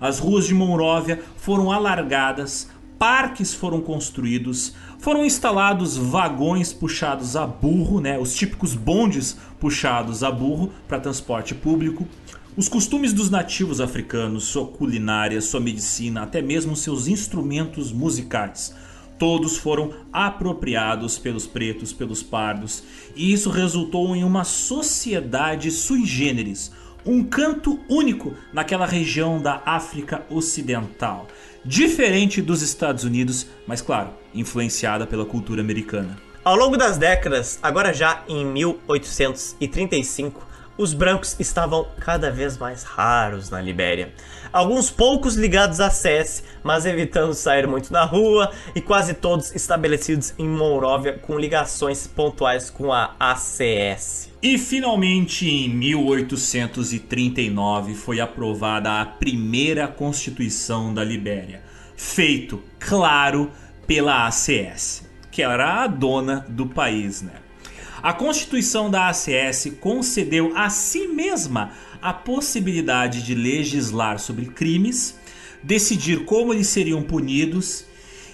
As ruas de Monróvia foram alargadas, parques foram construídos, foram instalados vagões puxados a burro, né, os típicos bondes puxados a burro para transporte público. Os costumes dos nativos africanos, sua culinária, sua medicina, até mesmo seus instrumentos musicais, todos foram apropriados pelos pretos, pelos pardos, e isso resultou em uma sociedade sui generis, um canto único naquela região da África Ocidental, diferente dos Estados Unidos, mas claro, influenciada pela cultura americana. Ao longo das décadas, agora já em 1835, os brancos estavam cada vez mais raros na Libéria. Alguns poucos ligados à SES, mas evitando sair muito na rua, e quase todos estabelecidos em Monróvia com ligações pontuais com a ACS. E finalmente em 1839 foi aprovada a primeira Constituição da Libéria, feito, claro, pela ACS, que era a dona do país, né? A Constituição da ACS concedeu a si mesma a possibilidade de legislar sobre crimes, decidir como eles seriam punidos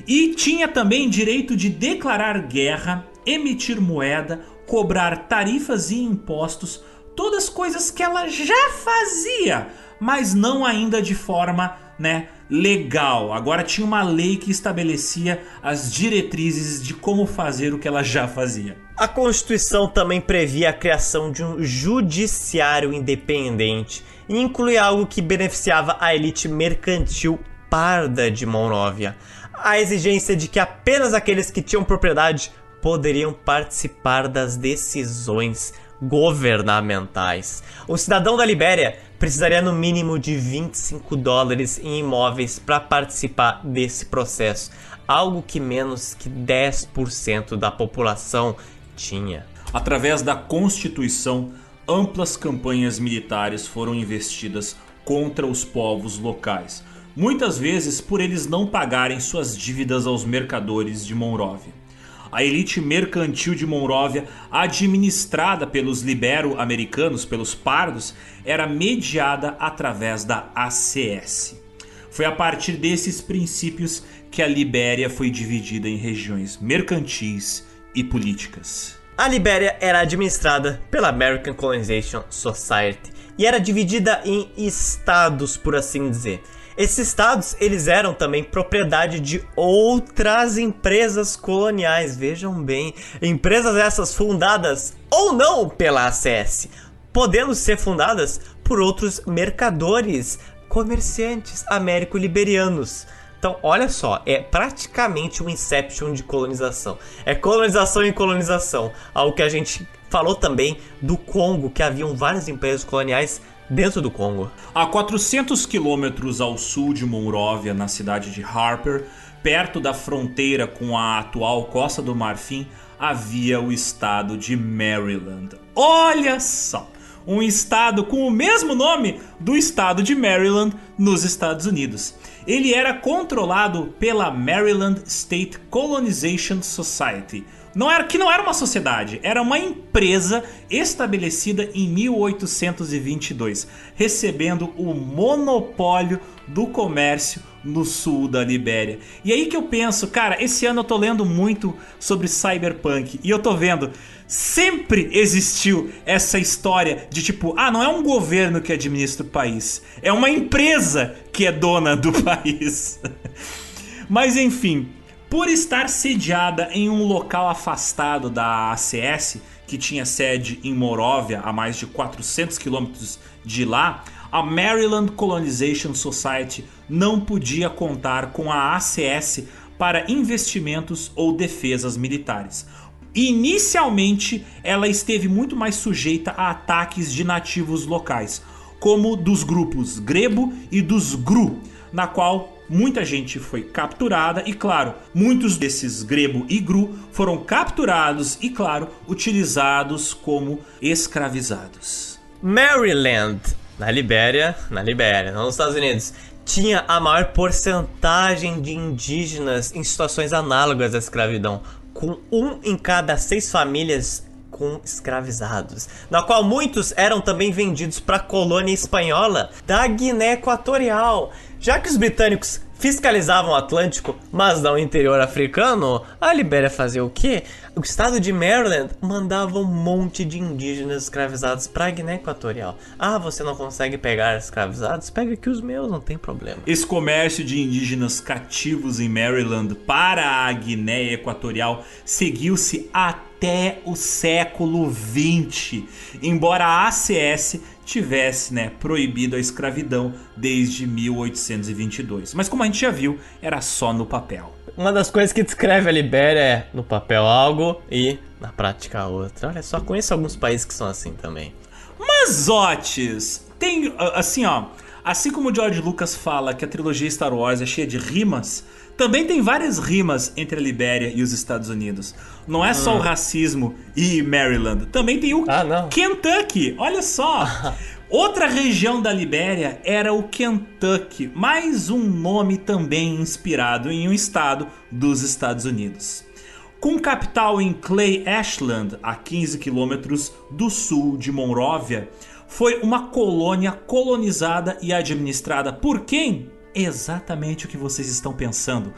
e tinha também direito de declarar guerra, emitir moeda, cobrar tarifas e impostos, todas coisas que ela já fazia, mas não ainda de forma, né, legal. Agora tinha uma lei que estabelecia as diretrizes de como fazer o que ela já fazia. A Constituição também previa a criação de um judiciário independente e incluía algo que beneficiava a elite mercantil parda de Monróvia. A exigência de que apenas aqueles que tinham propriedade poderiam participar das decisões governamentais. O cidadão da Libéria precisaria no mínimo de 25 dólares em imóveis para participar desse processo, algo que menos que 10% da população tinha. Através da Constituição, amplas campanhas militares foram investidas contra os povos locais, muitas vezes por eles não pagarem suas dívidas aos mercadores de Monróvia a elite mercantil de Monróvia, administrada pelos libero-americanos, pelos pardos, era mediada através da ACS. Foi a partir desses princípios que a Libéria foi dividida em regiões mercantis e políticas. A Libéria era administrada pela American Colonization Society e era dividida em estados, por assim dizer. Esses estados, eles eram também propriedade de outras empresas coloniais, vejam bem, empresas essas fundadas ou não pela ACS, podendo ser fundadas por outros mercadores, comerciantes américo-liberianos. Então, olha só, é praticamente um inception de colonização. É colonização em colonização. Algo que a gente falou também do Congo, que haviam várias empresas coloniais dentro do Congo. A 400 quilômetros ao sul de Monróvia, na cidade de Harper, perto da fronteira com a atual Costa do Marfim, havia o estado de Maryland. Olha só! Um estado com o mesmo nome do estado de Maryland nos Estados Unidos ele era controlado pela Maryland State Colonization Society. Não era, que não era uma sociedade, era uma empresa estabelecida em 1822, recebendo o monopólio do comércio no sul da Libéria. E aí que eu penso, cara, esse ano eu tô lendo muito sobre cyberpunk e eu tô vendo sempre existiu essa história de tipo, ah, não é um governo que administra o país, é uma empresa que é dona do país. Mas enfim, por estar sediada em um local afastado da ACS, que tinha sede em Moróvia, a mais de 400 quilômetros de lá, a Maryland Colonization Society não podia contar com a ACS para investimentos ou defesas militares. Inicialmente, ela esteve muito mais sujeita a ataques de nativos locais, como dos grupos Grebo e dos Gru, na qual muita gente foi capturada e, claro, muitos desses Grebo e Gru foram capturados e, claro, utilizados como escravizados. Maryland, na Libéria, na Libéria, não nos Estados Unidos, tinha a maior porcentagem de indígenas em situações análogas à escravidão, com um em cada seis famílias com escravizados, na qual muitos eram também vendidos para a colônia espanhola da Guiné Equatorial, já que os britânicos fiscalizavam o Atlântico, mas não o interior africano, a Libéria fazia o quê? O estado de Maryland mandava um monte de indígenas escravizados para a Guiné Equatorial. Ah, você não consegue pegar escravizados? Pega aqui os meus, não tem problema. Esse comércio de indígenas cativos em Maryland para a Guiné Equatorial seguiu-se até o século XX, embora a ACS tivesse né, proibido a escravidão desde 1822. Mas como a gente já viu, era só no papel. Uma das coisas que descreve a Libéria é no papel algo e na prática outra. Olha só, conheço alguns países que são assim também. Mas, Otis, tem assim ó, assim como o George Lucas fala que a trilogia Star Wars é cheia de rimas, também tem várias rimas entre a Libéria e os Estados Unidos. Não é só hum. o racismo e Maryland. Também tem o ah, Kentucky. Olha só. Outra região da Libéria era o Kentucky, mais um nome também inspirado em um estado dos Estados Unidos. Com capital em Clay Ashland, a 15 quilômetros do sul de Monróvia, foi uma colônia colonizada e administrada por quem? exatamente o que vocês estão pensando,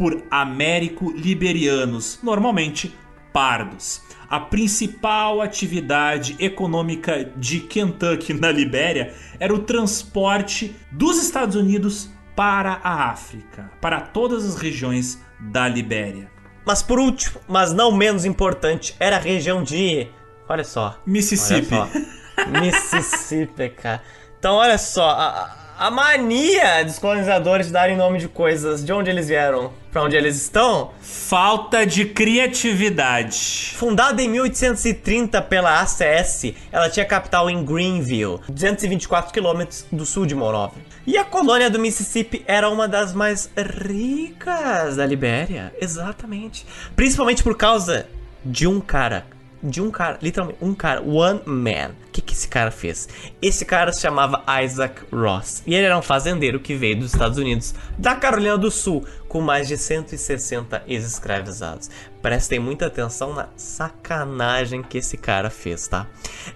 por américo-liberianos, normalmente pardos. A principal atividade econômica de Kentucky na Libéria era o transporte dos Estados Unidos para a África, para todas as regiões da Libéria. Mas por último, mas não menos importante, era a região de. Olha só. Mississippi. Olha só. Mississippi, cara. Então, olha só. A, a mania dos colonizadores darem nome de coisas de onde eles vieram para onde eles estão. Falta de criatividade. Fundada em 1830 pela ACS, ela tinha capital em Greenville, 224 quilômetros do sul de Monrovia. E a colônia do Mississippi era uma das mais ricas da Libéria, exatamente. Principalmente por causa de um cara de um cara, literalmente, um cara, one man. O que, que esse cara fez? Esse cara se chamava Isaac Ross. E ele era um fazendeiro que veio dos Estados Unidos, da Carolina do Sul, com mais de 160 ex-escravizados. Prestem muita atenção na sacanagem que esse cara fez, tá?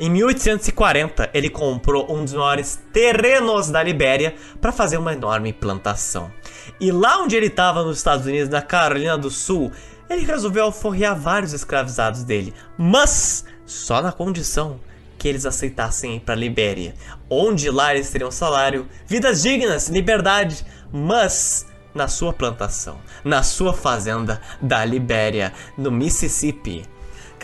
Em 1840, ele comprou um dos maiores terrenos da Libéria para fazer uma enorme plantação. E lá onde ele estava nos Estados Unidos, na Carolina do Sul, ele resolveu alforrear vários escravizados dele, mas só na condição que eles aceitassem ir para Libéria, onde lá eles teriam salário, vidas dignas, liberdade, mas na sua plantação, na sua fazenda da Libéria, no Mississippi.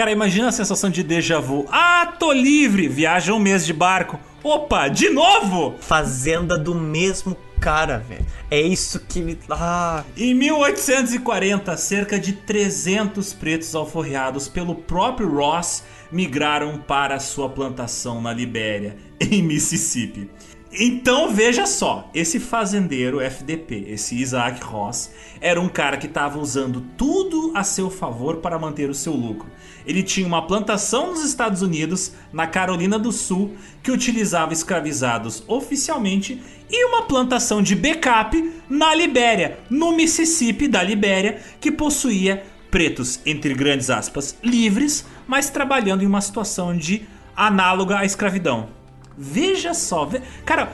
Cara, imagina a sensação de déjà vu. Ah, tô livre! Viaja um mês de barco. Opa, de novo! Fazenda do mesmo cara, velho. É isso que me. Ah. Em 1840, cerca de 300 pretos alforreados pelo próprio Ross migraram para sua plantação na Libéria, em Mississippi. Então veja só, esse fazendeiro FDP, esse Isaac Ross, era um cara que estava usando tudo a seu favor para manter o seu lucro. Ele tinha uma plantação nos Estados Unidos, na Carolina do Sul, que utilizava escravizados oficialmente, e uma plantação de backup na Libéria, no Mississippi da Libéria, que possuía pretos, entre grandes aspas, livres, mas trabalhando em uma situação de análoga à escravidão. Veja só, ve... cara,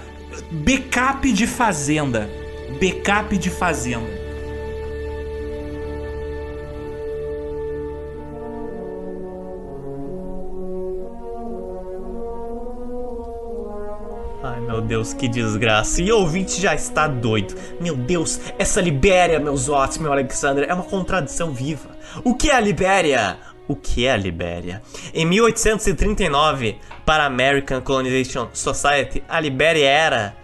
backup de fazenda. Backup de fazenda. Ai meu Deus, que desgraça. E o ouvinte já está doido. Meu Deus, essa Libéria, meus ótimos, meu Alexander, é uma contradição viva. O que é a Libéria? O que é a Libéria. Em 1839, para a American Colonization Society, a Libéria era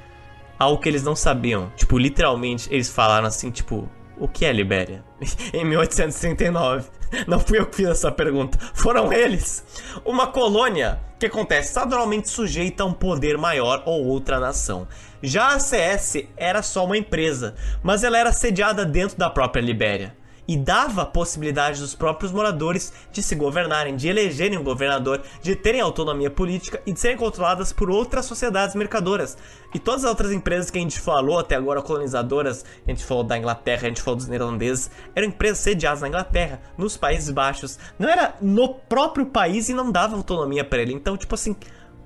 algo que eles não sabiam. Tipo, literalmente, eles falaram assim, tipo, o que é Libéria? em 1839. Não fui eu que fiz essa pergunta, foram eles. Uma colônia que acontece estadualmente sujeita a um poder maior ou outra nação. Já a CS era só uma empresa, mas ela era sediada dentro da própria Libéria e dava a possibilidade dos próprios moradores de se governarem, de elegerem um governador, de terem autonomia política e de serem controladas por outras sociedades mercadoras. E todas as outras empresas que a gente falou até agora, colonizadoras, a gente falou da Inglaterra, a gente falou dos neerlandeses, eram empresas sediadas na Inglaterra, nos Países Baixos. Não era no próprio país e não dava autonomia para ele. Então, tipo assim,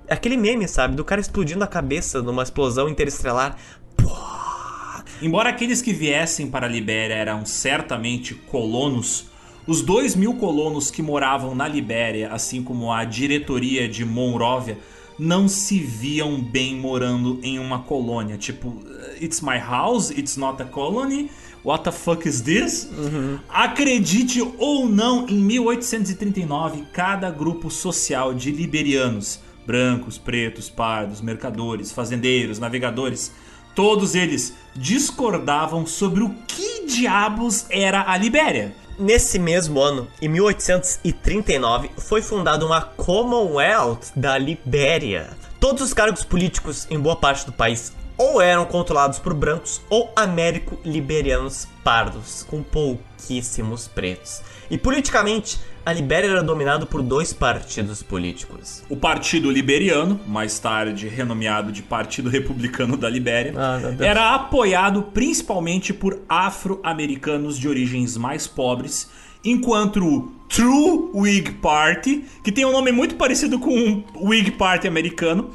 aquele meme, sabe, do cara explodindo a cabeça numa explosão interestelar. Pô, Embora aqueles que viessem para a Libéria eram certamente colonos, os dois mil colonos que moravam na Libéria, assim como a diretoria de Monróvia, não se viam bem morando em uma colônia. Tipo, it's my house, it's not a colony. What the fuck is this? Uhum. Acredite ou não, em 1839, cada grupo social de liberianos, brancos, pretos, pardos, mercadores, fazendeiros, navegadores, Todos eles discordavam sobre o que diabos era a Libéria. Nesse mesmo ano, em 1839, foi fundada uma Commonwealth da Libéria. Todos os cargos políticos em boa parte do país ou eram controlados por brancos ou américo-liberianos pardos, com pouquíssimos pretos. E politicamente, a Libéria era dominada por dois partidos políticos. O Partido Liberiano, mais tarde renomeado de Partido Republicano da Libéria, ah, era apoiado principalmente por afro-americanos de origens mais pobres, enquanto o True Whig Party, que tem um nome muito parecido com o Whig Party americano,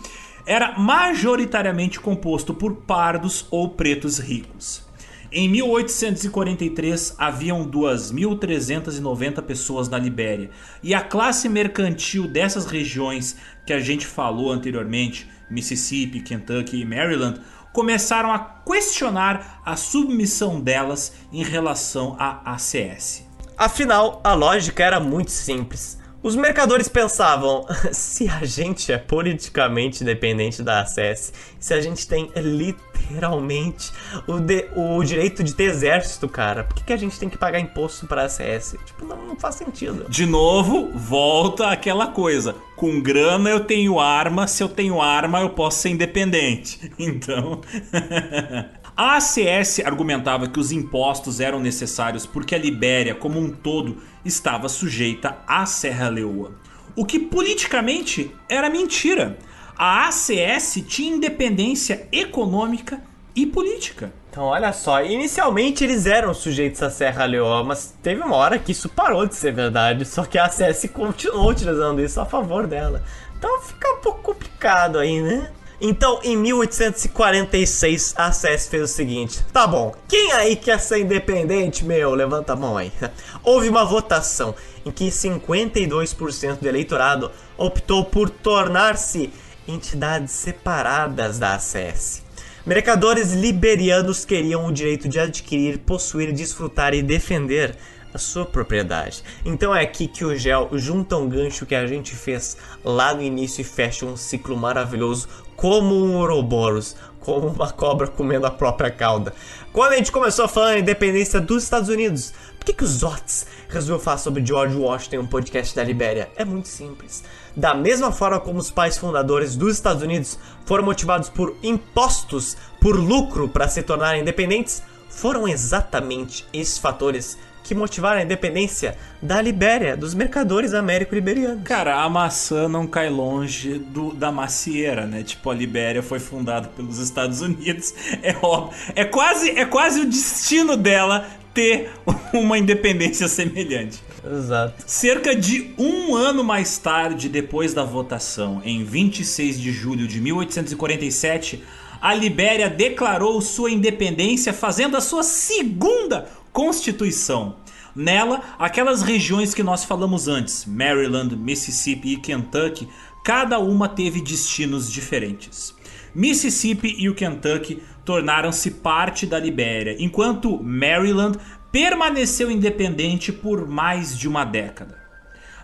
era majoritariamente composto por pardos ou pretos ricos. Em 1843 haviam 2.390 pessoas na Libéria e a classe mercantil dessas regiões que a gente falou anteriormente, Mississippi, Kentucky e Maryland, começaram a questionar a submissão delas em relação à ACS. Afinal, a lógica era muito simples. Os mercadores pensavam: se a gente é politicamente dependente da ACS, se a gente tem literalmente o, de, o direito de ter exército, cara, por que, que a gente tem que pagar imposto pra ACS? Tipo, não, não faz sentido. De novo, volta aquela coisa: com grana eu tenho arma, se eu tenho arma eu posso ser independente. Então. A ACS argumentava que os impostos eram necessários porque a Libéria, como um todo, estava sujeita à Serra Leoa. o que politicamente era mentira. A ACS tinha independência econômica e política. Então, olha só, inicialmente eles eram sujeitos à Serra Leoa, mas teve uma hora que isso parou de ser verdade, só que a ACS continuou utilizando isso a favor dela. Então fica um pouco complicado aí, né? Então, em 1846, a ACS fez o seguinte: tá bom, quem aí quer ser independente, meu? Levanta a mão aí. Houve uma votação em que 52% do eleitorado optou por tornar-se entidades separadas da ACS. Mercadores liberianos queriam o direito de adquirir, possuir, desfrutar e defender a sua propriedade. Então é aqui que o gel junta um gancho que a gente fez lá no início e fecha um ciclo maravilhoso, como um Ouroboros, como uma cobra comendo a própria cauda. Quando a gente começou a falar da independência dos Estados Unidos, por que, que os Ots resolveu falar sobre George Washington em um podcast da Libéria? É muito simples. Da mesma forma como os pais fundadores dos Estados Unidos foram motivados por impostos, por lucro para se tornarem independentes, foram exatamente esses fatores que motivaram a independência da Libéria, dos mercadores américo-liberianos. Cara, a maçã não cai longe do, da macieira, né? Tipo, a Libéria foi fundada pelos Estados Unidos. É óbvio. É quase, é quase o destino dela ter uma independência semelhante. Exato. Cerca de um ano mais tarde, depois da votação, em 26 de julho de 1847, a Libéria declarou sua independência fazendo a sua segunda constituição. Nela, aquelas regiões que nós falamos antes, Maryland, Mississippi e Kentucky, cada uma teve destinos diferentes. Mississippi e o Kentucky tornaram-se parte da Libéria, enquanto Maryland permaneceu independente por mais de uma década.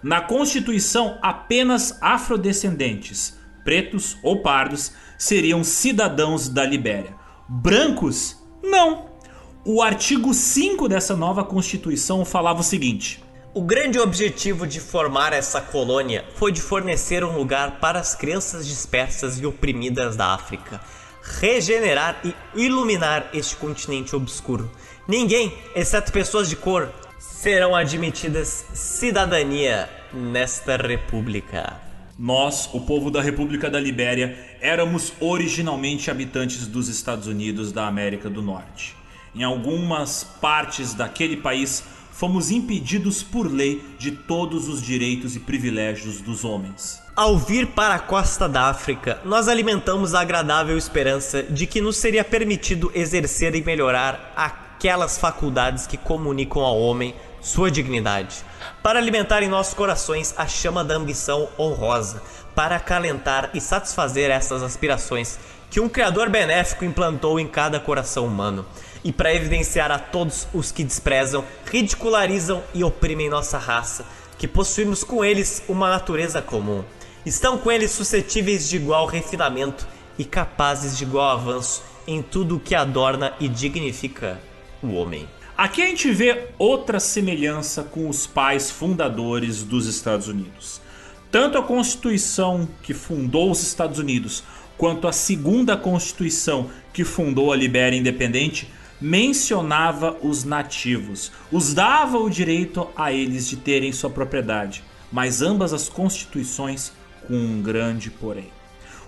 Na Constituição, apenas afrodescendentes, pretos ou pardos, seriam cidadãos da Libéria. Brancos, não. O artigo 5 dessa nova Constituição falava o seguinte: o grande objetivo de formar essa colônia foi de fornecer um lugar para as crianças dispersas e oprimidas da África, regenerar e iluminar este continente obscuro. Ninguém, exceto pessoas de cor, serão admitidas cidadania nesta república. Nós, o povo da República da Libéria, éramos originalmente habitantes dos Estados Unidos da América do Norte. Em algumas partes daquele país, fomos impedidos por lei de todos os direitos e privilégios dos homens. Ao vir para a costa da África, nós alimentamos a agradável esperança de que nos seria permitido exercer e melhorar aquelas faculdades que comunicam ao homem sua dignidade, para alimentar em nossos corações a chama da ambição honrosa, para acalentar e satisfazer essas aspirações que um Criador benéfico implantou em cada coração humano e para evidenciar a todos os que desprezam, ridicularizam e oprimem nossa raça, que possuímos com eles uma natureza comum. Estão com eles suscetíveis de igual refinamento e capazes de igual avanço em tudo o que adorna e dignifica o homem. Aqui a gente vê outra semelhança com os pais fundadores dos Estados Unidos. Tanto a Constituição que fundou os Estados Unidos, quanto a segunda Constituição que fundou a Libéria Independente mencionava os nativos, os dava o direito a eles de terem sua propriedade, mas ambas as constituições com um grande porém.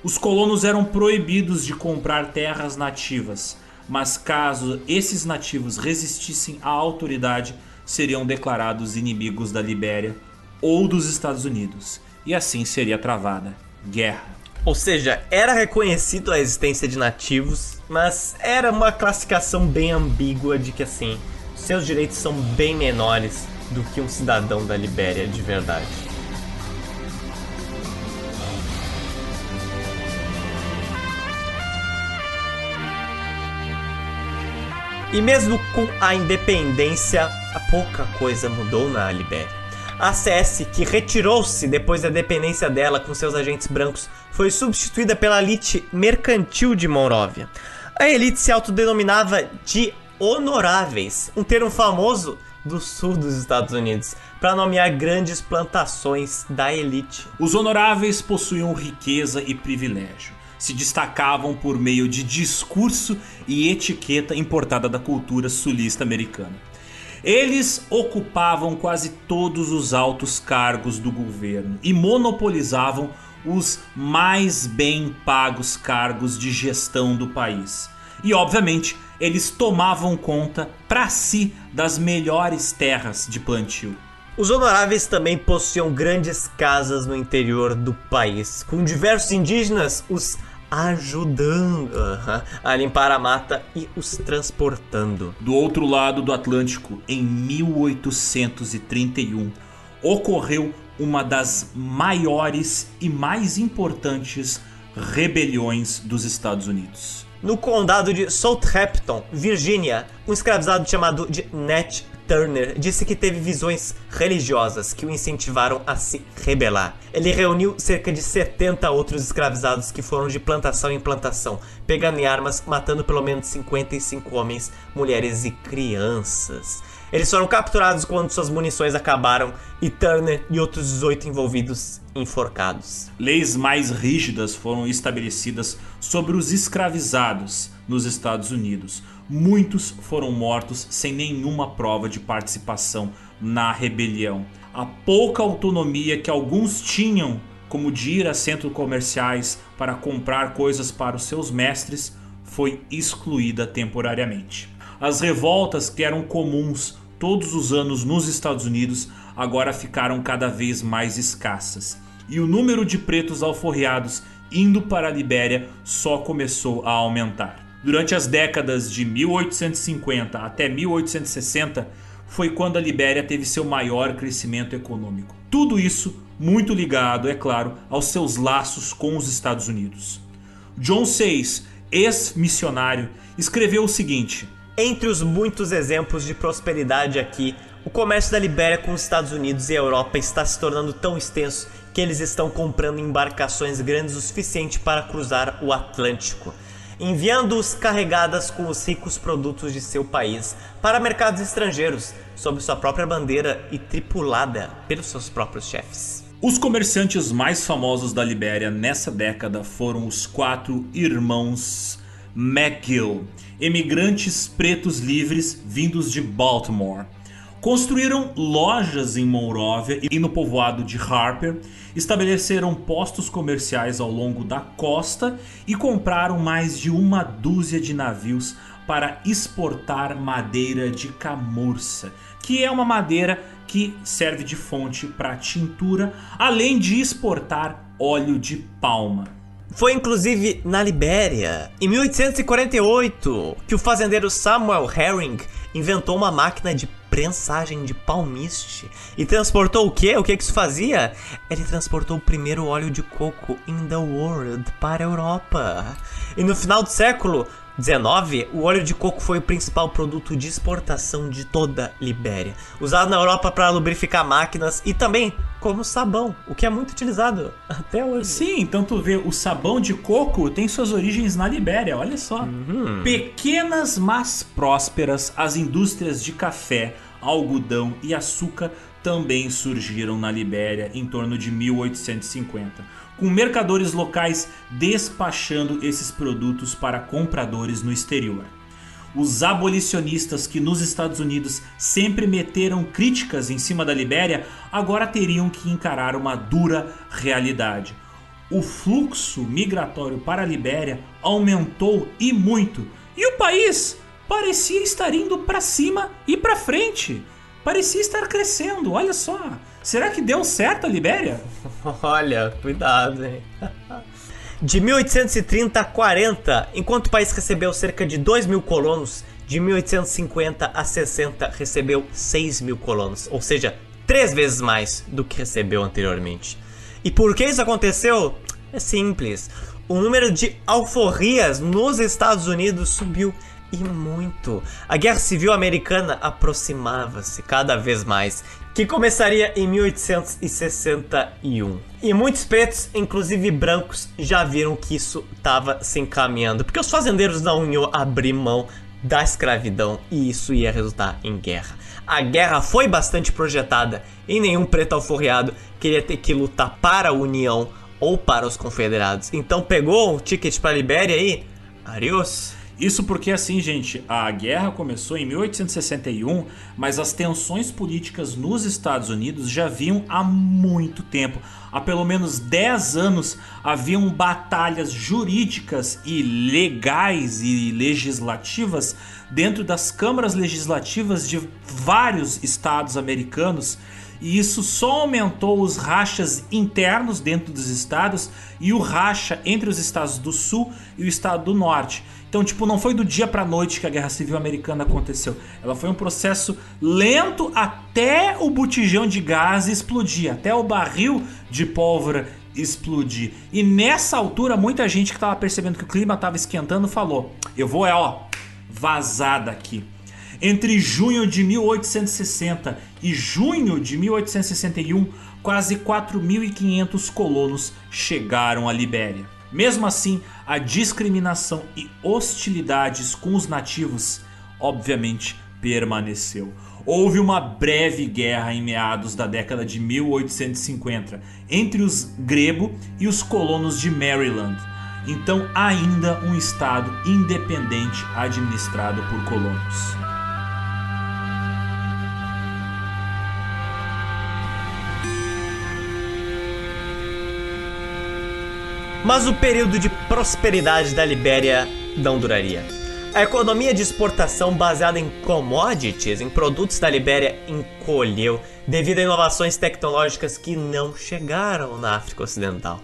Os colonos eram proibidos de comprar terras nativas, mas caso esses nativos resistissem à autoridade, seriam declarados inimigos da Libéria ou dos Estados Unidos, e assim seria travada guerra. Ou seja, era reconhecido a existência de nativos, mas era uma classificação bem ambígua de que assim, seus direitos são bem menores do que um cidadão da Libéria de verdade. E mesmo com a independência, pouca coisa mudou na Libéria. A CS, que retirou-se depois da dependência dela com seus agentes brancos, foi substituída pela elite mercantil de Monróvia. A elite se autodenominava de honoráveis, um termo famoso do sul dos Estados Unidos, para nomear grandes plantações da elite. Os honoráveis possuíam riqueza e privilégio. Se destacavam por meio de discurso e etiqueta importada da cultura sulista americana. Eles ocupavam quase todos os altos cargos do governo e monopolizavam os mais bem pagos cargos de gestão do país. E obviamente, eles tomavam conta para si das melhores terras de plantio. Os honoráveis também possuíam grandes casas no interior do país, com diversos indígenas os ajudando a limpar a mata e os transportando. Do outro lado do Atlântico, em 1831, ocorreu uma das maiores e mais importantes rebeliões dos Estados Unidos. No condado de Southampton, Virgínia, um escravizado chamado de Nat Turner disse que teve visões religiosas que o incentivaram a se rebelar. Ele reuniu cerca de 70 outros escravizados que foram de plantação em plantação, pegando em armas, matando pelo menos 55 homens, mulheres e crianças. Eles foram capturados quando suas munições acabaram e Turner e outros 18 envolvidos enforcados. Leis mais rígidas foram estabelecidas sobre os escravizados nos Estados Unidos muitos foram mortos sem nenhuma prova de participação na rebelião. A pouca autonomia que alguns tinham, como de ir a centros comerciais para comprar coisas para os seus mestres, foi excluída temporariamente. As revoltas que eram comuns todos os anos nos Estados Unidos agora ficaram cada vez mais escassas. E o número de pretos alforriados indo para a Libéria só começou a aumentar. Durante as décadas de 1850 até 1860 foi quando a Libéria teve seu maior crescimento econômico. Tudo isso muito ligado, é claro, aos seus laços com os Estados Unidos. John Sayce, ex-missionário, escreveu o seguinte: Entre os muitos exemplos de prosperidade aqui, o comércio da Libéria com os Estados Unidos e a Europa está se tornando tão extenso que eles estão comprando embarcações grandes o suficiente para cruzar o Atlântico enviando-os carregadas com os ricos produtos de seu país para mercados estrangeiros, sob sua própria bandeira e tripulada pelos seus próprios chefes. Os comerciantes mais famosos da Libéria nessa década foram os quatro irmãos McGill, emigrantes pretos livres vindos de Baltimore. Construíram lojas em Monrovia e no povoado de Harper, estabeleceram postos comerciais ao longo da costa e compraram mais de uma dúzia de navios para exportar madeira de camurça, que é uma madeira que serve de fonte para tintura, além de exportar óleo de palma. Foi inclusive na Libéria, em 1848, que o fazendeiro Samuel Herring inventou uma máquina de prensagem de palmiste. E transportou o quê? O que, que isso fazia? Ele transportou o primeiro óleo de coco in the world para a Europa. E no final do século, 19, o óleo de coco foi o principal produto de exportação de toda a Libéria, usado na Europa para lubrificar máquinas e também como sabão, o que é muito utilizado até hoje. Sim, então tu vê, o sabão de coco tem suas origens na Libéria, olha só. Uhum. Pequenas mas prósperas, as indústrias de café, algodão e açúcar também surgiram na Libéria em torno de 1850 com mercadores locais despachando esses produtos para compradores no exterior. Os abolicionistas que nos Estados Unidos sempre meteram críticas em cima da Libéria agora teriam que encarar uma dura realidade. O fluxo migratório para a Libéria aumentou e muito, e o país parecia estar indo para cima e para frente. Parecia estar crescendo, olha só. Será que deu certo a Libéria? Olha, cuidado, hein? De 1830 a 40, enquanto o país recebeu cerca de 2 mil colonos, de 1850 a 60 recebeu 6 mil colonos, ou seja, três vezes mais do que recebeu anteriormente. E por que isso aconteceu? É simples. O número de alforrias nos Estados Unidos subiu e muito. A Guerra Civil Americana aproximava-se cada vez mais, que começaria em 1861. E muitos pretos, inclusive brancos, já viram que isso estava se encaminhando, porque os fazendeiros não iam abrir mão da escravidão e isso ia resultar em guerra. A guerra foi bastante projetada e nenhum preto alforreado queria ter que lutar para a União ou para os confederados. Então pegou um ticket para a Libéria e adiós. Isso porque, assim, gente, a guerra começou em 1861, mas as tensões políticas nos Estados Unidos já vinham há muito tempo. Há pelo menos 10 anos haviam batalhas jurídicas e legais e legislativas dentro das câmaras legislativas de vários estados americanos e isso só aumentou os rachas internos dentro dos estados e o racha entre os estados do sul e o estado do norte. Então, tipo, não foi do dia para noite que a Guerra Civil Americana aconteceu. Ela foi um processo lento até o botijão de gás explodir, até o barril de pólvora explodir. E nessa altura, muita gente que estava percebendo que o clima estava esquentando falou: "Eu vou é, ó, vazar daqui". Entre junho de 1860 e junho de 1861, quase 4.500 colonos chegaram à Libéria. Mesmo assim, a discriminação e hostilidades com os nativos, obviamente, permaneceu. Houve uma breve guerra em meados da década de 1850 entre os grebo e os colonos de Maryland. Então, ainda um estado independente administrado por colonos. Mas o período de prosperidade da Libéria não duraria. A economia de exportação baseada em commodities, em produtos da Libéria, encolheu devido a inovações tecnológicas que não chegaram na África Ocidental.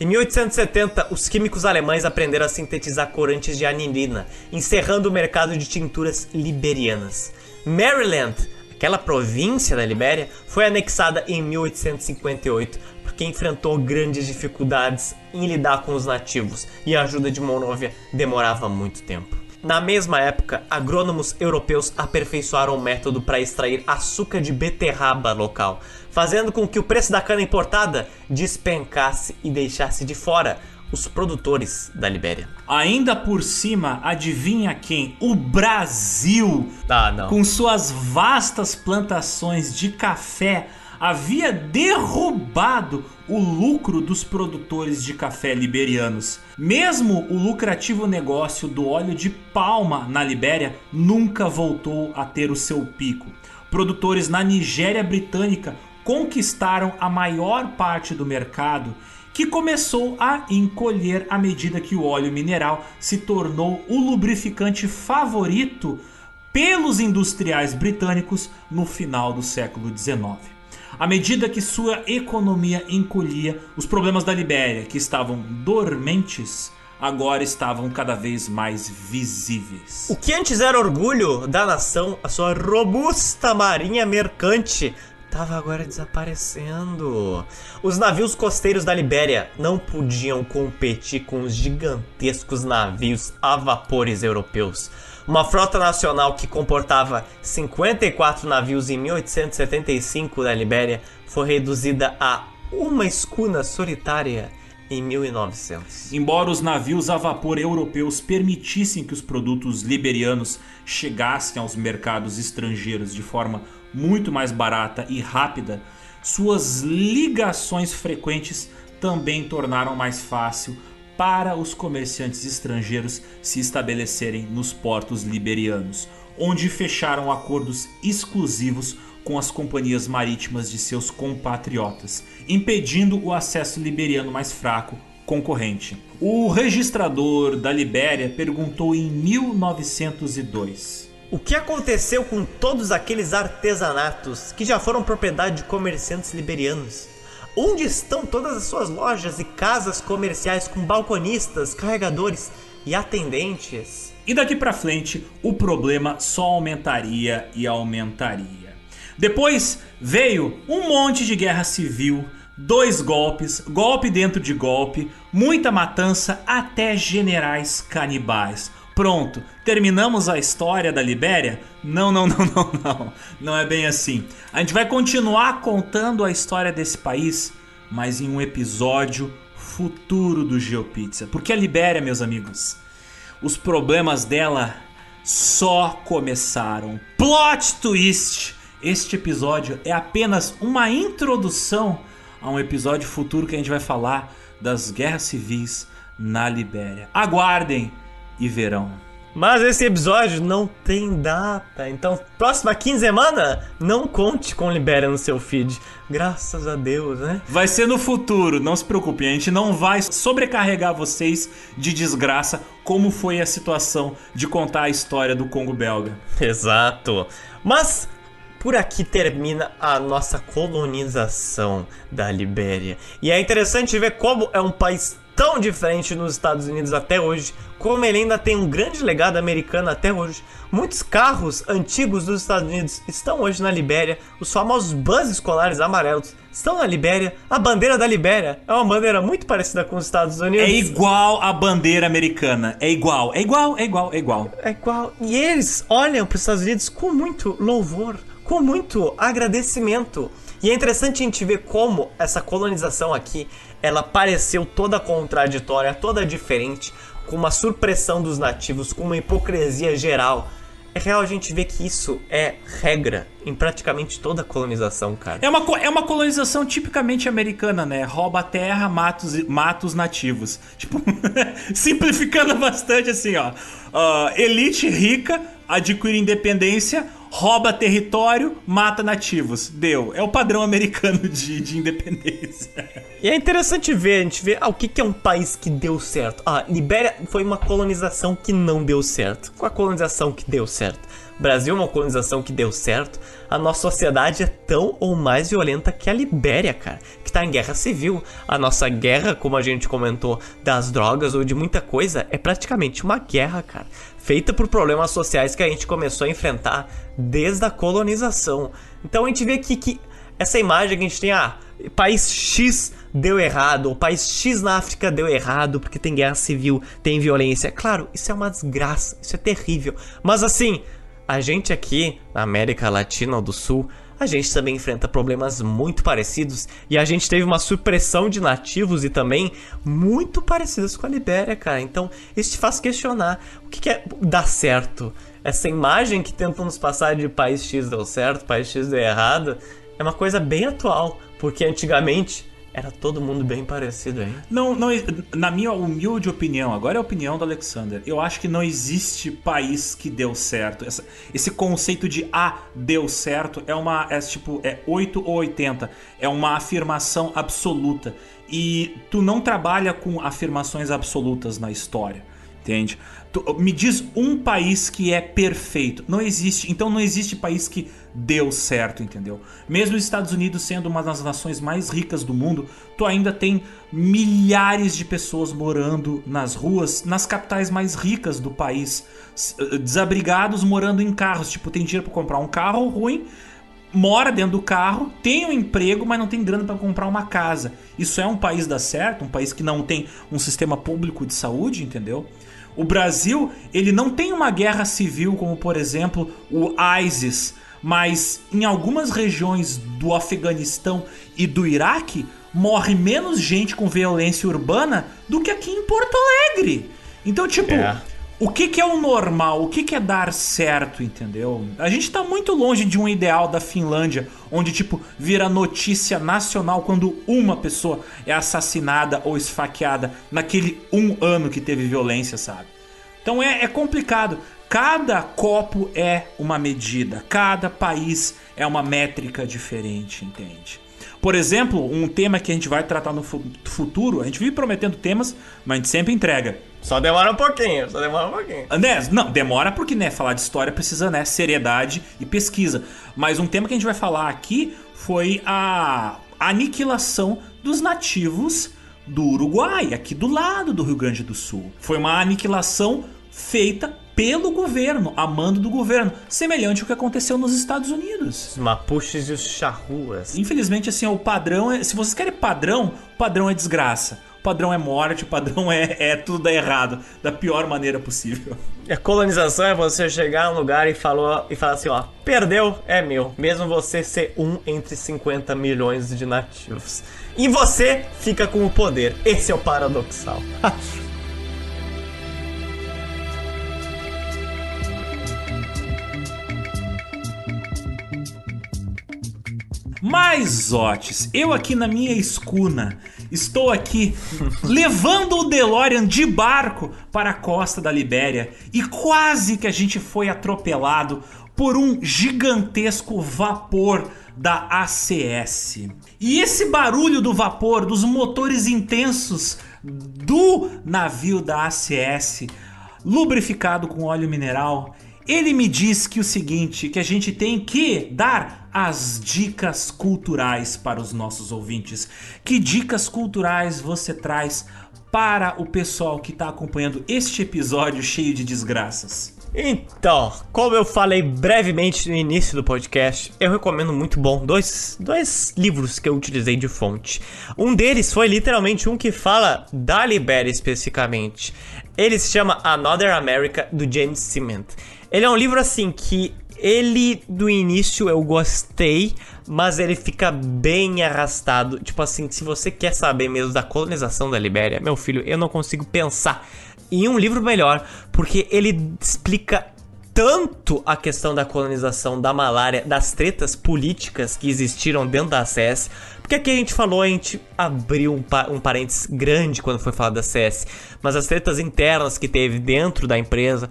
Em 1870, os químicos alemães aprenderam a sintetizar corantes de anilina, encerrando o mercado de tinturas liberianas. Maryland, aquela província da Libéria, foi anexada em 1858 porque enfrentou grandes dificuldades em lidar com os nativos e a ajuda de Monóvia demorava muito tempo. Na mesma época, agrônomos europeus aperfeiçoaram o método para extrair açúcar de beterraba local, fazendo com que o preço da cana importada despencasse e deixasse de fora os produtores da Libéria. Ainda por cima, adivinha quem? O Brasil! Ah, com suas vastas plantações de café havia derrubado o lucro dos produtores de café liberianos. Mesmo o lucrativo negócio do óleo de palma na Libéria nunca voltou a ter o seu pico. Produtores na Nigéria Britânica conquistaram a maior parte do mercado que começou a encolher à medida que o óleo mineral se tornou o lubrificante favorito pelos industriais britânicos no final do século XIX. À medida que sua economia encolhia, os problemas da Libéria, que estavam dormentes, agora estavam cada vez mais visíveis. O que antes era orgulho da nação, a sua robusta marinha mercante, estava agora desaparecendo. Os navios costeiros da Libéria não podiam competir com os gigantescos navios a vapores europeus. Uma frota nacional que comportava 54 navios em 1875 na Libéria foi reduzida a uma escuna solitária em 1900. Embora os navios a vapor europeus permitissem que os produtos liberianos chegassem aos mercados estrangeiros de forma muito mais barata e rápida, suas ligações frequentes também tornaram mais fácil para os comerciantes estrangeiros se estabelecerem nos portos liberianos, onde fecharam acordos exclusivos com as companhias marítimas de seus compatriotas, impedindo o acesso liberiano mais fraco concorrente. O registrador da Libéria perguntou em 1902: O que aconteceu com todos aqueles artesanatos que já foram propriedade de comerciantes liberianos? Onde estão todas as suas lojas e casas comerciais com balconistas, carregadores e atendentes? E daqui para frente, o problema só aumentaria e aumentaria. Depois veio um monte de guerra civil, dois golpes, golpe dentro de golpe, muita matança, até generais canibais. Pronto, terminamos a história da Libéria? Não, não, não, não, não. Não é bem assim. A gente vai continuar contando a história desse país, mas em um episódio futuro do GeoPizza. Porque a Libéria, meus amigos, os problemas dela só começaram. Plot twist! Este episódio é apenas uma introdução a um episódio futuro que a gente vai falar das guerras civis na Libéria. Aguardem! E verão. Mas esse episódio não tem data, então próxima quinzena não conte com Libéria no seu feed. Graças a Deus, né? Vai ser no futuro, não se preocupe, a gente não vai sobrecarregar vocês de desgraça como foi a situação de contar a história do Congo belga. Exato. Mas por aqui termina a nossa colonização da Libéria. E é interessante ver como é um país tão diferente nos Estados Unidos até hoje, como ele ainda tem um grande legado americano até hoje. Muitos carros antigos dos Estados Unidos estão hoje na Libéria, os famosos bus escolares amarelos estão na Libéria. A bandeira da Libéria é uma bandeira muito parecida com os Estados Unidos. É igual à bandeira americana, é igual, é igual, é igual, é igual. É igual. E eles olham para os Estados Unidos com muito louvor, com muito agradecimento. E é interessante a gente ver como essa colonização aqui, ela pareceu toda contraditória, toda diferente, com uma supressão dos nativos, com uma hipocrisia geral. É real a gente ver que isso é regra em praticamente toda colonização, cara. É uma, é uma colonização tipicamente americana, né? Rouba terra, mata os, mata os nativos. Tipo, simplificando bastante assim, ó. Uh, elite rica adquire independência, rouba território, mata nativos. Deu. É o padrão americano de, de independência. E é interessante ver, a gente vê ah, o que, que é um país que deu certo. Ah, Libéria foi uma colonização que não deu certo. Qual a colonização que deu certo? Brasil é uma colonização que deu certo. A nossa sociedade é tão ou mais violenta que a Libéria, cara, que tá em guerra civil. A nossa guerra, como a gente comentou, das drogas ou de muita coisa, é praticamente uma guerra, cara feita por problemas sociais que a gente começou a enfrentar desde a colonização. Então a gente vê aqui que essa imagem que a gente tem, ah, país X deu errado, o país X na África deu errado porque tem guerra civil, tem violência. Claro, isso é uma desgraça, isso é terrível. Mas assim, a gente aqui na América Latina ou do Sul, a gente também enfrenta problemas muito parecidos e a gente teve uma supressão de nativos e também muito parecidas com a Libéria, cara. Então, isso te faz questionar o que, que é dar certo. Essa imagem que tentam nos passar de país X deu certo, país X deu errado, é uma coisa bem atual, porque antigamente era todo mundo bem parecido, hein? Não, não, na minha humilde opinião, agora é a opinião do Alexander, eu acho que não existe país que deu certo. Essa, esse conceito de ah, deu certo é uma. É tipo, é 8 ou 80. É uma afirmação absoluta. E tu não trabalha com afirmações absolutas na história. Entende? Me diz um país que é perfeito. Não existe. Então não existe país que deu certo, entendeu? Mesmo os Estados Unidos sendo uma das nações mais ricas do mundo, tu ainda tem milhares de pessoas morando nas ruas, nas capitais mais ricas do país, eh, desabrigados morando em carros. Tipo, tem dinheiro para comprar um carro ruim, mora dentro do carro, tem um emprego, mas não tem grana para comprar uma casa. Isso é um país da certo, um país que não tem um sistema público de saúde, entendeu? O Brasil, ele não tem uma guerra civil como, por exemplo, o ISIS, mas em algumas regiões do Afeganistão e do Iraque morre menos gente com violência urbana do que aqui em Porto Alegre. Então, tipo, é. O que, que é o normal? O que, que é dar certo, entendeu? A gente tá muito longe de um ideal da Finlândia, onde, tipo, vira notícia nacional quando uma pessoa é assassinada ou esfaqueada naquele um ano que teve violência, sabe? Então é, é complicado. Cada copo é uma medida, cada país é uma métrica diferente, entende? Por exemplo, um tema que a gente vai tratar no futuro, a gente vive prometendo temas, mas a gente sempre entrega. Só demora um pouquinho, só demora um pouquinho. Né? Não, demora porque, né, falar de história precisa, né, seriedade e pesquisa. Mas um tema que a gente vai falar aqui foi a aniquilação dos nativos do Uruguai, aqui do lado do Rio Grande do Sul. Foi uma aniquilação feita pelo governo, a mando do governo, semelhante ao que aconteceu nos Estados Unidos. Os mapuches e os charruas. Infelizmente, assim, o padrão é. Se vocês querem padrão, o padrão é desgraça. O padrão é morte, o padrão é, é tudo dar errado, da pior maneira possível. A colonização é você chegar num lugar e, falou, e falar assim: ó, perdeu, é meu. Mesmo você ser um entre 50 milhões de nativos. E você fica com o poder. Esse é o paradoxal. Mas, Otis, eu aqui na minha escuna, estou aqui levando o DeLorean de barco para a costa da Libéria e quase que a gente foi atropelado por um gigantesco vapor da ACS. E esse barulho do vapor, dos motores intensos do navio da ACS, lubrificado com óleo mineral, ele me diz que o seguinte, que a gente tem que dar as dicas culturais para os nossos ouvintes. Que dicas culturais você traz para o pessoal que está acompanhando este episódio cheio de desgraças? Então, como eu falei brevemente no início do podcast, eu recomendo muito bom dois, dois livros que eu utilizei de fonte. Um deles foi literalmente um que fala da Libéria especificamente. Ele se chama Another America, do James Cement. Ele é um livro assim que ele do início eu gostei, mas ele fica bem arrastado. Tipo assim, se você quer saber mesmo da colonização da Libéria, meu filho, eu não consigo pensar em um livro melhor, porque ele explica tanto a questão da colonização da malária, das tretas políticas que existiram dentro da CS. Porque aqui a gente falou, a gente abriu um, pa um parênteses grande quando foi falar da CS, mas as tretas internas que teve dentro da empresa,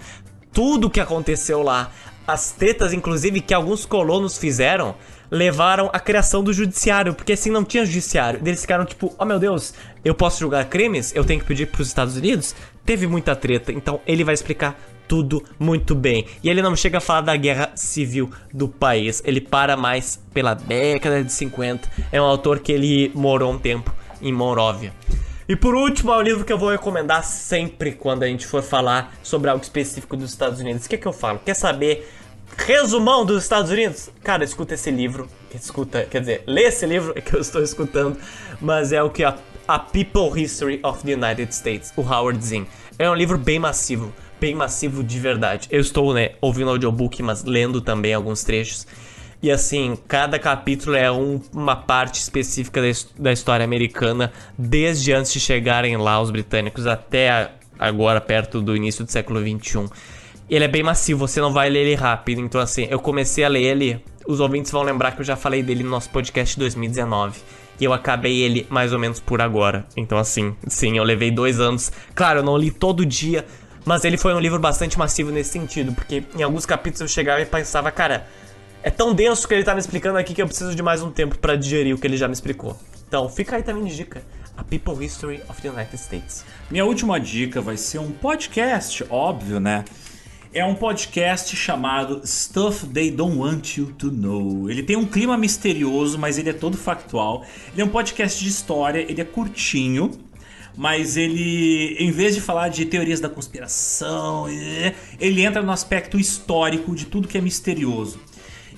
tudo que aconteceu lá, as tretas, inclusive, que alguns colonos fizeram, levaram à criação do judiciário, porque assim não tinha judiciário. Eles ficaram tipo, oh meu Deus, eu posso julgar crimes? Eu tenho que pedir para os Estados Unidos? Teve muita treta, então ele vai explicar tudo muito bem. E ele não chega a falar da guerra civil do país, ele para mais pela década de 50. É um autor que ele morou um tempo em Monróvia. E por último, é um livro que eu vou recomendar sempre quando a gente for falar sobre algo específico dos Estados Unidos. O que é que eu falo? Quer saber resumão dos Estados Unidos? Cara, escuta esse livro. Escuta, quer dizer, lê esse livro que eu estou escutando, mas é o que a, a People History of the United States, o Howard Zinn. É um livro bem massivo, bem massivo de verdade. Eu estou, né, ouvindo audiobook, mas lendo também alguns trechos. E assim, cada capítulo é um, uma parte específica da, história americana, desde antes de chegarem lá os britânicos até agora, perto do início do século XXI. Ele é bem massivo, você não vai ler ele rápido. Então, assim, eu comecei a ler ele. Os ouvintes vão lembrar que eu já falei dele no nosso podcast de 2019. E eu acabei ele mais ou menos por agora. Então, assim, sim, eu levei dois anos. Claro, eu não li todo dia, mas ele foi um livro bastante massivo nesse sentido, porque em alguns capítulos eu chegava e pensava, cara, é tão denso que ele tá me explicando aqui que eu preciso de mais um tempo para digerir o que ele já me explicou. Então, fica aí também de dica. A People History of the United States. Minha última dica vai ser um podcast, óbvio, né? É um podcast chamado Stuff They Don't Want You to Know. Ele tem um clima misterioso, mas ele é todo factual. Ele é um podcast de história, ele é curtinho, mas ele, em vez de falar de teorias da conspiração, ele entra no aspecto histórico de tudo que é misterioso.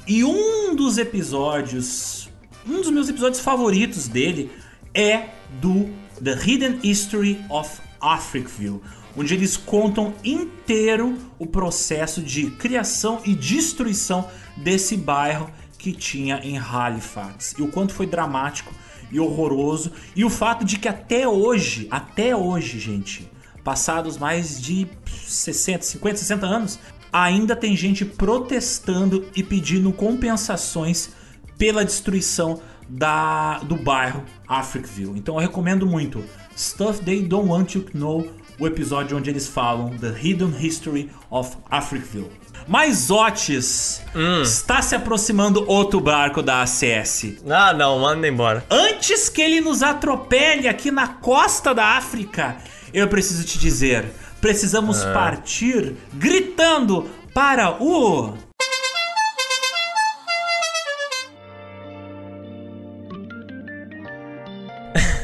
E um dos episódios, um dos meus episódios favoritos dele é do The Hidden History of Africville, onde eles contam inteiro o processo de criação e destruição desse bairro que tinha em Halifax. E o quanto foi dramático e horroroso. E o fato de que até hoje, até hoje, gente, passados mais de 60, 50, 60 anos, ainda tem gente protestando e pedindo compensações pela destruição da, do bairro Africville. Então eu recomendo muito Stuff They Don't Want You to Know, o episódio onde eles falam The Hidden History of Africville. Mas Otis, hum. está se aproximando outro barco da ACS. Ah, não, manda embora. Antes que ele nos atropele aqui na costa da África, eu preciso te dizer, precisamos ah. partir gritando para o.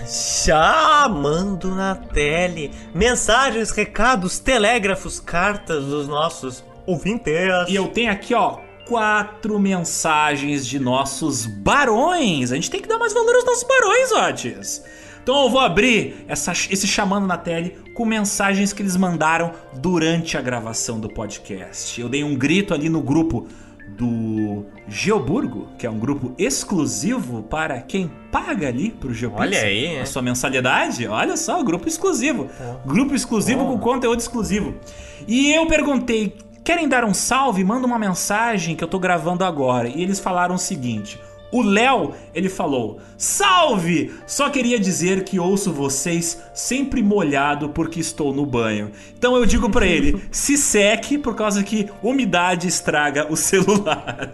Chamando na tele mensagens, recados, telégrafos, cartas dos nossos ouvintes. E eu tenho aqui, ó, quatro mensagens de nossos barões. A gente tem que dar mais valor aos nossos barões, Otis. Então eu vou abrir essa, esse chamando na tele com mensagens que eles mandaram durante a gravação do podcast. Eu dei um grito ali no grupo do Geoburgo, que é um grupo exclusivo para quem paga ali pro Geopix. Olha aí, a sua mensalidade. Olha só, grupo exclusivo. É. Grupo exclusivo com conteúdo exclusivo. E eu perguntei, querem dar um salve? Manda uma mensagem que eu tô gravando agora. E eles falaram o seguinte: O Léo, ele falou: Salve! Só queria dizer que ouço vocês sempre molhado porque estou no banho. Então eu digo para ele: se seque por causa que umidade estraga o celular.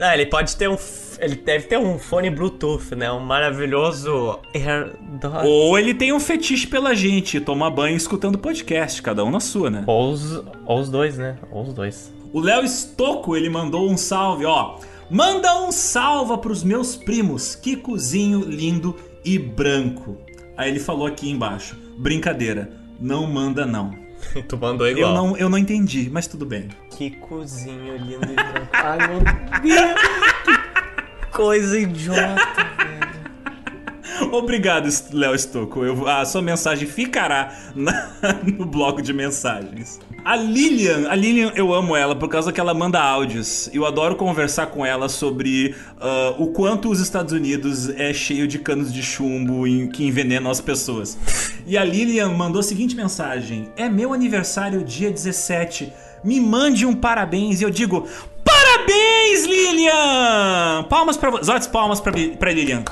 Ah, ele pode ter um. Ele deve ter um fone Bluetooth, né? Um maravilhoso AirDots. Ou ele tem um fetiche pela gente, tomar banho escutando podcast, cada um na sua, né? Ou os, ou os dois, né? Ou os dois. O Léo Estocco, ele mandou um salve, ó. Manda um salva pros meus primos, Kikozinho lindo e branco. Aí ele falou aqui embaixo: brincadeira, não manda não. tu mandou igual. Eu não, eu não entendi, mas tudo bem. Kikozinho lindo e branco. Ai meu Deus, que coisa idiota, velho. Obrigado, Léo Stocco. Eu, a sua mensagem ficará na- no bloco de mensagens. A Lilian, a Lilian, eu amo ela por causa que ela manda áudios. Eu adoro conversar com ela sobre ah, o quanto os Estados Unidos é cheio de canos de chumbo em- que envenenam as pessoas. E a Lilian mandou a seguinte mensagem: É meu aniversário dia 17. Me mande um parabéns. E eu digo: Parabéns, Lilian! Palmas pra você. Zotes, palmas pra Lilian.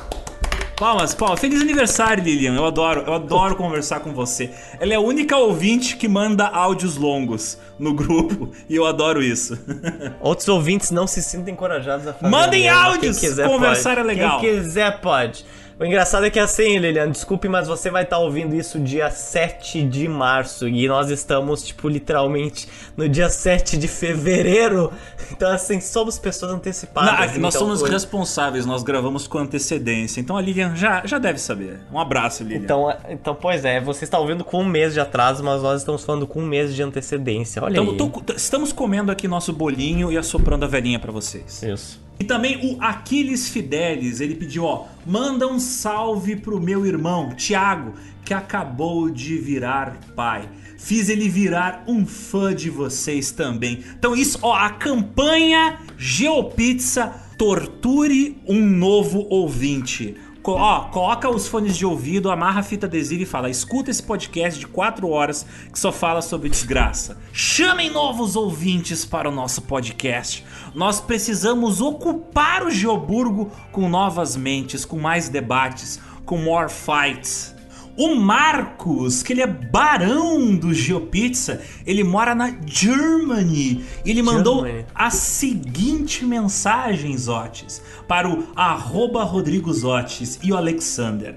Palmas, palmas. Feliz aniversário, Lilian. Eu adoro, eu adoro conversar com você. Ela é a única ouvinte que manda áudios longos no grupo e eu adoro isso. Outros ouvintes não se sintam encorajados a fazer. Mandem áudios! Quem quiser Conversar pode. é legal. Quem quiser pode. O engraçado é que assim, Lilian, desculpe, mas você vai estar ouvindo isso dia 7 de março e nós estamos, tipo, literalmente no dia 7 de fevereiro. Então, assim, somos pessoas antecipadas. Na- então, nós somos hoje- responsáveis, nós gravamos com antecedência. Então a Lilian já, já deve saber. Um abraço, Lilian. Então, então, pois é, você está ouvindo com um mês de atraso, mas nós estamos falando com um mês de antecedência. Olha Tamo- aí. tô- estamos comendo aqui nosso bolinho e assoprando a velhinha pra vocês. Isso. E também o Aquiles Fidelis, ele pediu, ó, manda um salve pro meu irmão, Thiago, que acabou de virar pai. Fiz ele virar um fã de vocês também. Então isso, ó, a campanha Geopizza torture um novo ouvinte. Ó, coloca os fones de ouvido, amarra a fita adesiva e fala: escuta esse podcast de 4 horas que só fala sobre desgraça. Chamem novos ouvintes para o nosso podcast. Nós precisamos ocupar o Geoburgo com novas mentes, com mais debates, com more fights. O Marcos, que ele é barão do Geopizza, ele mora na Germany. Ele mandou Germany. a seguinte mensagem, Zotes, para o arroba Rodrigo Zotes e o Alexander.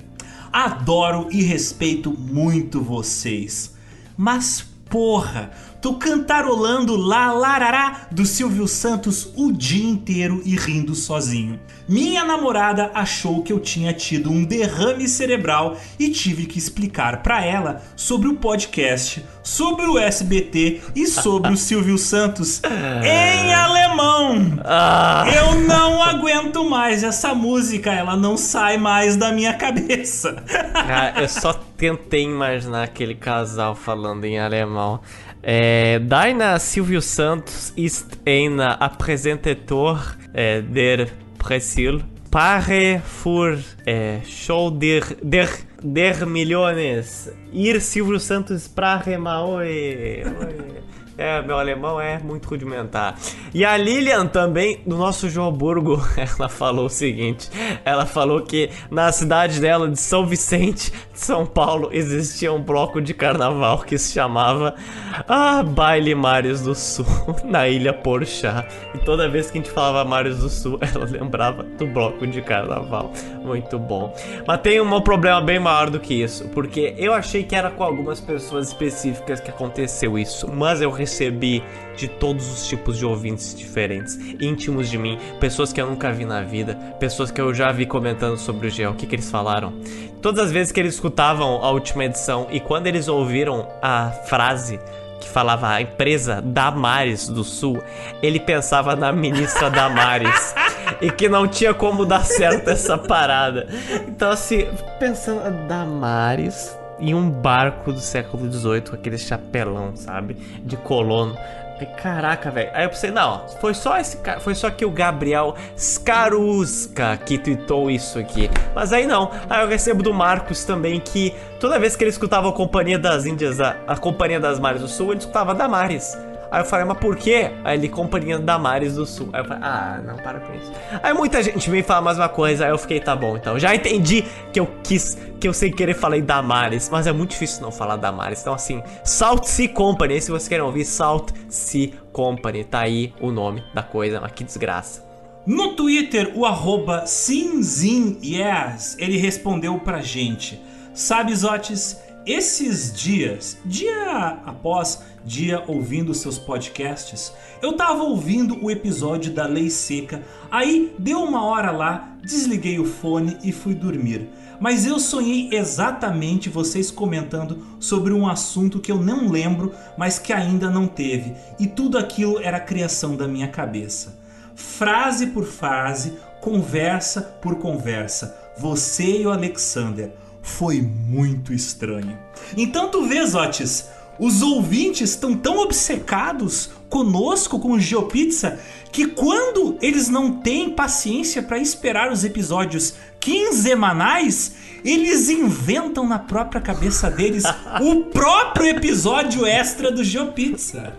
Adoro e respeito muito vocês, mas porra, tô cantarolando lá larará do Silvio Santos o dia inteiro e rindo sozinho. Minha namorada achou que eu tinha tido um derrame cerebral e tive que explicar pra ela sobre o podcast, sobre o SBT e sobre o Silvio Santos em alemão. Ah, Eu não aguento mais essa música, ela não sai mais da minha cabeça. Cara, eu só tentei imaginar aquele casal falando em alemão. Deine Silvio Santos ist ein Apresentator äh, der Pressil. Pare für äh, Show der, der, der Milhões. Ir Silvio Santos sprache mal. É, meu alemão é muito rudimentar. E a Lilian também, do nosso Joburgo, ela falou o seguinte: ela falou que na cidade dela, de São Vicente, de São Paulo, existia um bloco de carnaval que se chamava Ah, Baile Mares do Sul, na Ilha Porchá. E toda vez que a gente falava Mares do Sul, ela lembrava do bloco de carnaval. Muito bom. Mas tem um problema bem maior do que isso, porque eu achei que era com algumas pessoas específicas que aconteceu isso, mas eu recebi de todos os tipos de ouvintes diferentes, íntimos de mim, pessoas que eu nunca vi na vida, pessoas que eu já vi comentando sobre o Geo. O que, que eles falaram? Todas as vezes que eles escutavam a última edição e quando eles ouviram a frase que falava a empresa Damares do Sul, ele pensava na ministra Damares. e que não tinha como dar certo essa parada. Então, assim, pensando, Damares em um barco do século XVIII, com aquele chapelão, sabe? De colono. Caraca, velho. Aí eu pensei, não, foi só esse cara, foi só que o Gabriel Skaruska que tweetou isso aqui. Mas aí não. Aí eu recebo do Marcos também que toda vez que ele escutava a Companhia das Índias, a, a Companhia das Mares do Sul, ele escutava Damares. Aí eu falei, mas por quê? Aí ele, companhia da Mares do Sul. Aí eu falei, ah, não, para com isso. Aí muita gente veio falar mais uma coisa, aí eu fiquei, tá bom, então. Já entendi que eu quis, que eu sem querer falei Damares, mas é muito difícil não falar Damares. Então, assim, Salt Sea Company, se vocês querem ouvir, Salt Sea Company, tá aí o nome da coisa, mas que desgraça. No Twitter, o arroba ele respondeu pra gente. Sabe, Zotes, esses dias, dia após dia ouvindo seus podcasts, eu tava ouvindo o episódio da Lei Seca, aí deu uma hora lá, desliguei o fone e fui dormir. Mas eu sonhei exatamente vocês comentando sobre um assunto que eu não lembro, mas que ainda não teve, e tudo aquilo era criação da minha cabeça frase por frase, conversa por conversa. Você e o Alexander. Foi muito estranho. Então tu vês, Otis, os ouvintes estão tão obcecados conosco com o GeoPizza que quando eles não têm paciência para esperar os episódios quinzenais, eles inventam na própria cabeça deles o próprio episódio extra do GeoPizza.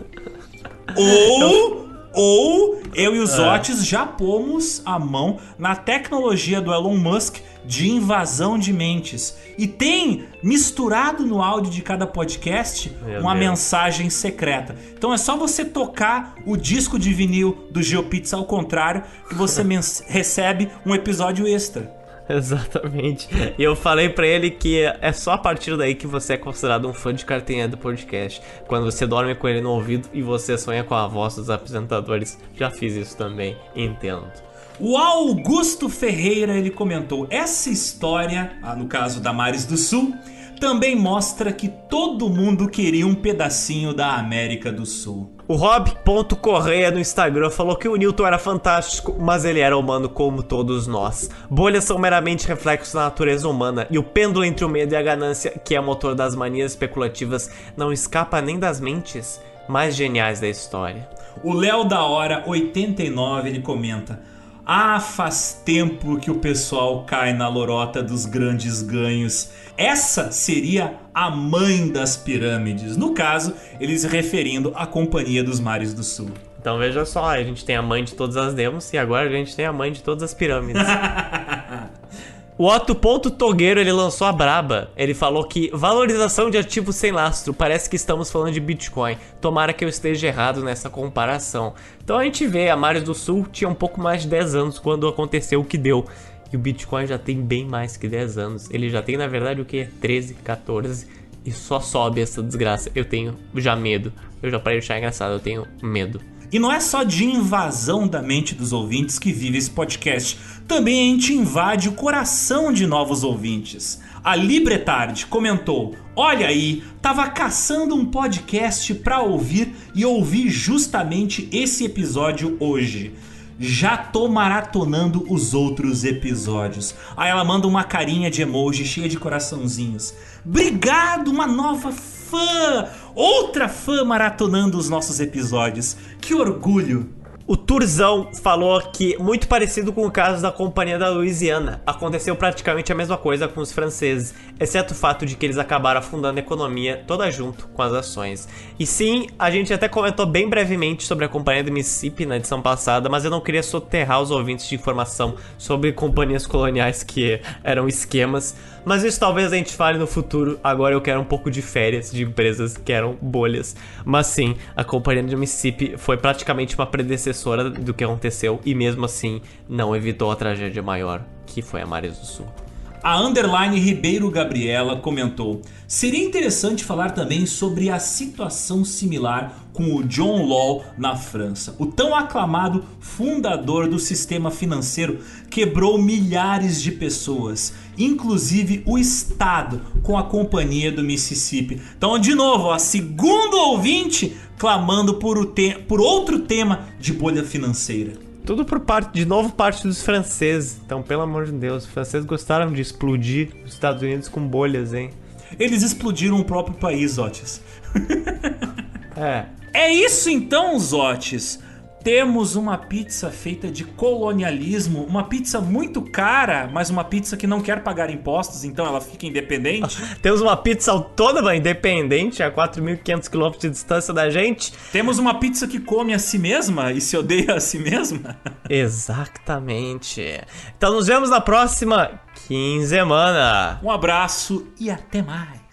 Ou ou eu e os é. Otis já pomos a mão na tecnologia do Elon Musk de invasão de mentes. E tem misturado no áudio de cada podcast Meu uma Deus. mensagem secreta. Então é só você tocar o disco de vinil do GeoPizza ao contrário que você recebe um episódio extra. Exatamente. E eu falei para ele que é só a partir daí que você é considerado um fã de cartinha do podcast. Quando você dorme com ele no ouvido e você sonha com a voz dos apresentadores. Já fiz isso também, entendo. O Augusto Ferreira ele comentou essa história, ah, no caso da Mares do Sul, também mostra que todo mundo queria um pedacinho da América do Sul. O Rob.correia no Instagram falou que o Newton era fantástico, mas ele era humano como todos nós. Bolhas são meramente reflexos da natureza humana, e o pêndulo entre o medo e a ganância, que é motor das manias especulativas, não escapa nem das mentes mais geniais da história. O Léo da Hora 89 ele comenta: ah, faz tempo que o pessoal cai na lorota dos grandes ganhos. Essa seria a mãe das pirâmides. No caso, eles se referindo à Companhia dos Mares do Sul. Então veja só, a gente tem a mãe de todas as demos e agora a gente tem a mãe de todas as pirâmides. O Otto Ponto Togueiro ele lançou a braba. Ele falou que valorização de ativos sem lastro. Parece que estamos falando de Bitcoin. Tomara que eu esteja errado nessa comparação. Então a gente vê, a Mares do Sul tinha um pouco mais de 10 anos quando aconteceu o que deu. E o Bitcoin já tem bem mais que 10 anos. Ele já tem, na verdade, o que? 13, 14. E só sobe essa desgraça. Eu tenho já medo. Eu já parei de achar engraçado, eu tenho medo. E não é só de invasão da mente dos ouvintes que vive esse podcast, também a gente invade o coração de novos ouvintes. A Libretard comentou: Olha aí, tava caçando um podcast pra ouvir e ouvi justamente esse episódio hoje. Já tô maratonando os outros episódios. Aí ela manda uma carinha de emoji cheia de coraçãozinhos. Obrigado, uma nova fã! Outra fã maratonando os nossos episódios. Que orgulho! O Turzão falou que, muito parecido com o caso da Companhia da Louisiana, aconteceu praticamente a mesma coisa com os franceses, exceto o fato de que eles acabaram afundando a economia toda junto com as ações. E sim, a gente até comentou bem brevemente sobre a Companhia do Mississippi na edição passada, mas eu não queria soterrar os ouvintes de informação sobre companhias coloniais que eram esquemas. Mas isso talvez a gente fale no futuro. Agora eu quero um pouco de férias de empresas que eram bolhas. Mas sim, a Companhia do Mississippi foi praticamente uma predecessora do que aconteceu e mesmo assim não evitou a tragédia maior, que foi a Mares do Sul. A underline Ribeiro Gabriela comentou: Seria interessante falar também sobre a situação similar com o John Law na França. O tão aclamado fundador do sistema financeiro quebrou milhares de pessoas, inclusive o Estado, com a Companhia do Mississippi. Então, de novo, a segundo ouvinte clamando por, por outro tema de bolha financeira. Tudo por parte, de novo, parte dos franceses. Então, pelo amor de Deus, os franceses gostaram de explodir os Estados Unidos com bolhas, hein? Eles explodiram o próprio país, Otis. é. É isso então, Zotes. Temos uma pizza feita de colonialismo, uma pizza muito cara, mas uma pizza que não quer pagar impostos, então ela fica independente. Temos uma pizza autônoma independente a 4.500 km de distância da gente. Temos uma pizza que come a si mesma e se odeia a si mesma. Exatamente. Então nos vemos na próxima quinzena. Um abraço e até mais.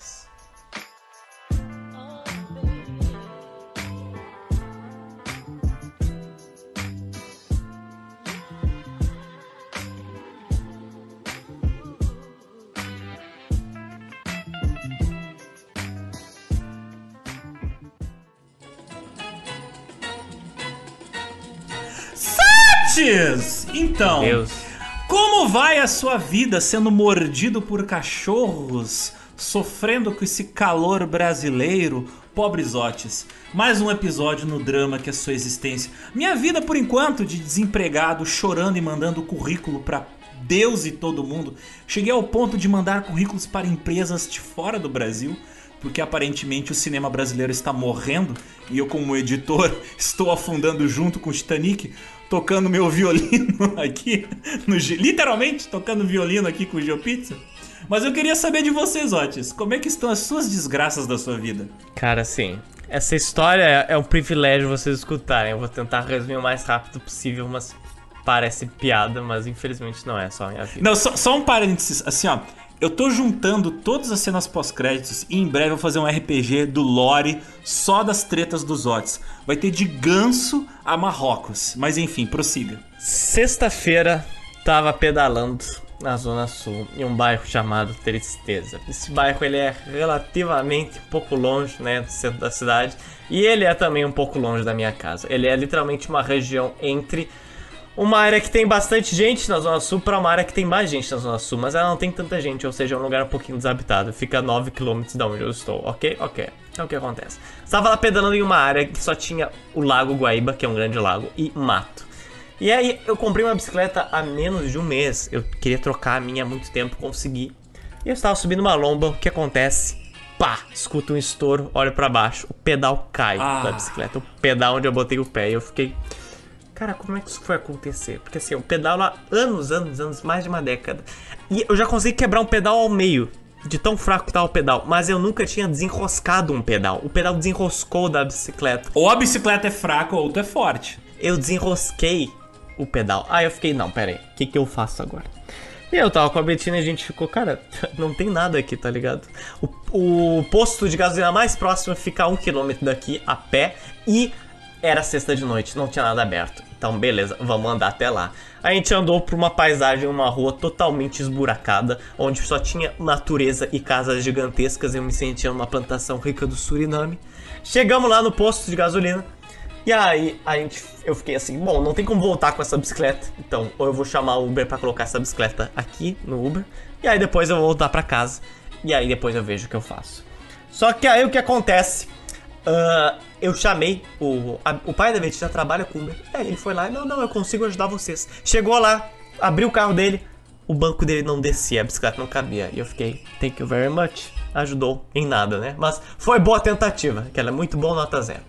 Então, como vai a sua vida sendo mordido por cachorros, sofrendo com esse calor brasileiro? Pobres Otis, mais um episódio no drama que é sua existência. Minha vida, por enquanto, de desempregado, chorando e mandando currículo pra Deus e todo mundo. Cheguei ao ponto de mandar currículos para empresas de fora do Brasil, porque aparentemente o cinema brasileiro está morrendo e eu, como editor, estou afundando junto com o Titanic, tocando meu violino aqui, no, literalmente tocando violino aqui com o GeoPizza. Mas eu queria saber de vocês, Otis, como é que estão as suas desgraças da sua vida? Cara, assim, essa história é- é um privilégio vocês escutarem. Eu vou tentar resumir o mais rápido possível, mas parece piada, mas infelizmente não é só a minha vida. Não, só, só um parênteses, assim ó. Eu tô juntando todas as cenas pós-créditos e em breve eu vou fazer um RPG do Lore só das tretas dos Otis. Vai ter de ganso a Marrocos. Mas enfim, prossiga. Sexta-feira, tava pedalando na Zona Sul, em um bairro chamado Tristeza. Esse bairro ele é relativamente um pouco longe, né, do centro da cidade, e ele é também um pouco longe da minha casa. Ele é literalmente uma região entre uma área que tem bastante gente na Zona Sul para uma área que tem mais gente na Zona Sul, mas ela não tem tanta gente, ou seja, é um lugar um pouquinho desabitado. Fica 9km da onde eu estou, ok? Ok. É o que acontece. Estava lá pedalando em uma área que só tinha o Lago Guaíba, que é um grande lago, e mato. E aí eu comprei uma bicicleta há menos de um mês. Eu queria trocar a minha há muito tempo, consegui. E eu estava subindo uma lomba, o que acontece? Pá! Escuto um estouro, olho pra baixo, o pedal cai Ah. da bicicleta. O pedal onde eu botei o pé. E eu fiquei. Cara, como é que isso foi acontecer? Porque assim, eu pedalo há anos, anos, anos, mais de uma década. E eu já consegui quebrar um pedal ao meio. De tão fraco que tava o pedal. Mas eu nunca tinha desenroscado um pedal. O pedal desenroscou da bicicleta. Ou a bicicleta é fraca ou tu é forte. Eu desenrosquei o pedal. Aí eu fiquei, não, pera aí, o que, que eu faço agora? E eu tava com a Betina e a gente ficou, cara, não tem nada aqui, tá ligado? O, o posto de gasolina mais próximo fica a um quilômetro daqui, a pé, e era sexta de noite, não tinha nada aberto. Então, beleza, vamos andar até lá. A gente andou por uma paisagem, uma rua totalmente esburacada, onde só tinha natureza e casas gigantescas. Eu me sentia numa plantação rica do Suriname. Chegamos lá no posto de gasolina. E aí, a gente, eu fiquei assim, bom, não tem como voltar com essa bicicleta. Então, ou eu vou chamar o Uber pra colocar essa bicicleta aqui no Uber. E aí depois eu vou voltar pra casa. E aí depois eu vejo o que eu faço. Só que aí o que acontece? Ah, eu chamei o, a- o pai da Betina trabalha com Uber. Aí ele foi lá, não, não, eu consigo ajudar vocês. Chegou lá, abriu o carro dele, o banco dele não descia, a bicicleta não cabia. E eu fiquei, thank you very much. Ajudou em nada, né? Mas foi boa tentativa, que ela é muito bom, nota zero.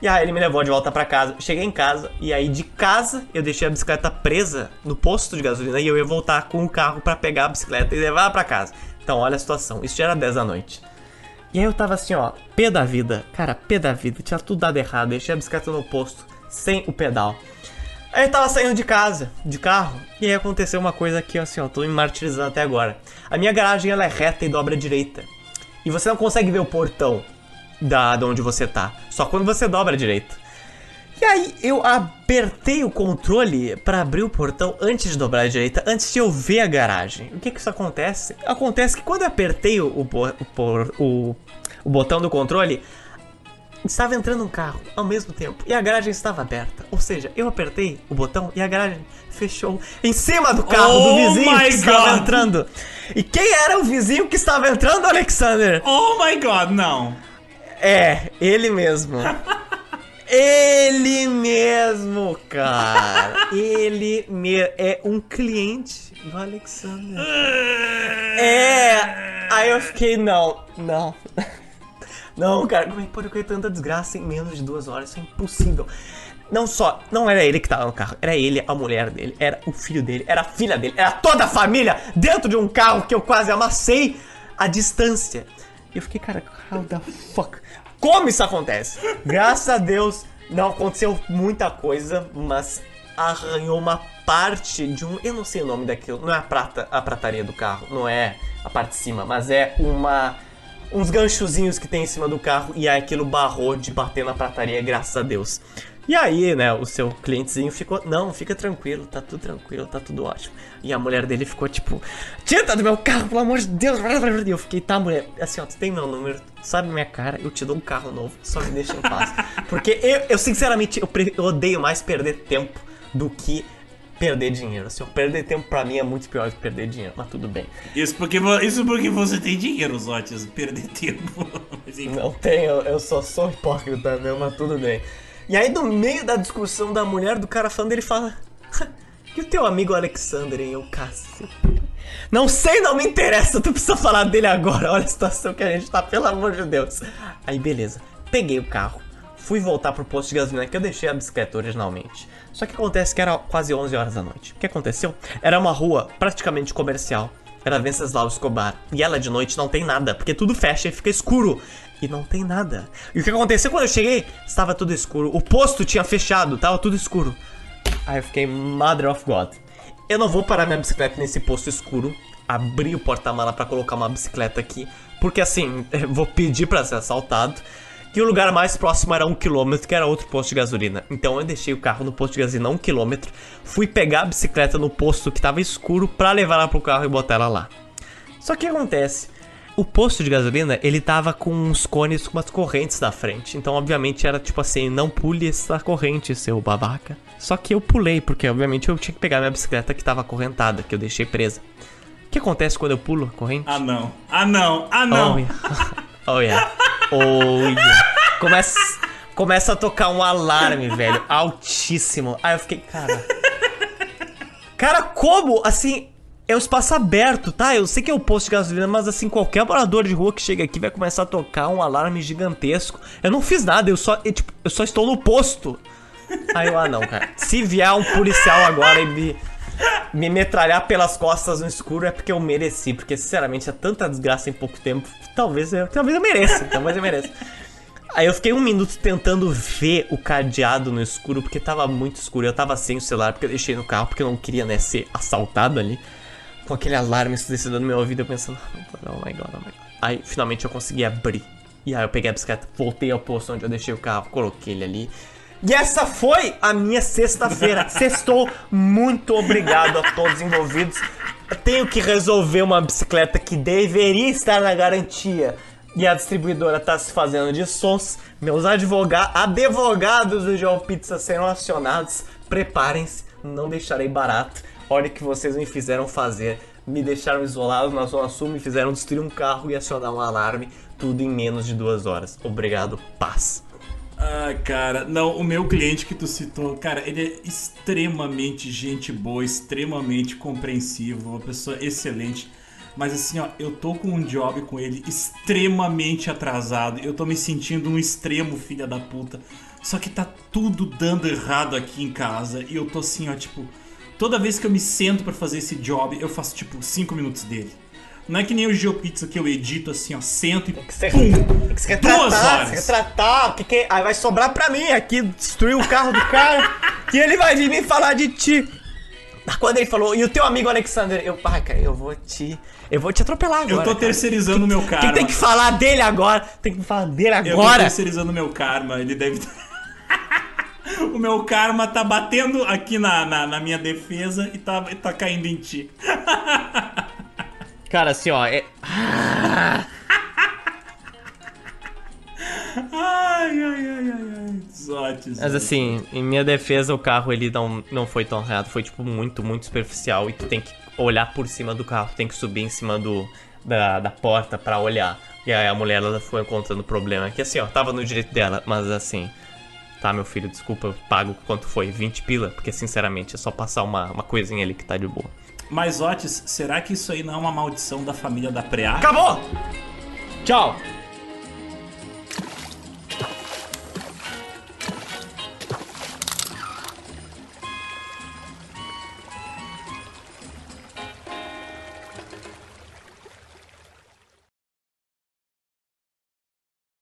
E aí ele me levou de volta pra casa. Cheguei em casa e aí de casa eu deixei a bicicleta presa no posto de gasolina e eu ia voltar com o carro pra pegar a bicicleta e levar pra casa. Então olha a situação. Isso já era 10 da noite. E aí eu tava assim, ó, pé da vida. Cara, pé da vida. Tinha tudo dado errado. Deixei a bicicleta no posto sem o pedal. Aí eu tava saindo de casa, de carro, e aí aconteceu uma coisa que, assim, ó, tô me martirizando até agora. A minha garagem, ela é reta e dobra à direita. E você não consegue ver o portão da, de onde você tá. Só quando você dobra à direita. E aí eu apertei o controle pra abrir o portão antes de dobrar à direita, antes de eu ver a garagem. O que que isso acontece? Acontece que quando eu apertei o, o, o, o, botão do controle, estava entrando um carro ao mesmo tempo e a garagem estava aberta. Ou seja, eu apertei o botão e a garagem fechou em cima do carro Oh do vizinho que estava God! entrando. E quem era o vizinho que estava entrando, Alexander? Oh my god, não. É, ele mesmo. Ele mesmo, cara. Ele me... é um cliente do Alexander. É. Aí eu fiquei, não, não. Não, cara, como é que pode ocorrer tanta desgraça em menos de duas horas? Isso é impossível. Não só, não era ele que tava no carro, era ele, a mulher dele, era o filho dele, era a filha dele, era toda a família dentro de um carro que eu quase amassei a distância. E eu fiquei, cara, how the fuck? Como isso acontece? Graças a Deus não aconteceu muita coisa, mas arranhou uma parte de um. Eu não sei o nome daquilo. Não é a prata, a prataria do carro, não é a parte de cima, mas é uma. Uns ganchozinhos que tem em cima do carro e aí aquilo barrou de bater na prataria, graças a Deus. E aí, né, o seu clientezinho ficou, não, fica tranquilo, tá tudo tranquilo, tá tudo ótimo. E a mulher dele ficou tipo, tira do meu carro, pelo amor de Deus. E eu fiquei, tá, mulher, assim, ó, tu tem meu número, tu sabe minha cara, eu te dou um carro novo, só me deixa em paz. Porque eu, eu sinceramente, eu, eu odeio mais perder tempo do que perder dinheiro. Assim, perder tempo pra mim é muito pior do que perder dinheiro, mas tudo bem. Isso porque, isso porque você tem dinheiro, Zotes, perder tempo. Não tenho, eu só sou hipócrita mesmo, mas tudo bem. E aí, no meio da discussão da mulher, do cara falando, ele fala: E o teu amigo Alexander, hein? Eu cacete. Não sei, não me interessa, tu precisa falar dele agora. Olha a situação que a gente tá, pelo amor de Deus. Aí, beleza. Peguei o carro, fui voltar pro posto de gasolina que eu deixei a bicicleta originalmente. Só que acontece que era quase 11 horas da noite. O que aconteceu? Era uma rua praticamente comercial. Era Venceslau Escobar. E ela de noite não tem nada, porque tudo fecha e fica escuro e não tem nada. E o que aconteceu quando eu cheguei? Estava tudo escuro. O posto tinha fechado, tava tudo escuro. Aí eu fiquei Mother of God. Eu não vou parar minha bicicleta nesse posto escuro. Abri o porta-mala para colocar uma bicicleta aqui. Porque assim, vou pedir para ser assaltado. E o lugar mais próximo era um quilômetro, que era outro posto de gasolina. Então eu deixei o carro no posto de gasolina um quilômetro. Fui pegar a bicicleta no posto que tava escuro para levar ela pro carro e botar ela lá. Só que acontece, o posto de gasolina, ele tava com uns cones com umas correntes na frente. Então, obviamente, era tipo assim, não pule essa corrente, seu babaca. Só que eu pulei, porque obviamente eu tinha que pegar minha bicicleta que tava acorrentada, que eu deixei presa. O que acontece quando eu pulo a corrente? Ah não, ah não, ah não! Oh yeah, oh yeah, oh, yeah. Começa, começa a tocar um alarme, velho, altíssimo. Aí eu fiquei, cara... Cara, como? Assim, é o espaço aberto, tá? Eu sei que é o posto de gasolina, mas assim, qualquer morador de rua que chega aqui vai começar a tocar um alarme gigantesco. Eu não fiz nada, eu só, eu, tipo, eu só estou no posto. Aí eu, ah não, cara. Se vier um policial agora e me, me metralhar pelas costas no escuro é porque eu mereci. Porque, sinceramente, é tanta desgraça em pouco tempo. Talvez eu, talvez eu mereça. Talvez eu mereça. Aí eu fiquei um minuto tentando ver o cadeado no escuro, porque tava muito escuro. Eu tava sem o celular, porque eu deixei no carro, porque eu não queria, né, ser assaltado ali com aquele alarme ensurdecedor no meu ouvido, eu pensando, oh my god, oh my god. Aí finalmente eu consegui abrir. E aí eu peguei a bicicleta, voltei ao posto onde eu deixei o carro, coloquei ele ali. E essa foi a minha sexta-feira. Sextou. Muito obrigado a todos envolvidos. Eu tenho que resolver uma bicicleta que deveria estar na garantia. E a distribuidora tá se fazendo de sons. Meus advogados, advogados do João Pizza serão acionados. Preparem-se, não deixarei barato. Olha o que vocês me fizeram fazer. Me deixaram isolado na Zona Sul, me fizeram destruir um carro e acionar um alarme. Tudo em menos de duas horas. Obrigado, paz. Ah, cara, não, o meu cliente que tu citou, cara, ele é extremamente gente boa, extremamente compreensivo, uma pessoa excelente. Mas assim, ó, eu tô com um job com ele extremamente atrasado. Eu tô me sentindo um extremo filha da puta. Só que tá tudo dando errado aqui em casa. E eu tô assim, ó, tipo, Toda vez que eu me sento para fazer esse job, eu faço tipo 5 minutos dele. Não é que nem o GeoPizza que eu edito assim, ó, sento e que pum, que você quer duas tratar, horas. Você quer tratar, que que, aí vai sobrar pra mim aqui, destruir o carro do cara, que ele vai vir me falar de ti. Quando ele falou, e o teu amigo Alexander, eu, pai, cara, eu vou te. Eu vou te atropelar agora. Eu tô terceirizando o meu karma. Quem tem que falar dele agora? Tem que falar dele agora. Eu tô terceirizando o meu karma, ele deve. o meu karma tá batendo aqui na, na, na minha defesa e tá, tá caindo em ti. Cara, assim, ó, é. Ai, ai, ai, ai, ai. Zote, Mas assim, em minha defesa, o carro ele não, não foi tão reto, foi tipo muito, muito superficial. E tu tem que olhar por cima do carro, tem que subir em cima do, da, da porta pra olhar. E aí a mulher ela foi encontrando problema. Que assim, ó, tava no direito dela, mas assim, Tá, meu filho, desculpa, eu pago quanto foi? 20 pila? Porque, sinceramente, é só passar uma, uma coisinha ali que tá de boa. Mas, Otis, será que isso aí não é uma maldição da família da Preá? Acabou! Tchau!